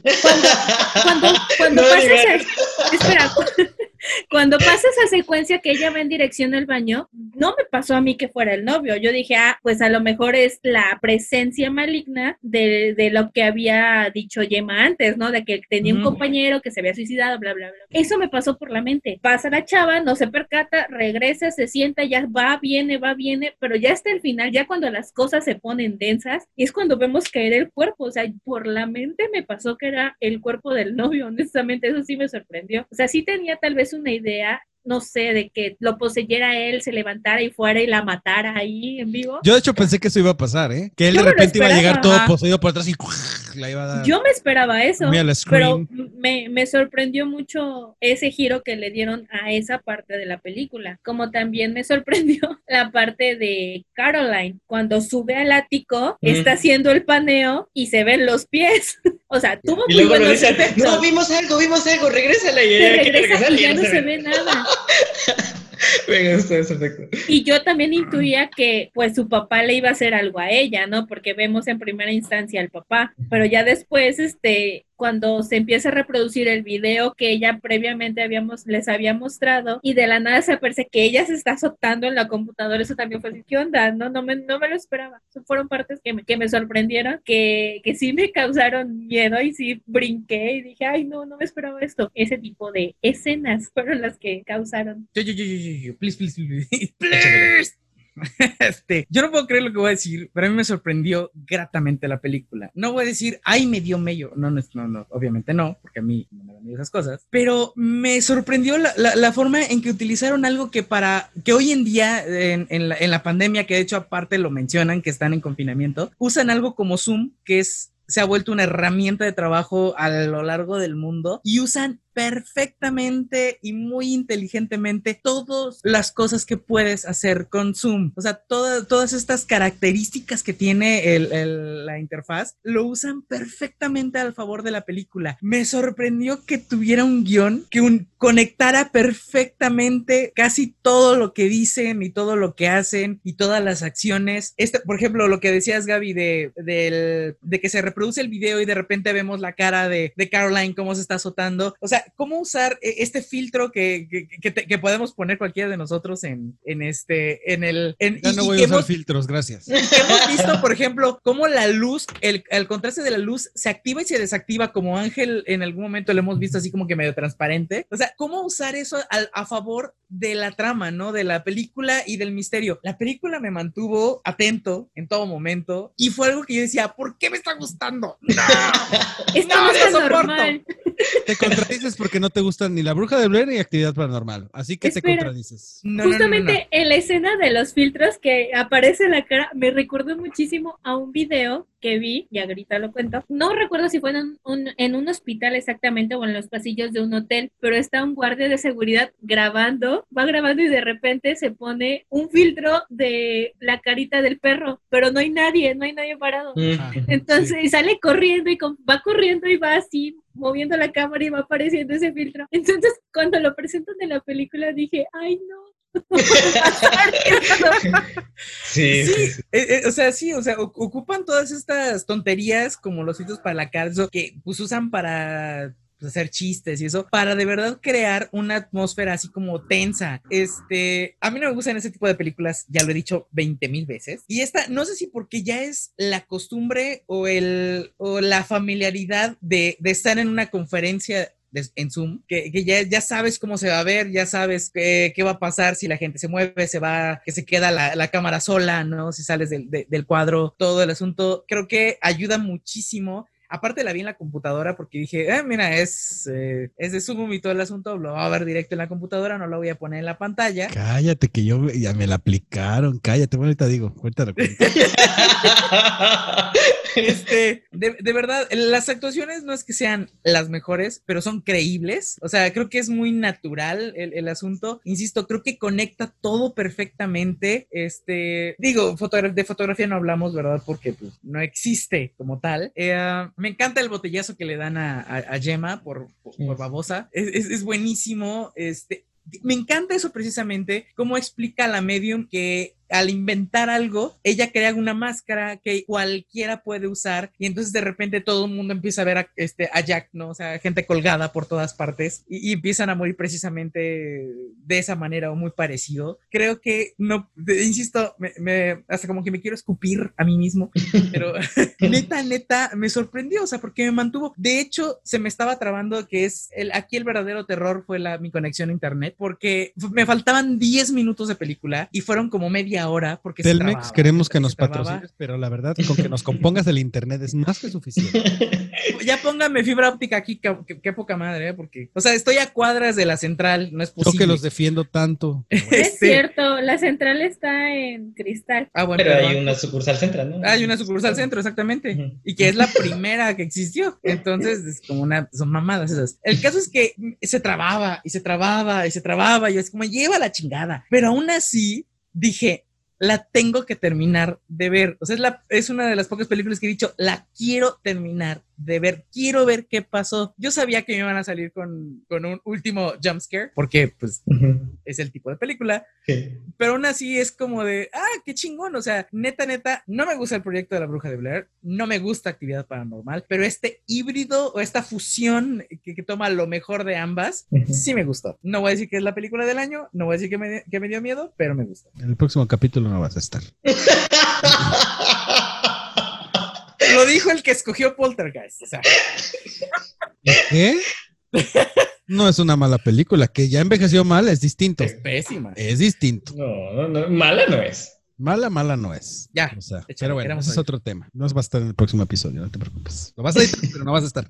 cuando, cuando
No,
esa,
ver.
espera, cuando pasa esa secuencia que ella va en dirección al baño, no me pasó a mí que fuera el novio. Yo dije, ah, pues a lo mejor es la presencia maligna de, de lo que había dicho Yema antes, ¿no? De que tenía un compañero que se había suicidado, bla, bla, bla. Eso me pasó por la mente. Pasa la chava, no se percata, regresa, se sienta, ya va, viene, va, viene, pero ya hasta el final, ya cuando las cosas se ponen densas, es cuando vemos caer el cuerpo. O sea, por la mente me pasó que era el cuerpo del novio, honestamente, eso sí me sorprendió. O sea, sí tenía tal vez una idea, no sé, de que lo poseyera él, se levantara y fuera y la matara ahí en vivo.
Yo de hecho pensé que eso iba a pasar, ¿eh? Que él
Yo
de repente iba a llegar todo
Ajá.
poseído por atrás y la iba a dar.
Yo me esperaba eso,
Mira la
pero me, me sorprendió mucho ese giro que le dieron a esa parte de la película, como también me sorprendió la parte de Caroline, cuando sube al ático,
Mm.
está haciendo el paneo y se ven los pies. o sea, tuvo
Y
muy
luego
buenos
dicen, no, vimos algo, vimos algo, regrésala. Y
se regresa y ya no se
ve
nada.
Efecto.
Y yo también intuía que pues su papá le iba a hacer algo a ella, ¿no? Porque vemos en primera instancia al papá, pero ya después, este, cuando se empieza a reproducir el video que ella previamente habíamos, les había mostrado y de la nada se aparece que ella se está azotando en la computadora, eso también fue así, ¿qué onda? No, no me, no me lo esperaba. Eso fueron partes que me, que me sorprendieron, que, que sí me causaron miedo y sí brinqué y dije, ay, no, no me esperaba esto. Ese tipo de escenas fueron las que causaron.
Yo, yo, yo, yo, yo, yo, please, please, please, please. Este, yo no puedo creer lo que voy a decir, pero a mí me sorprendió gratamente la película. No voy a decir, ay, me dio mello. No, no, no, no, obviamente no, porque a mí no me dan miedo esas cosas. Pero me sorprendió la, la- la forma en que utilizaron algo que para, que hoy en día, en, en la, en la pandemia, que de hecho aparte lo mencionan, que están en confinamiento, usan algo como Zoom, que es se ha vuelto una herramienta de trabajo a lo largo del mundo y usan perfectamente y muy inteligentemente todas las cosas que puedes hacer con Zoom. O sea, toda- todas estas características que tiene el- la interfaz lo usan perfectamente al favor de la película. Me sorprendió que tuviera un guion que conectara perfectamente casi todo lo que dicen y todo lo que hacen y todas las acciones. Este, por ejemplo, lo que decías, Gaby, de, del- de que se reproduce el video y de repente vemos la cara de, de Caroline cómo se está azotando. O sea, cómo usar eh, este filtro que, que, que te- que podemos poner cualquiera de nosotros en, en este, en el... En,
Ya
y-
no voy a usar
hemos-
filtros, gracias.
Hemos visto, por ejemplo, cómo la luz, el, el contraste de la luz se activa y se desactiva, como Ángel en algún momento lo hemos visto así como que medio transparente. O sea, cómo usar eso a favor de la trama, ¿no? De la película y del misterio. La película me mantuvo atento en todo momento y fue algo que yo decía, ¿por qué me está gustando? ¡No!
Esto normal.
Te contradices porque no te gustan ni la bruja de Blair ni actividad paranormal. Así que te
Espera.
contradices.
No, no, no, no,
Justamente
no.
en la escena de los filtros que aparece la cara, me recordó muchísimo a un video que vi, y ahorita lo cuento. No recuerdo si fue en un, un- en un hospital exactamente o en los pasillos de un hotel, pero está un guardia de seguridad grabando, va grabando y de repente se pone un filtro de la carita del perro, pero no hay nadie, no hay nadie parado.
Ah,
Entonces
sí.
sale corriendo y con- va corriendo y va así moviendo la cámara y va apareciendo ese filtro. Entonces cuando lo presentan en la película dije, ay no.
Sí,
eh, eh, o sea, sí, o sea, ocupan todas estas tonterías como los sitios para la cárcel que pues usan para pues, hacer chistes y eso, para de verdad crear una atmósfera así como tensa. Este, a mí no me gustan ese tipo de películas, ya lo he dicho 20 mil veces. Y esta, no sé si porque ya es la costumbre o, el, o la familiaridad de, de estar en una conferencia en Zoom, que, que ya, ya sabes cómo se va a ver, ya sabes qué, qué va a pasar si la gente se mueve, se va, que se queda la, la cámara sola, ¿no? Si sales del, de- del cuadro, todo el asunto, creo que ayuda muchísimo aparte la vi en la computadora porque dije, eh, mira, es, eh, es de Zoom y todo el asunto, lo voy a ver directo en la computadora, no lo voy a poner en la pantalla.
Cállate, que yo ya me la aplicaron. Cállate, bueno, ahorita digo, cuéntalo.
este, de, de, verdad, las actuaciones no es que sean las mejores, pero son creíbles. O sea, creo que es muy natural el, el asunto. Insisto, creo que conecta todo perfectamente. Este, digo, fotogra de fotografía no hablamos, ¿verdad? Porque pues, no existe como tal. Eh, me encanta el botellazo que le dan a, a, a Gemma por, por, por babosa. Es, es, es buenísimo. Este, me encanta eso precisamente, cómo explica la medium que al inventar algo, ella crea una máscara que cualquiera puede usar y entonces de repente todo el mundo empieza a ver a, este, a Jack, ¿no? O sea, gente colgada por todas partes y, y, empiezan a morir precisamente de esa manera o muy parecido. Creo que, no, insisto, me, me, hasta como que me quiero escupir a mí mismo, pero neta, neta, me sorprendió, o sea, porque me mantuvo. De hecho, se me estaba trabando que es el, aquí el verdadero terror fue la, mi conexión a internet, porque me faltaban 10 minutos de película y fueron como media hora porque
Telmex
trababa,
queremos que nos patrocines, pero la verdad con que nos compongas el internet es más que suficiente.
ya póngame fibra óptica aquí, qué, qué poca madre, ¿eh? porque, o sea, estoy a cuadras de la central, no es posible.
Yo que los defiendo tanto.
Es cierto, la central está en cristal.
Ah, bueno, pero, pero hay una sucursal central, ¿no?
Hay una sucursal centro, exactamente, uh -huh. y que es la primera que existió. Entonces, es como una, son mamadas esas. El caso es que se trababa y se trababa y se trababa y es como lleva la chingada, pero aún así dije, la tengo que terminar de ver. O sea, es, la, es una de las pocas películas que he dicho, la quiero terminar de ver, quiero ver qué pasó. Yo sabía que me iban a salir con, con un último jump scare, porque pues uh -huh. es el tipo de película, pero aún así es como de, ah, qué chingón, o sea, neta, neta, no me gusta el proyecto de la bruja de Blair, no me gusta actividad paranormal, pero este híbrido o esta fusión que, que toma lo mejor de ambas, uh -huh. sí me gustó. No voy a decir que es la película del año, no voy a decir que me, que me dio miedo, pero me gusta.
En el próximo capítulo no vas a estar.
Lo dijo el que escogió Poltergeist. O sea.
¿Qué? No es una mala película, que ya envejeció mal es distinto.
Es pésima.
Es distinto.
No, no, no, mala no es.
Mala, mala no es.
Ya.
O sea, pero bueno, ese es otro tema. No va a estar en el próximo episodio, no te preocupes. Lo vas a editar, pero no vas a estar.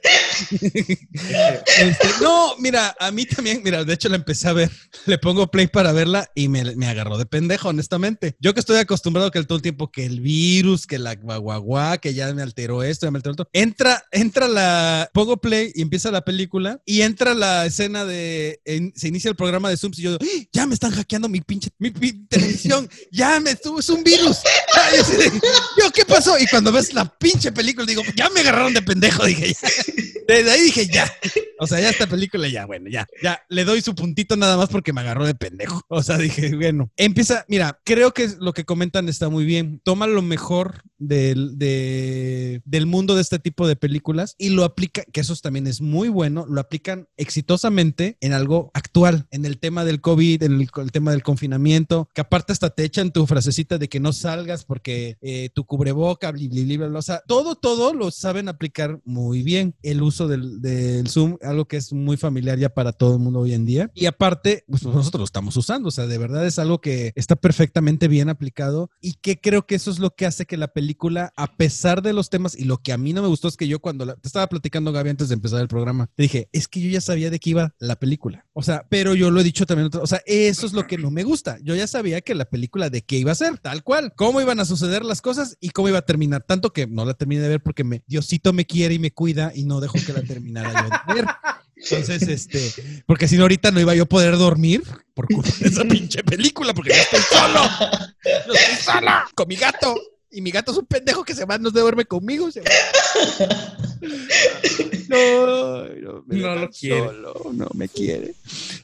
este, no, mira, a mí también, mira, de hecho la empecé a ver, le pongo play para verla y me, agarró de pendejo, honestamente. Yo que estoy acostumbrado que el todo el tiempo que el virus, que la guaguaguá, que ya me alteró esto, ya me alteró esto, entra, entra la, pongo play y empieza la película y entra la escena de, se inicia el programa de Zoom y yo, ¡Ah! ya me están hackeando mi pinche, mi televisión, ya me estuvo, es un virus. Yo, ¿qué pasó? Y cuando ves la pinche película, digo, ya me agarraron de pendejo, dije, ya. Desde ahí dije, ya. O sea, ya esta película, ya, bueno, ya. Ya, le doy su puntito nada más porque me agarró de pendejo. O sea, dije, bueno. Empieza, mira, creo que lo que comentan está muy bien. Toma lo mejor del, de, del mundo de este tipo de películas y lo aplica, que eso también es muy bueno, lo aplican exitosamente en algo actual, en el tema del COVID, en el, el tema del confinamiento, que aparte hasta te echan tu frasecita de que no salgas porque eh, tu cubreboca, bli, bli, bli, o sea, todo, todo lo saben aplicar muy bien. El uso del, del, Zoom, algo que es muy familiar ya para todo el mundo hoy en día. Y aparte, pues nosotros lo estamos usando, o sea, de verdad es algo que está perfectamente bien aplicado y que creo que eso es lo que hace que la película, a pesar de los temas, y lo que a mí no me gustó es que yo cuando la, te estaba platicando, Gaby, antes de empezar el programa, te dije, es que yo ya sabía de qué iba la película. O sea, pero yo lo he dicho también, o sea, eso es lo que no me gusta. Yo ya sabía que la película de qué iba a ser, tal cual, cómo iban a suceder las cosas y cómo iba a terminar. Tanto que no la terminé de ver porque me, Diosito me quiere y me cuida y no dejo que la terminara yo de ver. Entonces, este, porque si no, ahorita no iba yo a poder dormir por culpa de esa pinche película, porque yo estoy solo. Yo estoy sola con mi gato. Y mi gato es un pendejo que se va, no se duerme conmigo. no, no, me
no lo quiere.
Solo, no me quiere.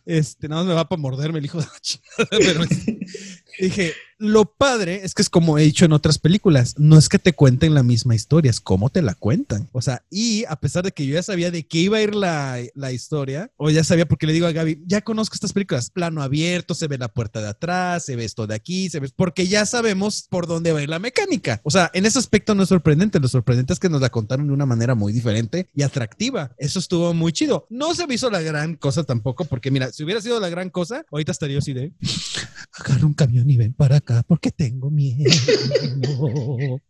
Este, nada más me va para morderme el hijo de la chingada. Pero dije, lo padre es que es como he dicho en otras películas, no es que te cuenten la misma historia, es cómo te la cuentan. O sea, y a pesar de que yo ya sabía de qué iba a ir la, la historia, o ya sabía porque le digo a Gaby, ya conozco estas películas, plano abierto, se ve la puerta de atrás, se ve esto de aquí, se ve, porque ya sabemos por dónde va a ir la mecánica. O sea, en ese aspecto no es sorprendente, lo sorprendente es que nos la contaron de una manera muy diferente y atractiva. Eso estuvo muy chido. No se me hizo la gran cosa tampoco, porque mira, si hubiera sido la gran cosa, ahorita estaría así de, agarra un camión y ven para acá porque tengo miedo. tengo miedo.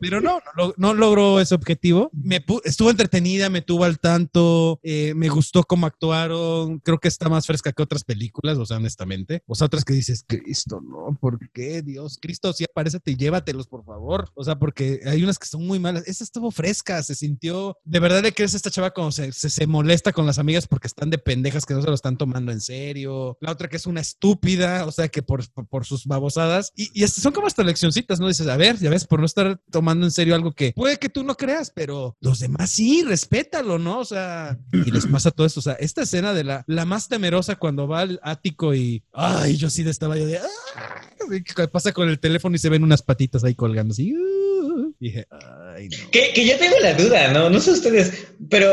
Pero no, no, no logró ese objetivo. Me estuvo entretenida, me tuvo al tanto, eh, me gustó cómo actuaron. Creo que está más fresca que otras películas, o sea, honestamente. O sea, otras que dices, Cristo, no, ¿por qué? Dios, Cristo, sí, aparécete y llévatelos, por favor. O sea, porque hay unas que son muy malas. Esa estuvo fresca, se sintió. De verdad le crees a esta chava cuando se, se, se molesta con las amigas porque están de pendejas que no se lo están tomando en serio. La otra que es una estúpida, o sea, que por, por, sus babosadas. Y, y son como hasta leccioncitas, ¿no? Dices, a ver, ya ves, por no estar tomando en serio algo que puede que tú no creas, pero los demás sí, respétalo, ¿no? O sea, y les pasa todo esto. O sea, esta escena de la, la más temerosa cuando va al ático y, ay, yo sí estaba yo de, "Ah", que pasa con el teléfono y se ven unas patitas ahí colgando así. "Uh", dije, ay.
Que, que yo tengo la duda, ¿no? No sé ustedes, pero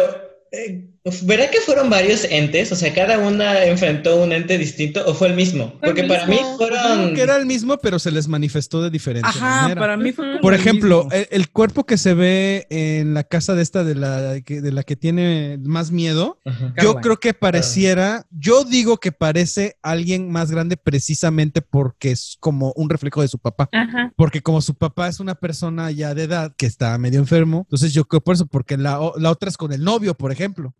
eh, ¿verá que fueron varios entes? O sea, cada una enfrentó un ente distinto o fue el mismo?
Fue el
Porque para mí fueron...
Que era el mismo, pero se les manifestó de diferente
Ajá,
manera.
para mí fue
Por
el
ejemplo,
mismo.
el, el cuerpo que se ve en la casa de esta de la que, de la que tiene más miedo, yo creo que pareciera, yo digo que parece alguien más grande precisamente porque es como un reflejo de su papá.
Ajá.
Porque como su papá es una persona ya de edad que está medio enfermo, entonces yo creo por eso, porque la, la otra es con el novio, por ejemplo.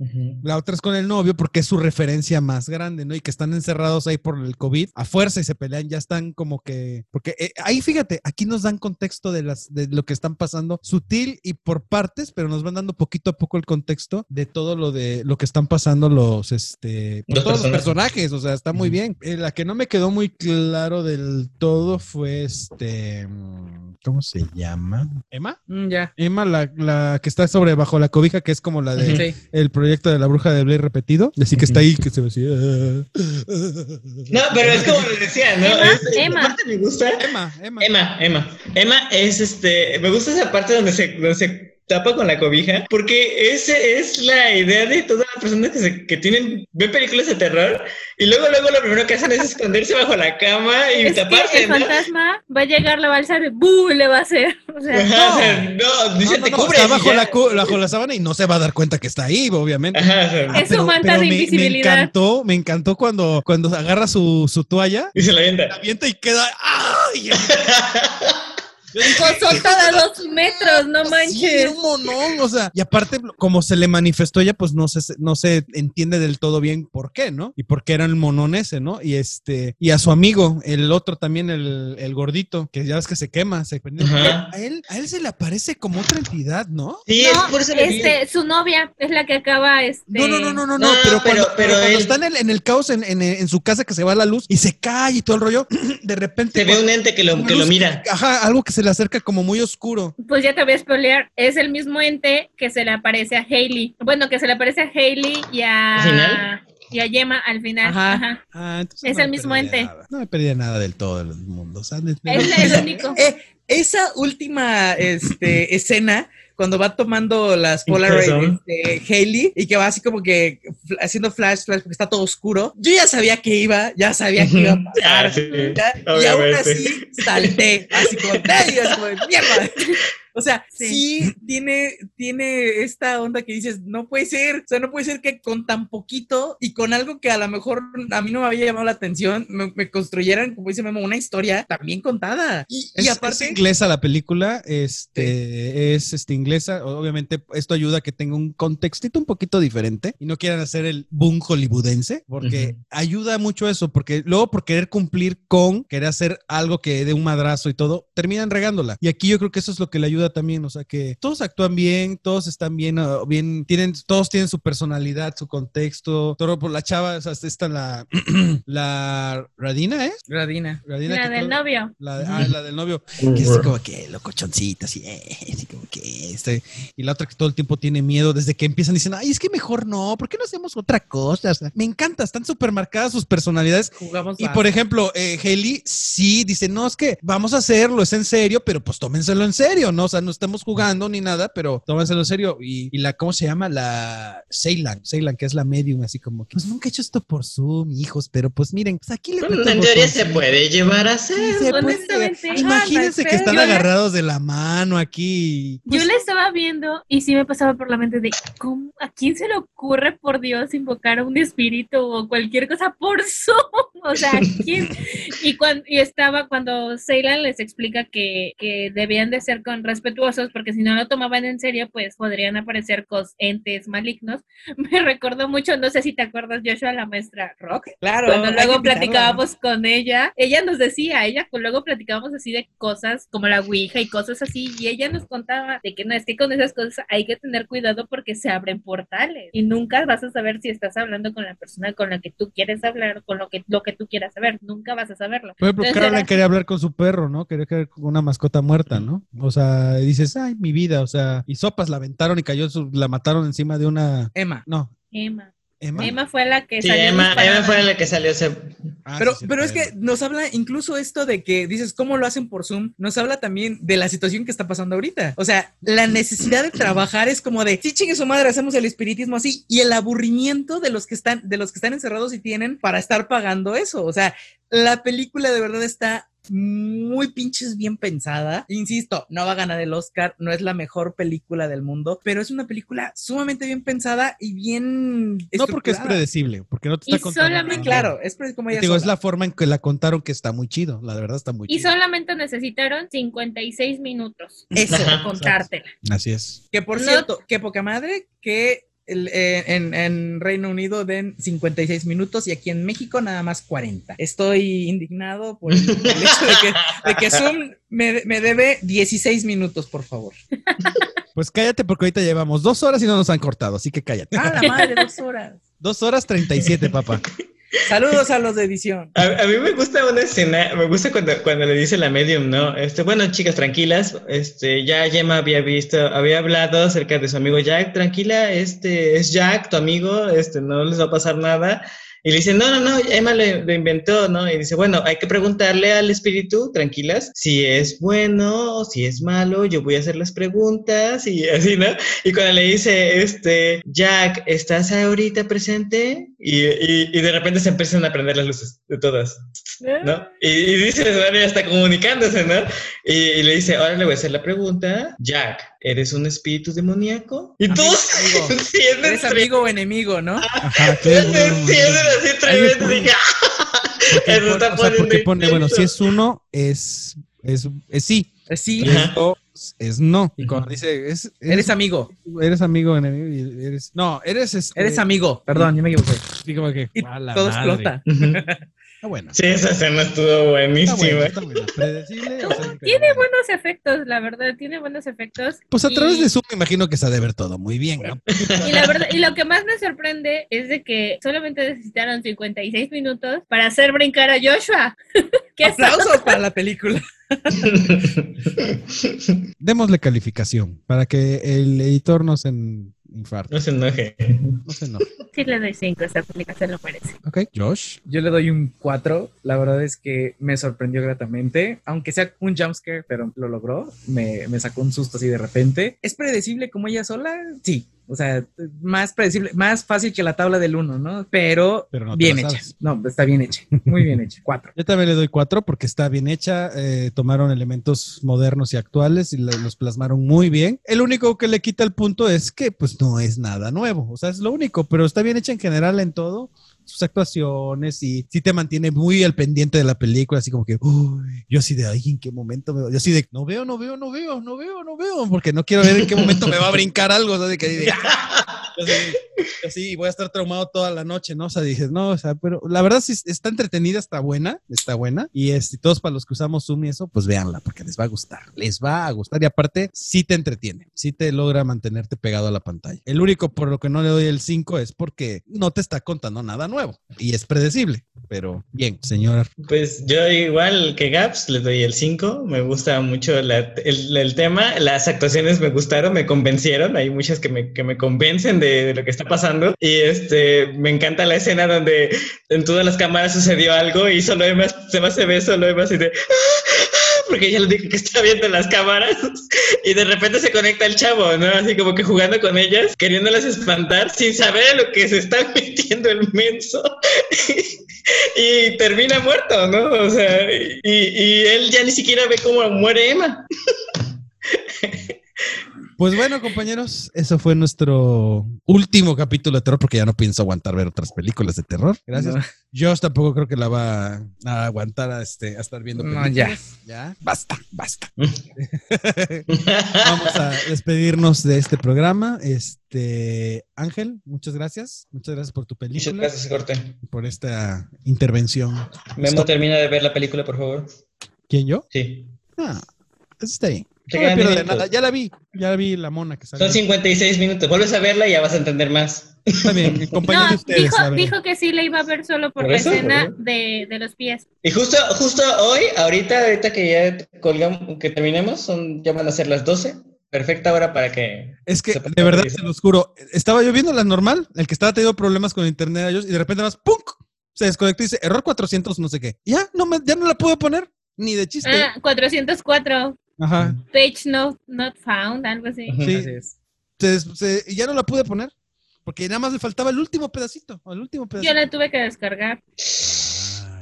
La otra es con el novio porque es su referencia más grande, ¿no? Y que están encerrados ahí por el COVID a fuerza y se pelean, ya están como que... Porque eh, ahí fíjate, aquí nos dan contexto de, las, de lo que están pasando, sutil y por partes, pero nos van dando poquito a poco el contexto de todo lo de lo que están pasando los, este, pues,
Los
todos los
personajes.
personajes, o sea, está muy bien. Eh, la que no me quedó muy claro del todo fue este... ¿Cómo se llama? ¿Emma?
Mm, ya.
Emma, la, la que está sobre bajo la cobija, que es como la de
Sí.
el proyecto de la bruja de Blair repetido. Así que está ahí, que se ve así.
No, pero es como les decía, ¿no?
Emma,
Es-
Emma.
aparte me gusta.
Emma, Emma.
Emma, Emma. Emma es este. Me gusta esa parte donde se, donde se tapa con la cobija, porque esa es la idea de todas las personas que, se- que tienen, ven películas de terror y luego, luego lo primero que hacen es esconderse bajo la cama y
Es que
taparse,
el
¿no?
fantasma va a llegar, la va a alzar le va a hacer. O sea,
Ajá, o sea, no, dice,
No,
te
no,
cubres
está bajo la, cu- bajo la sábana y no se va a dar cuenta que está ahí, obviamente.
Ajá, o sea,
Ah,
Es su manta de
me- Me,
invisibilidad.
encantó, me encantó cuando, cuando agarra su, su toalla,
y se la avienta.
la avienta y queda. ¡Ay!
Son todos dos metros, no
Sí,
manches.
era un monón, o sea, y aparte, como se le manifestó ella, pues no se, no se entiende del todo bien por qué, ¿no? Y por qué era el monón ese, ¿no? Y este, y a su amigo, el otro también, el, el gordito, que ya ves que se quema, se prende. A él, a él se le aparece como otra entidad, ¿no?
Sí,
No,
es por eso le digo.
este, su novia es la que acaba, este...
No, no, no, no, no, no,
No,
pero,
pero-
cuando,
pero
pero cuando
él-
está en el, en el caos en, en- en su casa que se va la luz y se cae y todo el rollo, de repente.
Se ve un ente que lo, que lo mira.
Ajá, algo que se le acerca como muy oscuro.
Pues ya te voy a spoilear, es el mismo ente que se le aparece a Hailey. Bueno, que se le aparece a Hailey y a...
¿Al final?
Y a Gemma al final.
Ajá.
Ajá.
Ah,
Es
no
el mismo ente.
nada. No me perdí nada del todo del mundo. o sea,
Es el único.
Eh, esa última este, escena, cuando va tomando las Polaroid
Perdón.
este, Hailey y que va así como que haciendo flash, flash, porque está todo oscuro, yo ya sabía que iba, ya sabía que iba a pasar.
Ah, sí,
¿ya? Y aún así salté, así como, ¡ay! como, ¡mierda! O sea,
Sí.
sí, tiene, tiene esta onda que dices, no puede ser, o sea, no puede ser que con tan poquito y con algo que a lo mejor a mí no me había llamado la atención, me, me construyeran, como dice Memo, una historia también contada. Y, aparte,
es inglesa la película, este, es este, inglesa. Obviamente, esto ayuda a que tenga un contextito un poquito diferente y no quieran hacer el boom hollywoodense, porque ayuda mucho eso, porque luego por querer cumplir con, querer hacer algo que dé un madrazo y todo, terminan regándola. Y aquí yo creo que eso es lo que le ayuda también, o sea, que todos actúan bien, todos están bien, ah, bien, tienen, todos tienen su personalidad, su contexto, todo por la chava, o sea, está la, la Radina, ¿eh?
Gradina.
Radina
La
que
del
todo-
novio.
la, de- ah, la del novio, que es como que locochoncita, así, eh, así como que este. Y la otra que todo el tiempo tiene miedo, desde que empiezan dicen, ay, es que mejor no, ¿por qué no hacemos otra cosa? O sea, me encanta, están súper marcadas sus personalidades.
Jugamos
Y
a-
por ejemplo, eh, sí dice, no, es que vamos a hacerlo, es en serio, pero pues tómenselo en serio, ¿no? O sea, no estamos jugando ni nada, pero tómenselo en serio. Y, y la, ¿cómo se llama? La Ceylan, Ceylan, que es la medium, así como que, pues nunca he hecho esto por Zoom, hijos, pero pues miren, pues aquí le
Bueno, en teoría se puede llevar a hacer.
Sí, se puede.
Honestamente,
Imagínense que están
la-
agarrados de la mano aquí.
Yo
Pues,
la estaba viendo y sí me pasaba por la mente de ¿cómo, a quién se le ocurre por Dios invocar a un espíritu o cualquier cosa por Zoom. O sea, ¿quién? Y, cuando, y estaba cuando Ceylan les explica que, que debían de ser con respetuosos, porque si no lo tomaban en serio, pues podrían aparecer cos entes malignos. Me recordó mucho, no sé si te acuerdas, Joshua, la maestra Rock.
Claro.
Cuando luego platicábamos con ella, ella nos decía, ella luego platicábamos así de cosas como la Ouija y cosas así, y ella nos contaba de que no es que con esas cosas hay que tener cuidado porque se abren portales y nunca vas a saber si estás hablando con la persona con la que tú quieres hablar, con lo que, lo que tú quieras saber, nunca vas a saberlo.
Por ejemplo,
Entonces
Caroline
era-
quería hablar con su perro, ¿no? Quería que con una mascota muerta, ¿no? O sea, dices, ay, mi vida, o sea, y sopas la aventaron y cayó, su- la mataron encima de una.
Emma.
No.
Emma.
Emma.
Emma fue la que
Sí,
salió
Emma. Emma fue la que salió. se-
Ah,
Pero, pero es que nos habla incluso esto de que dices, ¿cómo lo hacen por Zoom? Nos habla también de la situación que está pasando ahorita. O sea, la necesidad de trabajar es como de, sí, chingue su madre, hacemos el espiritismo así. Y el aburrimiento de los que están, de los que están encerrados y tienen para estar pagando eso. O sea, la película de verdad está muy pinches bien pensada. Insisto, no va a ganar el Oscar, no es la mejor película del mundo, pero es una película sumamente bien pensada y bien...
No porque es predecible, porque no te
Y
está contando.
solamente-
nada.
Claro, es como ella
Digo, es la forma en que la contaron que está muy chido. La verdad está muy
Y
chido.
solamente necesitaron 56 minutos
Eso.
para contártela.
Así es.
Que por
No-
cierto, qué poca madre que el- eh, en, en Reino Unido den 56 minutos y aquí en México nada más 40. Estoy indignado por el, el hecho de que, de que Zoom me, me debe 16 minutos, por favor.
Pues cállate porque ahorita llevamos dos horas y no nos han cortado, así que cállate.
Ah, la madre, dos horas.
Dos horas treinta y siete, papá.
Saludos a los de edición.
A, mí me gusta una escena, me gusta cuando, cuando le dice la medium, ¿no? Este, bueno, chicas, tranquilas, este, ya Gemma había visto, había hablado acerca de su amigo Jack, tranquila, este, es Jack, tu amigo, este, no les va a pasar nada. Y le dice, no, no, no, Emma lo, lo inventó, ¿no? Y dice, bueno, hay que preguntarle al espíritu, tranquilas, si es bueno o si es malo, yo voy a hacer las preguntas y así, ¿no? Y cuando le dice, este, Jack, ¿estás ahorita presente? Y, y, y de repente se empiezan a prender las luces de todas, ¿no? Y, y dice, bueno, ya está comunicándose, ¿no? Y, y le dice, ahora le voy a hacer la pregunta, Jack, ¿eres un espíritu demoníaco? Y todos
Amigo, ¿Eres amigo o enemigo, no?
Ajá,
se Dije,
Porque,
Eso
pone-
está
o sea, porque
poniendo
pone, bueno, si es uno, es, es, es sí.
Sí.
Y es dos, es no. Y cuando dice, es,
Eres amigo.
Eres amigo, enemigo, eres. No, eres. Este,
Eres amigo. Perdón, yo me equivoqué.
Sí, como que.
Y todo
madre.
explota.
Está bueno.
Sí, esa escena estuvo
Está
buenísima.
está. Predecible. o sea,
Tiene buenos efectos, la verdad, tiene buenos efectos.
Pues a
Y-
través de Zoom me imagino que se ha de ver todo muy bien, ¿no?
Y la verdad, y lo que más me sorprende es de que solamente necesitaron 56 minutos para hacer brincar a Joshua. ¿Qué
Aplausos para la película.
Démosle calificación para que el editor no se en- infarte.
No se enoje.
No se enoje.
Sí le doy 5, esta se lo merece.
Ok, Josh.
Yo le doy un 4. La verdad es que me sorprendió gratamente. Aunque sea un jumpscare, pero lo logró. Me, me sacó un susto así de repente. ¿Es predecible como ella sola? Sí. O sea, más predecible, más fácil que la tabla del 1, ¿no? Pero,
Pero no te
bien hecha. No, está bien hecha. Muy bien hecha. 4.
Yo también le doy cuatro porque está bien hecha. eh, tomaron elementos modernos y actuales y lo- los plasmaron muy bien. El único que le quita el punto es que, pues, no es nada nuevo. O sea, es lo único, pero está bien hecha en general en todo. Sus actuaciones y sí te mantiene muy al pendiente de la película, así como que, yo así de, ay, ¿en qué momento me va-?" Yo así de, no veo, no veo, no veo, no veo, no veo, porque no quiero ver en qué momento me va a brincar algo, o de que de, "Ah". Así, voy a estar traumado toda la noche, ¿no? O sea, dije, no, o sea, pero la verdad sí está entretenida, está buena, está buena. Y este, todos para los que usamos Zoom y eso, pues véanla, porque les va a gustar, les va a gustar. Y aparte, sí te entretiene, sí te logra mantenerte pegado a la pantalla. El único por lo que no le doy el 5 es porque no te está contando nada nuevo. Y es predecible. Pero bien, señor.
Pues yo igual que Gaps le doy el 5, me gusta mucho la- el, el tema, las actuaciones me gustaron, me convencieron, hay muchas que me, que me convencen de, de lo que está pasando. Y este me encanta la escena donde en todas las cámaras sucedió algo y solo Emma se hace ver solo Emma así de porque ella le dijo que está viendo las cámaras y de repente se conecta el chavo, ¿no? Así como que jugando con ellas, queriéndolas espantar sin saber lo que se está metiendo el menso y termina muerto, ¿no? O sea, y, y él ya ni siquiera ve cómo muere Emma.
Pues bueno, compañeros, eso fue nuestro último capítulo de terror porque ya no pienso aguantar ver otras películas de terror. Gracias.
No.
Josh tampoco creo que la va a aguantar a, este, a estar viendo
No,
películas. ya. Basta, basta. Vamos a despedirnos de este programa. Este Ángel, muchas gracias. Muchas gracias por tu película.
Muchas gracias, Corte.
Por esta intervención.
Memo,
Stop.
termina de ver la película, por favor.
¿Quién yo?
Sí.
Ah, eso está bien.
Te
No me
quedan
pierdo de
minutos.
nada. Ya la vi. Ya la vi la mona que salió.
Son 56 minutos. Vuelves a verla y ya vas a entender más.
Está bien, de
No,
ustedes.
dijo,
la
que sí le iba a ver solo por,
¿Por
la
eso?
escena
¿Por
de, de los pies.
Y justo, justo hoy, ahorita, ahorita que ya colgamos, que terminemos, son, ya van a ser las 12. Perfecta hora para que.
Es que, de verdad, se los juro. Estaba yo viendo la normal, el que estaba teniendo problemas con internet a ellos, y de repente más, ¡pum! Se desconectó y dice, error 400, no sé qué. Ya no, me, ya no la pude poner, ni de chiste.
Ah, 404.
Ajá.
Page not, not found, algo así.
Sí.
Así es.
Se- y ya no la pude poner, porque nada más le faltaba el último pedacito, el último pedacito.
Yo la tuve que descargar.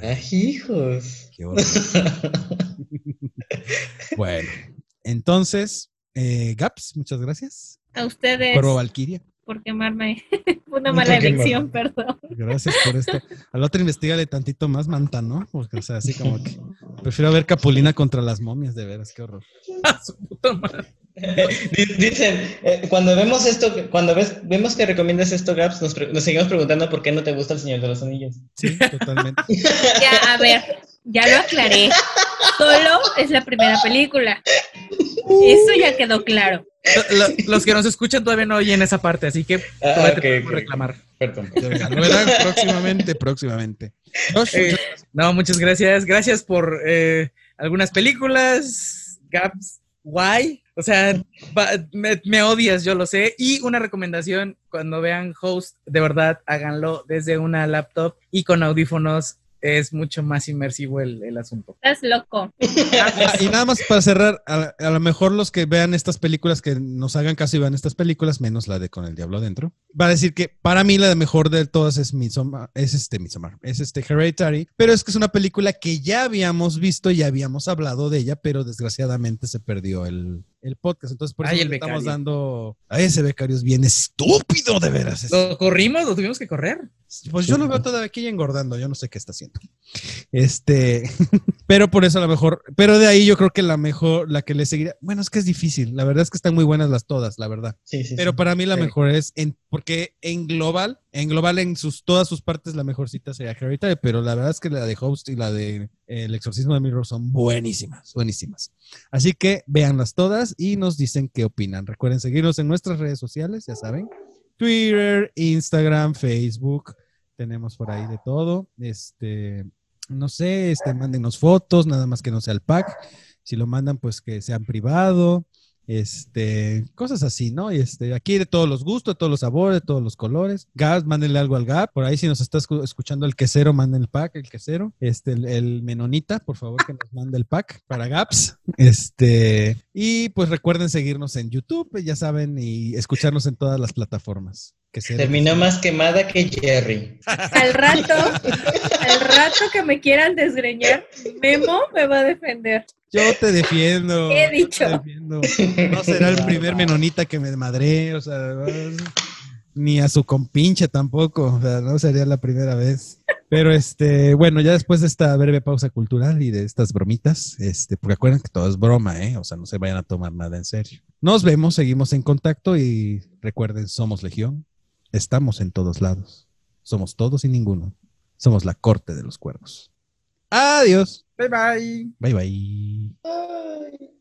Ay, hijos.
Qué horror. bueno, entonces, eh, Gaps, muchas gracias.
A ustedes
Cuervo Valkyria,
por quemarme. Fue una
No,
mala elección, perdón.
gracias por esto. Al otro investigale tantito más, Manta, ¿no? Porque, o sea, así como que prefiero ver Capulina contra las momias, de veras, qué horror.
Su puta madre.
Di- Dicen, eh, cuando vemos esto, cuando ves, vemos que recomiendas esto, Gaps, nos, nos seguimos preguntando por qué no te gusta el Señor de los Anillos.
Sí, totalmente.
Ya, a ver, ya lo aclaré. Solo es la primera película. Eso ya quedó claro.
Lo- lo- Los que nos escuchan todavía no oyen esa parte, así que
Ah,
todavía
ok,
te podemos
ok.
reclamar.
Perdón.
Ya lo verán próximamente, próximamente. Josh,
Eh, no, muchas gracias. Gracias por eh, algunas películas. Gaps, guay. O sea, va- me, me odias, yo lo sé. Y una recomendación, cuando vean Host, de verdad, háganlo desde una laptop y con audífonos. Es mucho más inmersivo el, el asunto.
Estás loco.
Y nada más para cerrar, a, a lo mejor los que vean estas películas, que nos hagan caso y vean estas películas, menos la de Con el Diablo Adentro, va a decir que para mí la mejor de todas es Midsommar, es este Midsommar, es este Hereditary, pero es que es una película que ya habíamos visto y ya habíamos hablado de ella, pero desgraciadamente se perdió el, el podcast, entonces por eso
Ay,
le
el
estamos dando a ese becario es bien estúpido de veras.
Lo corrimos, lo tuvimos que correr.
Pues yo lo veo todavía aquí engordando, yo no sé qué está haciendo. Este, pero por eso a lo mejor, pero de ahí yo creo que la mejor, la que le seguiría, bueno, es que es difícil, la verdad es que están muy buenas las todas, la verdad.
Sí, sí,
Pero
sí.
para mí la
Sí.
mejor es en, porque en global, en global en sus todas sus partes la mejor cita sería Hereditary, pero la verdad es que la de Host y la de eh, El exorcismo de Mirror son buenísimas, buenísimas. Así que véanlas todas y nos dicen qué opinan. Recuerden seguirnos en nuestras redes sociales, ya saben. Twitter, Instagram, Facebook. Tenemos por ahí de todo. Este, no sé, este, mándenos fotos, nada más que no sea el pack. Si lo mandan, pues que sean privado. Este, cosas así, ¿no? Este, aquí de todos los gustos, de todos los sabores, de todos los colores. Gas, mándenle algo al Gap. Por ahí, si nos está escu- escuchando el quesero, manden el pack, el quesero. Este, el, el menonita, por favor, que nos mande el pack para Gaps. Este, y pues recuerden seguirnos en YouTube, ya saben, y escucharnos en todas las plataformas.
Terminó más quemada que Jerry.
Al rato, al rato que me quieran desgreñar, Memo me va a defender.
Yo te defiendo.
¿Qué he dicho?
defiendo. No será el primer menonita que me madré, o sea, ni a su compinche tampoco, o sea, no sería la primera vez. Pero este, bueno, ya después de esta breve pausa cultural y de estas bromitas, este, porque acuerden que todo es broma, ¿eh? O sea, no se vayan a tomar nada en serio. Nos vemos, seguimos en contacto y recuerden, somos Legión, estamos en todos lados, somos todos y ninguno, somos la corte de los cuervos. Adiós.
Bye bye.
Bye bye.
Ay.